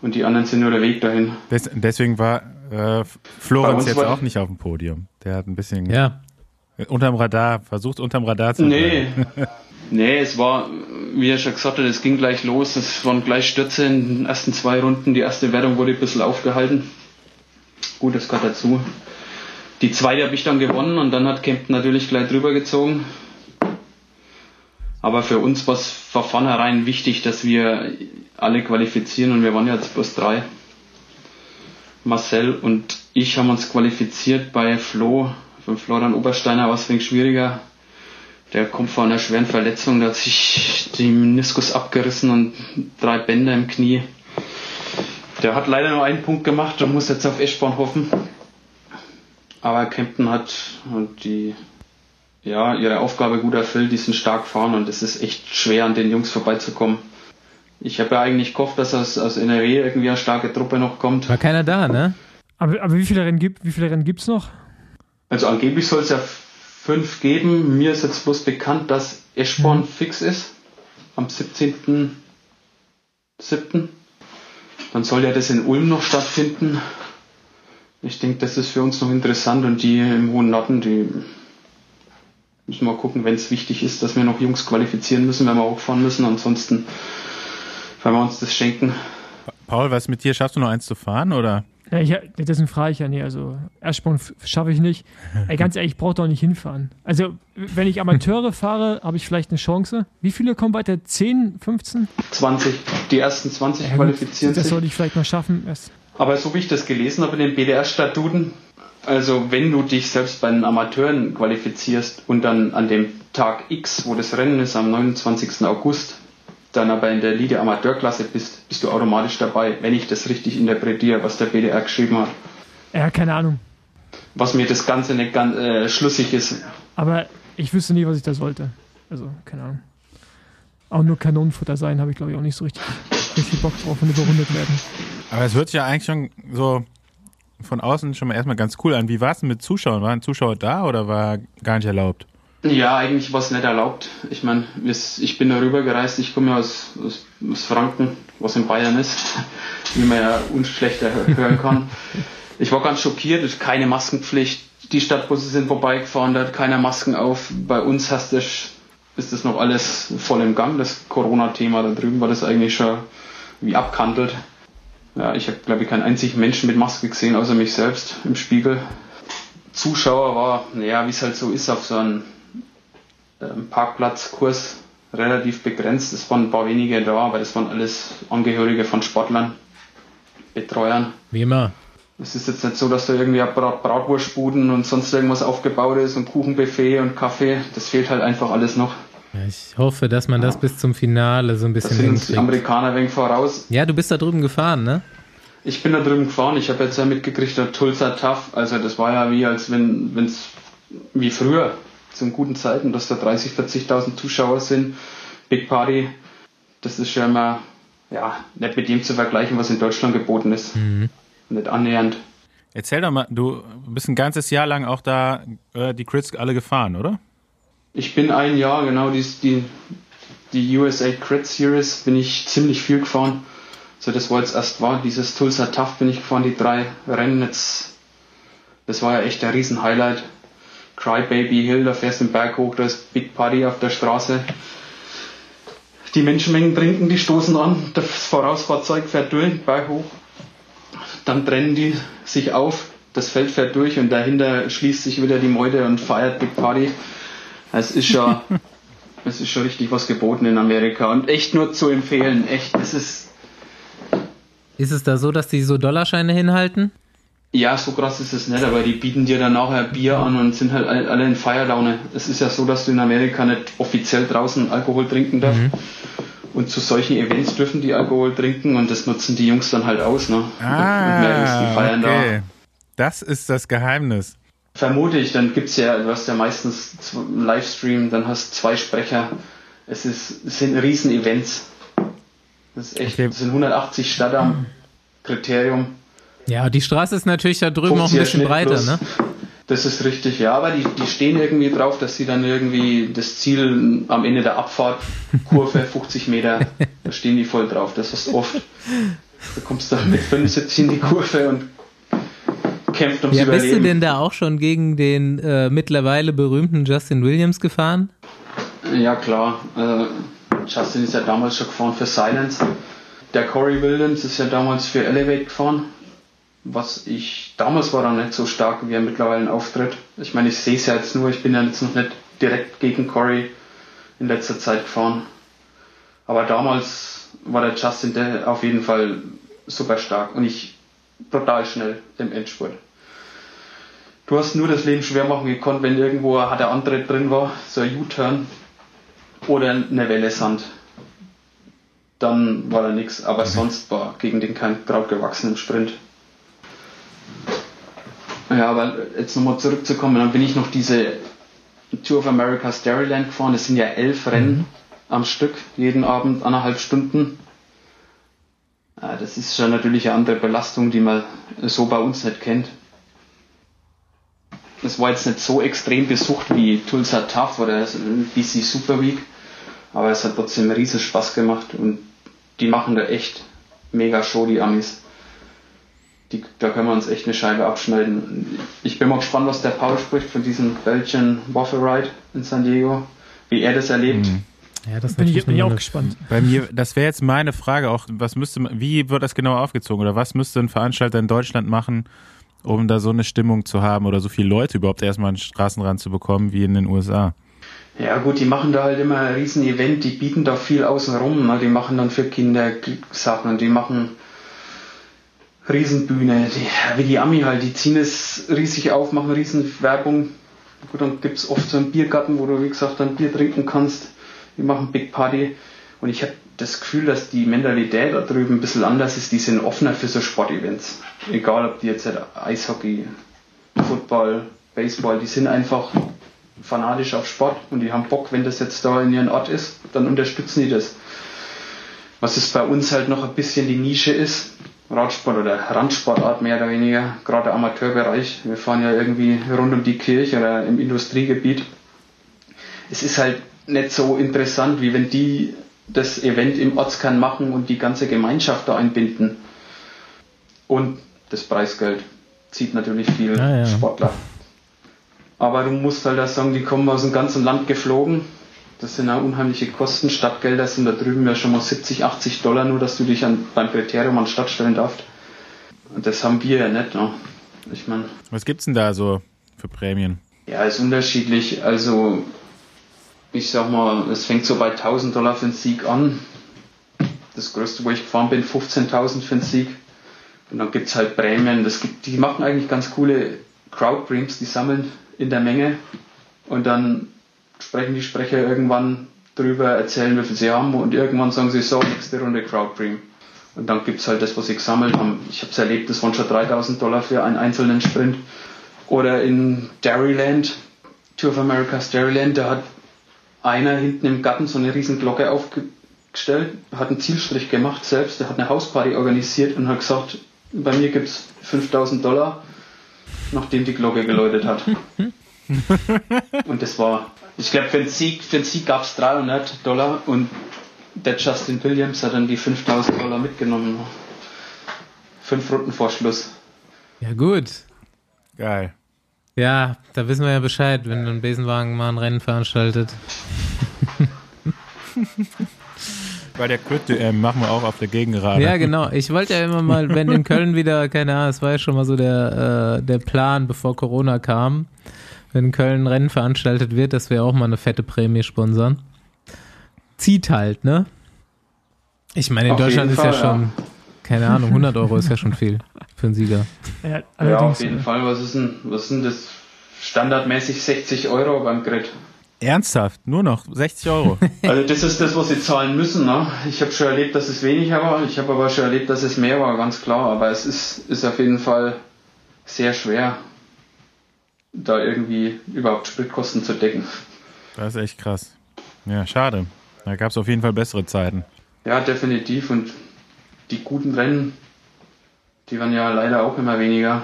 Speaker 6: und die anderen sind nur der Weg dahin.
Speaker 5: Des, deswegen war äh, Florenz jetzt auch nicht auf dem Podium. Der hat ein bisschen
Speaker 2: ja.
Speaker 5: unterm Radar, versucht unterm Radar zu
Speaker 6: Nee. nee, es war, wie er schon gesagt hat, es ging gleich los. Es waren gleich Stürze in den ersten zwei Runden. Die erste Wertung wurde ein bisschen aufgehalten. Gut, das gehört dazu. Die zweite habe ich dann gewonnen und dann hat Kempten natürlich gleich drüber gezogen. Aber für uns war es von vornherein wichtig, dass wir alle qualifizieren und wir waren jetzt bloß drei. Marcel und ich haben uns qualifiziert bei Flo, von Florian Obersteiner war es wenig schwieriger. Der kommt von einer schweren Verletzung, der hat sich den Meniskus abgerissen und drei Bänder im Knie. Der hat leider nur einen Punkt gemacht und muss jetzt auf Eschborn hoffen. Aber Kempten hat die, ja, ihre Aufgabe gut erfüllt, die sind stark fahren und es ist echt schwer, an den Jungs vorbeizukommen. Ich habe ja eigentlich gehofft, dass aus, aus NRW irgendwie eine starke Truppe noch kommt.
Speaker 2: War keiner da, ne?
Speaker 4: Aber, aber wie viele Rennen gibt wie viele Rennen gibt's noch?
Speaker 6: Also angeblich soll es ja fünf geben. Mir ist jetzt bloß bekannt, dass Eschborn mhm. fix ist. Am 17.07. Dann soll ja das in Ulm noch stattfinden. Ich denke, das ist für uns noch interessant und die im Hohen Norden, die müssen wir gucken, wenn es wichtig ist, dass wir noch Jungs qualifizieren müssen, wenn wir hochfahren müssen. Ansonsten werden wir uns das schenken.
Speaker 5: Paul, was mit dir? Schaffst du noch eins zu fahren oder?
Speaker 4: Ja, ich, deswegen frage ich ja nicht. Also, Ersprung schaffe ich nicht. Ey, ganz ehrlich, ich brauche doch nicht hinfahren. Also, wenn ich Amateure fahre, habe ich vielleicht eine Chance. Wie viele kommen weiter? 10, 15?
Speaker 6: 20. Die ersten 20 ja, qualifizieren
Speaker 4: das sich. Das sollte ich vielleicht mal schaffen. Erst.
Speaker 6: Aber so wie ich das gelesen habe in den BDR-Statuten, also wenn du dich selbst bei den Amateuren qualifizierst und dann an dem Tag X, wo das Rennen ist, am 29. August, dann aber in der Liga Amateurklasse bist, bist du automatisch dabei, wenn ich das richtig interpretiere, was der BDR geschrieben hat.
Speaker 4: Ja, keine Ahnung.
Speaker 6: Was mir das Ganze nicht ganz äh, schlüssig ist.
Speaker 4: Aber ich wüsste nie, was ich da sollte. Also, keine Ahnung. Auch nur Kanonenfutter sein, habe ich glaube ich auch nicht so richtig, richtig Bock drauf und überrundet werden.
Speaker 5: Aber es hört sich ja eigentlich schon so von außen schon mal erstmal ganz cool an. Wie war es denn mit Zuschauern? Waren Zuschauer da oder war gar nicht erlaubt?
Speaker 6: Ja, eigentlich war es nicht erlaubt. Ich meine, ich bin darüber gereist, ich komme ja aus, aus, aus, Franken, was in Bayern ist, wie man ja unschlechter hören kann. Ich war ganz schockiert, keine Maskenpflicht. Die Stadtbusse sind vorbeigefahren, da hat keiner Masken auf. Bei uns hast du, ist das noch alles voll im Gang, das Corona-Thema. Da drüben war das eigentlich schon wie abkantelt. Ja, ich habe, glaube ich, keinen einzigen Menschen mit Maske gesehen, außer mich selbst im Spiegel. Zuschauer war, naja, wie es halt so ist, auf so einem ähm, Parkplatzkurs relativ begrenzt. Es waren ein paar wenige da, aber das waren alles Angehörige von Sportlern, Betreuern.
Speaker 2: Wie immer.
Speaker 6: Es ist jetzt nicht so, dass da irgendwie Brat Bratwurstbuden und sonst irgendwas aufgebaut ist und Kuchenbuffet und Kaffee. Das fehlt halt einfach alles noch.
Speaker 2: Ja, ich hoffe, dass man das bis zum Finale so ein bisschen.
Speaker 6: Da sind uns die Amerikaner ein wenig voraus.
Speaker 2: Ja, du bist da drüben gefahren, ne?
Speaker 6: Ich bin da drüben gefahren. Ich habe jetzt ja mitgekriegt, der Tulsa Tough. Also das war ja wie als wenn es wie früher zu guten Zeiten, dass da 30, 40.000 Zuschauer sind. Big Party, das ist schon immer ja, nicht mit dem zu vergleichen, was in Deutschland geboten ist. Mhm. Nicht annähernd.
Speaker 5: Erzähl doch mal, du bist ein ganzes Jahr lang auch da äh, die Crits alle gefahren, oder?
Speaker 6: Ich bin ein Jahr, genau, die, die, die USA Crit Series bin ich ziemlich viel gefahren. So, das war jetzt erst war, dieses Tulsa Tough bin ich gefahren, die drei Rennen jetzt. Das war ja echt ein Riesen-Highlight. Crybaby Hill, da fährst du den Berg hoch, da ist Big Party auf der Straße. Die Menschenmengen trinken, die stoßen an, das Vorausfahrzeug fährt durch, Berg hoch. Dann trennen die sich auf, das Feld fährt durch und dahinter schließt sich wieder die Meute und feiert Big Party. Es ist schon, es ist schon richtig was geboten in Amerika und echt nur zu empfehlen, echt, es ist.
Speaker 2: Ist es da so, dass die so Dollarscheine hinhalten?
Speaker 6: Ja, so krass ist es nicht, aber die bieten dir dann nachher Bier an und sind halt alle in Feierlaune. Es ist ja so, dass du in Amerika nicht offiziell draußen Alkohol trinken darfst. Mhm. Und zu solchen Events dürfen die Alkohol trinken und das nutzen die Jungs dann halt aus. Ne?
Speaker 5: Ah, und mehr Jungs, die feiern okay. da. Das ist das Geheimnis.
Speaker 6: Vermute ich, dann gibt es ja, du hast ja meistens einen Livestream, dann hast zwei Sprecher. Es, ist, es sind Riesen-Events. Das ist echt, okay. das sind 180 Stadt am Kriterium.
Speaker 2: Ja, die Straße ist natürlich da drüben auch ein bisschen breiter, ne?
Speaker 6: Das ist richtig, ja, aber die, die stehen irgendwie drauf, dass sie dann irgendwie das Ziel am Ende der Abfahrt, Kurve 50 Meter, da stehen die voll drauf. Das ist oft. Da kommst du mit 75 in die Kurve und kämpft ums
Speaker 2: ja,
Speaker 6: Überleben.
Speaker 2: Bist du denn da auch schon gegen den äh, mittlerweile berühmten Justin Williams gefahren?
Speaker 6: Ja, klar. Also, Justin ist ja damals schon gefahren für Silence. Der Corey Williams ist ja damals für Elevate gefahren was ich damals war er nicht so stark, wie er mittlerweile auftritt. Ich meine, ich sehe es ja jetzt nur, ich bin ja jetzt noch nicht direkt gegen Corey in letzter Zeit gefahren. Aber damals war der Justin auf jeden Fall super stark und ich brutal schnell im Endspurt. du hast nur das Leben schwer machen gekonnt, wenn irgendwo ein harter Antritt drin war, so ein U-Turn oder eine Welle Sand. Dann war da nichts, aber sonst war gegen den kein Kraut gewachsen im Sprint. Ja, aber jetzt nochmal zurückzukommen, dann bin ich noch diese Tour of America Dairyland gefahren. Das sind ja elf Rennen mhm. am Stück, jeden Abend anderthalb Stunden. Ja, das ist schon natürlich eine andere Belastung, die man so bei uns nicht kennt. Es war jetzt nicht so extrem besucht wie Tulsa Tough oder BC Super Week, aber es hat trotzdem riesen Spaß gemacht und die machen da echt mega Show, die Amis die, da können wir uns echt eine Scheibe abschneiden. Ich bin mal gespannt, was der Paul spricht von diesem Belgian Waffle Ride in San Diego, wie er das erlebt. Mhm.
Speaker 4: Ja, das bin ich, bin ich auch gespannt.
Speaker 5: Bei mir, das wäre jetzt meine Frage auch, was müsste, wie wird das genau aufgezogen oder was müsste ein Veranstalter in Deutschland machen, um da so eine Stimmung zu haben oder so viele Leute überhaupt erstmal an den Straßenrand zu bekommen wie in den USA?
Speaker 6: Ja gut, die machen da halt immer ein riesen Event, die bieten da viel außenrum, ne? die machen dann für Kinder Sachen, die machen Riesenbühne, die, wie die Ami halt, die ziehen es riesig auf, machen Riesenwerbung. Gut, dann gibt es oft so einen Biergarten, wo du, wie gesagt, dann Bier trinken kannst. Die machen Big Party. Und ich habe das Gefühl, dass die Mentalität da drüben ein bisschen anders ist. Die sind offener für so Sportevents. Egal, ob die jetzt halt Eishockey, Football, Baseball, die sind einfach fanatisch auf Sport und die haben Bock, wenn das jetzt da in ihrem Ort ist, dann unterstützen die das. Was es bei uns halt noch ein bisschen die Nische ist, Radsport oder Randsportart mehr oder weniger, gerade der Amateurbereich. Wir fahren ja irgendwie rund um die Kirche oder im Industriegebiet. Es ist halt nicht so interessant, wie wenn die das Event im Ortskern machen und die ganze Gemeinschaft da einbinden. Und das Preisgeld zieht natürlich viel ah, ja. Sportler. Aber du musst halt auch sagen, die kommen aus dem ganzen Land geflogen das sind auch unheimliche Kosten. Stadtgelder sind da drüben ja schon mal 70, 80 Dollar, nur dass du dich an, beim Kriterium an Stadt stellen darfst. Und das haben wir ja nicht. Ne? Ich mein,
Speaker 5: Was gibt's denn da so für Prämien?
Speaker 6: Ja, ist unterschiedlich. Also, ich sag mal, es fängt so bei 1000 Dollar für den Sieg an. Das größte, wo ich gefahren bin, 15.000 für den Sieg. Und dann gibt es halt Prämien. Das gibt, die machen eigentlich ganz coole Crowd Creams, die sammeln in der Menge. Und dann sprechen die Sprecher irgendwann drüber, erzählen, wie viel sie haben und irgendwann sagen sie so, nächste Runde Crowd Cream. Und dann gibt es halt das, was sie gesammelt haben. Ich habe es erlebt, das waren schon 3000 Dollar für einen einzelnen Sprint. Oder in Dairyland, Tour of America's Dairyland, da hat einer hinten im Garten so eine riesen Glocke aufgestellt, hat einen Zielstrich gemacht selbst, der hat eine Hausparty organisiert und hat gesagt, bei mir gibt es 5000 Dollar, nachdem die Glocke geläutet hat. und das war ich glaube, für den Sieg, für den Sieg gab es 300 Dollar und der Justin Williams hat dann die 5000 Dollar mitgenommen. Fünf Runden vor Schluss.
Speaker 2: Ja, gut.
Speaker 5: Geil.
Speaker 2: Ja, da wissen wir ja Bescheid, wenn ein Besenwagen mal ein Rennen veranstaltet.
Speaker 5: Bei der Kürte ähm, machen wir auch auf der Gegengerade.
Speaker 2: Ja, genau. Ich wollte ja immer mal, wenn in Köln wieder, keine Ahnung, es war ja schon mal so der, äh, der Plan, bevor Corona kam, wenn in Köln ein Rennen veranstaltet wird, dass wir auch mal eine fette Prämie sponsern. Zieht halt, ne? Ich meine, in auf Deutschland ist Fall, ja schon, ja. keine Ahnung, 100 Euro ist ja schon viel für einen Sieger.
Speaker 6: Ja, ja auf jeden Fall. Was ist denn, was ist denn das? Standardmäßig 60 Euro beim Grid.
Speaker 5: Ernsthaft? Nur noch 60 Euro?
Speaker 6: also das ist das, was sie zahlen müssen. Ne? Ich habe schon erlebt, dass es weniger war. Ich habe aber schon erlebt, dass es mehr war, ganz klar. Aber es ist, ist auf jeden Fall sehr schwer da irgendwie überhaupt Spritkosten zu decken.
Speaker 5: Das ist echt krass. Ja, schade. Da gab es auf jeden Fall bessere Zeiten.
Speaker 6: Ja, definitiv. Und die guten Rennen, die waren ja leider auch immer weniger.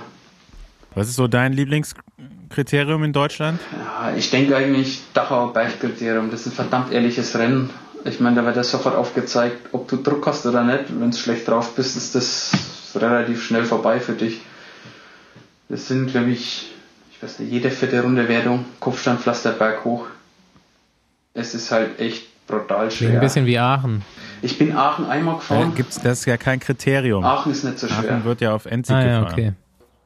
Speaker 5: Was ist so dein Lieblingskriterium in Deutschland?
Speaker 6: Ja, ich denke eigentlich Dachauer Bergkriterium. Das ist ein verdammt ehrliches Rennen. Ich meine, da wird das sofort aufgezeigt, ob du Druck hast oder nicht. Wenn du schlecht drauf bist, ist das relativ schnell vorbei für dich. Das sind, glaube ich, ich weiß nicht, jede vierte Runde Wertung, Kopfsteinpflaster berghoch. Es ist halt echt brutal schwer.
Speaker 2: Ein bisschen wie Aachen.
Speaker 6: Ich bin Aachen einmal gefahren.
Speaker 5: Da gibt's, das ist ja kein Kriterium.
Speaker 6: Aachen ist nicht so schwer.
Speaker 5: Aachen wird ja auf Endzig ah, gefahren. Ja, okay.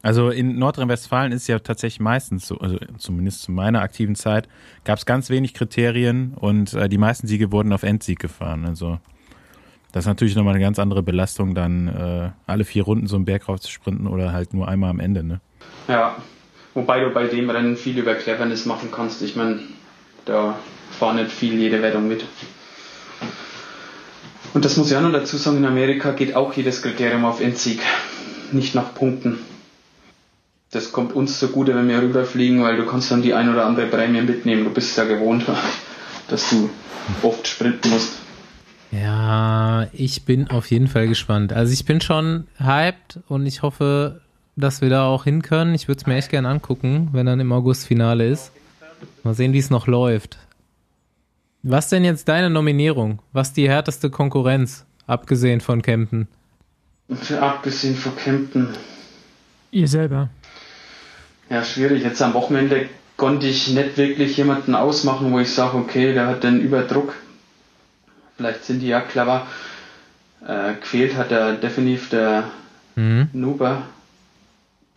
Speaker 5: Also in Nordrhein-Westfalen ist es ja tatsächlich meistens so, also zumindest zu meiner aktiven Zeit, gab es ganz wenig Kriterien und äh, die meisten Siege wurden auf Endsieg gefahren. Also das ist natürlich nochmal eine ganz andere Belastung, dann äh, alle vier Runden so einen Berg rauf zu sprinten oder halt nur einmal am Ende. Ne?
Speaker 6: Ja, Wobei du bei dem Rennen viel über Cleverness machen kannst. Ich meine, da fahren nicht viel jede Wertung mit. Und das muss ich auch noch dazu sagen, in Amerika geht auch jedes Kriterium auf Endsieg, nicht nach Punkten. Das kommt uns zugute, wenn wir rüberfliegen, weil du kannst dann die ein oder andere Prämie mitnehmen. Du bist ja gewohnt, dass du oft sprinten musst.
Speaker 2: Ja, ich bin auf jeden Fall gespannt. Also ich bin schon hyped und ich hoffe, dass wir da auch hin können. Ich würde es mir echt gerne angucken, wenn dann im August Finale ist. Mal sehen, wie es noch läuft. Was denn jetzt deine Nominierung? Was die härteste Konkurrenz, abgesehen von Kempten?
Speaker 6: Abgesehen von Kempten.
Speaker 4: Ihr selber.
Speaker 6: Ja, schwierig. Jetzt am Wochenende konnte ich nicht wirklich jemanden ausmachen, wo ich sage, okay, der hat den Überdruck. Vielleicht sind die ja clever. Äh, quält hat er definitiv der mhm. Nuber.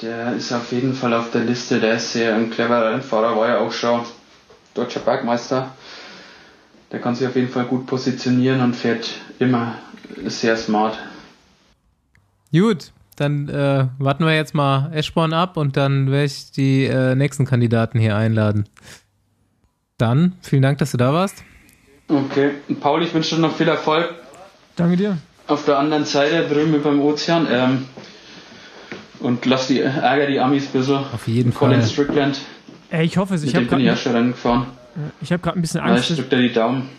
Speaker 6: Der ist auf jeden Fall auf der Liste. Der ist sehr ein cleverer Rennfahrer, war ja auch schon deutscher Bergmeister. Der kann sich auf jeden Fall gut positionieren und fährt immer sehr smart.
Speaker 2: Gut, dann äh, warten wir jetzt mal Eschborn ab und dann werde ich die äh, nächsten Kandidaten hier einladen. Dann, vielen Dank, dass du da warst.
Speaker 6: Okay, Paul, ich wünsche dir noch viel Erfolg.
Speaker 4: Danke dir.
Speaker 6: Auf der anderen Seite drüben beim Ozean. Ähm, und lass die Ärger die Amis ein bisschen.
Speaker 2: Auf jeden
Speaker 6: Colin
Speaker 2: Fall.
Speaker 6: Strickland.
Speaker 4: Ey, ich hoffe es. Ich habe
Speaker 6: gerade ja schon gefahren.
Speaker 4: Ich habe gerade ein bisschen Angst,
Speaker 6: ja, ich dass, die Daumen.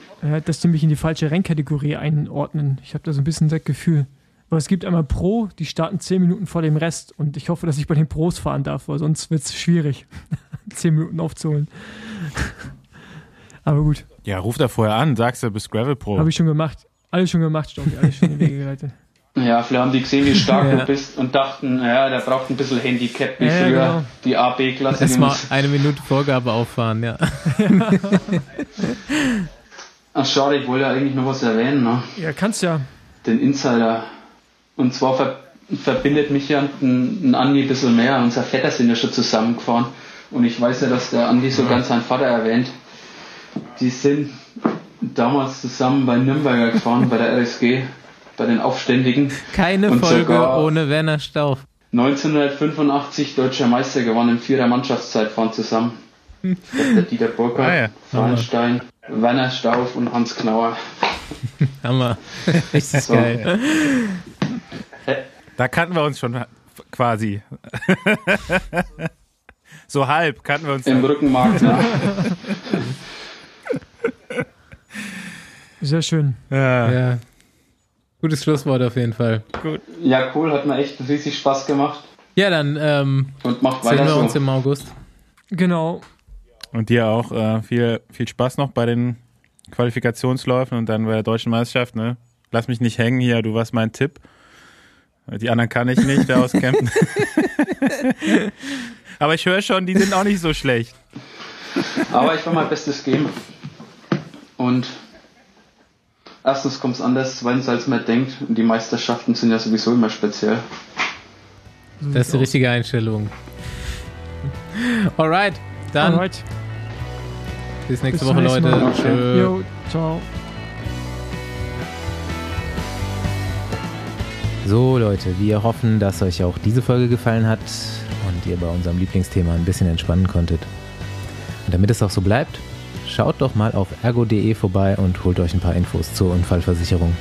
Speaker 4: dass die mich in die falsche Rennkategorie einordnen. Ich habe da so ein bisschen das Gefühl. Aber es gibt einmal Pro, die starten 10 Minuten vor dem Rest und ich hoffe, dass ich bei den Pros fahren darf, weil sonst wird es schwierig, 10 Minuten aufzuholen. Aber gut.
Speaker 5: Ja, ruf da vorher an, sagst du, bist Gravel Pro.
Speaker 4: Habe ich schon gemacht. Alles schon gemacht, Stocki, alles schon in die Wege geleitet.
Speaker 6: Ja, vielleicht haben die gesehen, wie stark ja. du bist und dachten, ja, der braucht ein bisschen Handicap wie ja, früher genau. die AB-Klasse.
Speaker 2: Erstmal eine Minute Vorgabe auffahren, ja.
Speaker 6: Ach schade, ich wollte ja eigentlich noch was erwähnen. Ne?
Speaker 4: Ja, kannst ja.
Speaker 6: Den Insider. Und zwar ver verbindet mich ja ein, ein Andi ein bisschen mehr. Unser Vetter sind ja schon zusammengefahren. Und ich weiß ja, dass der Andi so ganz seinen Vater erwähnt. Die sind damals zusammen bei Nürnberger gefahren, bei der RSG bei den Aufständigen.
Speaker 2: Keine und Folge ohne Werner Stauf.
Speaker 6: 1985 deutscher Meister gewonnen im Vierer Mannschaftszeitfahren zusammen. der Dieter Burkhardt, ah ja. Feinstein, Werner Stauf und Hans Knauer.
Speaker 2: Hammer. Richtig so. geil.
Speaker 5: Da kannten wir uns schon quasi. so halb kannten wir uns.
Speaker 6: Im Rückenmark, ja.
Speaker 4: Sehr schön.
Speaker 2: Ja. ja. Gutes Schlusswort auf jeden Fall.
Speaker 6: Gut. Ja, cool, hat mir echt riesig Spaß gemacht.
Speaker 2: Ja, dann ähm,
Speaker 6: und macht
Speaker 2: sehen wir
Speaker 6: so.
Speaker 2: uns im August.
Speaker 4: Genau.
Speaker 5: Und dir auch äh, viel, viel Spaß noch bei den Qualifikationsläufen und dann bei der deutschen Meisterschaft. Ne? Lass mich nicht hängen hier, du warst mein Tipp. Die anderen kann ich nicht, der aus Campen. Aber ich höre schon, die sind auch nicht so schlecht.
Speaker 6: Aber ich will mein Bestes geben. Und erstens kommt es anders, zweitens als man denkt. Und die Meisterschaften sind ja sowieso immer speziell.
Speaker 2: Das ist die richtige Einstellung. Alright, dann.
Speaker 4: Alright.
Speaker 2: Bis nächste bis Woche, Leute. Okay.
Speaker 4: Jo, ciao.
Speaker 2: So, Leute, wir hoffen, dass euch auch diese Folge gefallen hat und ihr bei unserem Lieblingsthema ein bisschen entspannen konntet. Und damit es auch so bleibt, Schaut doch mal auf ergo.de vorbei und holt euch ein paar Infos zur Unfallversicherung.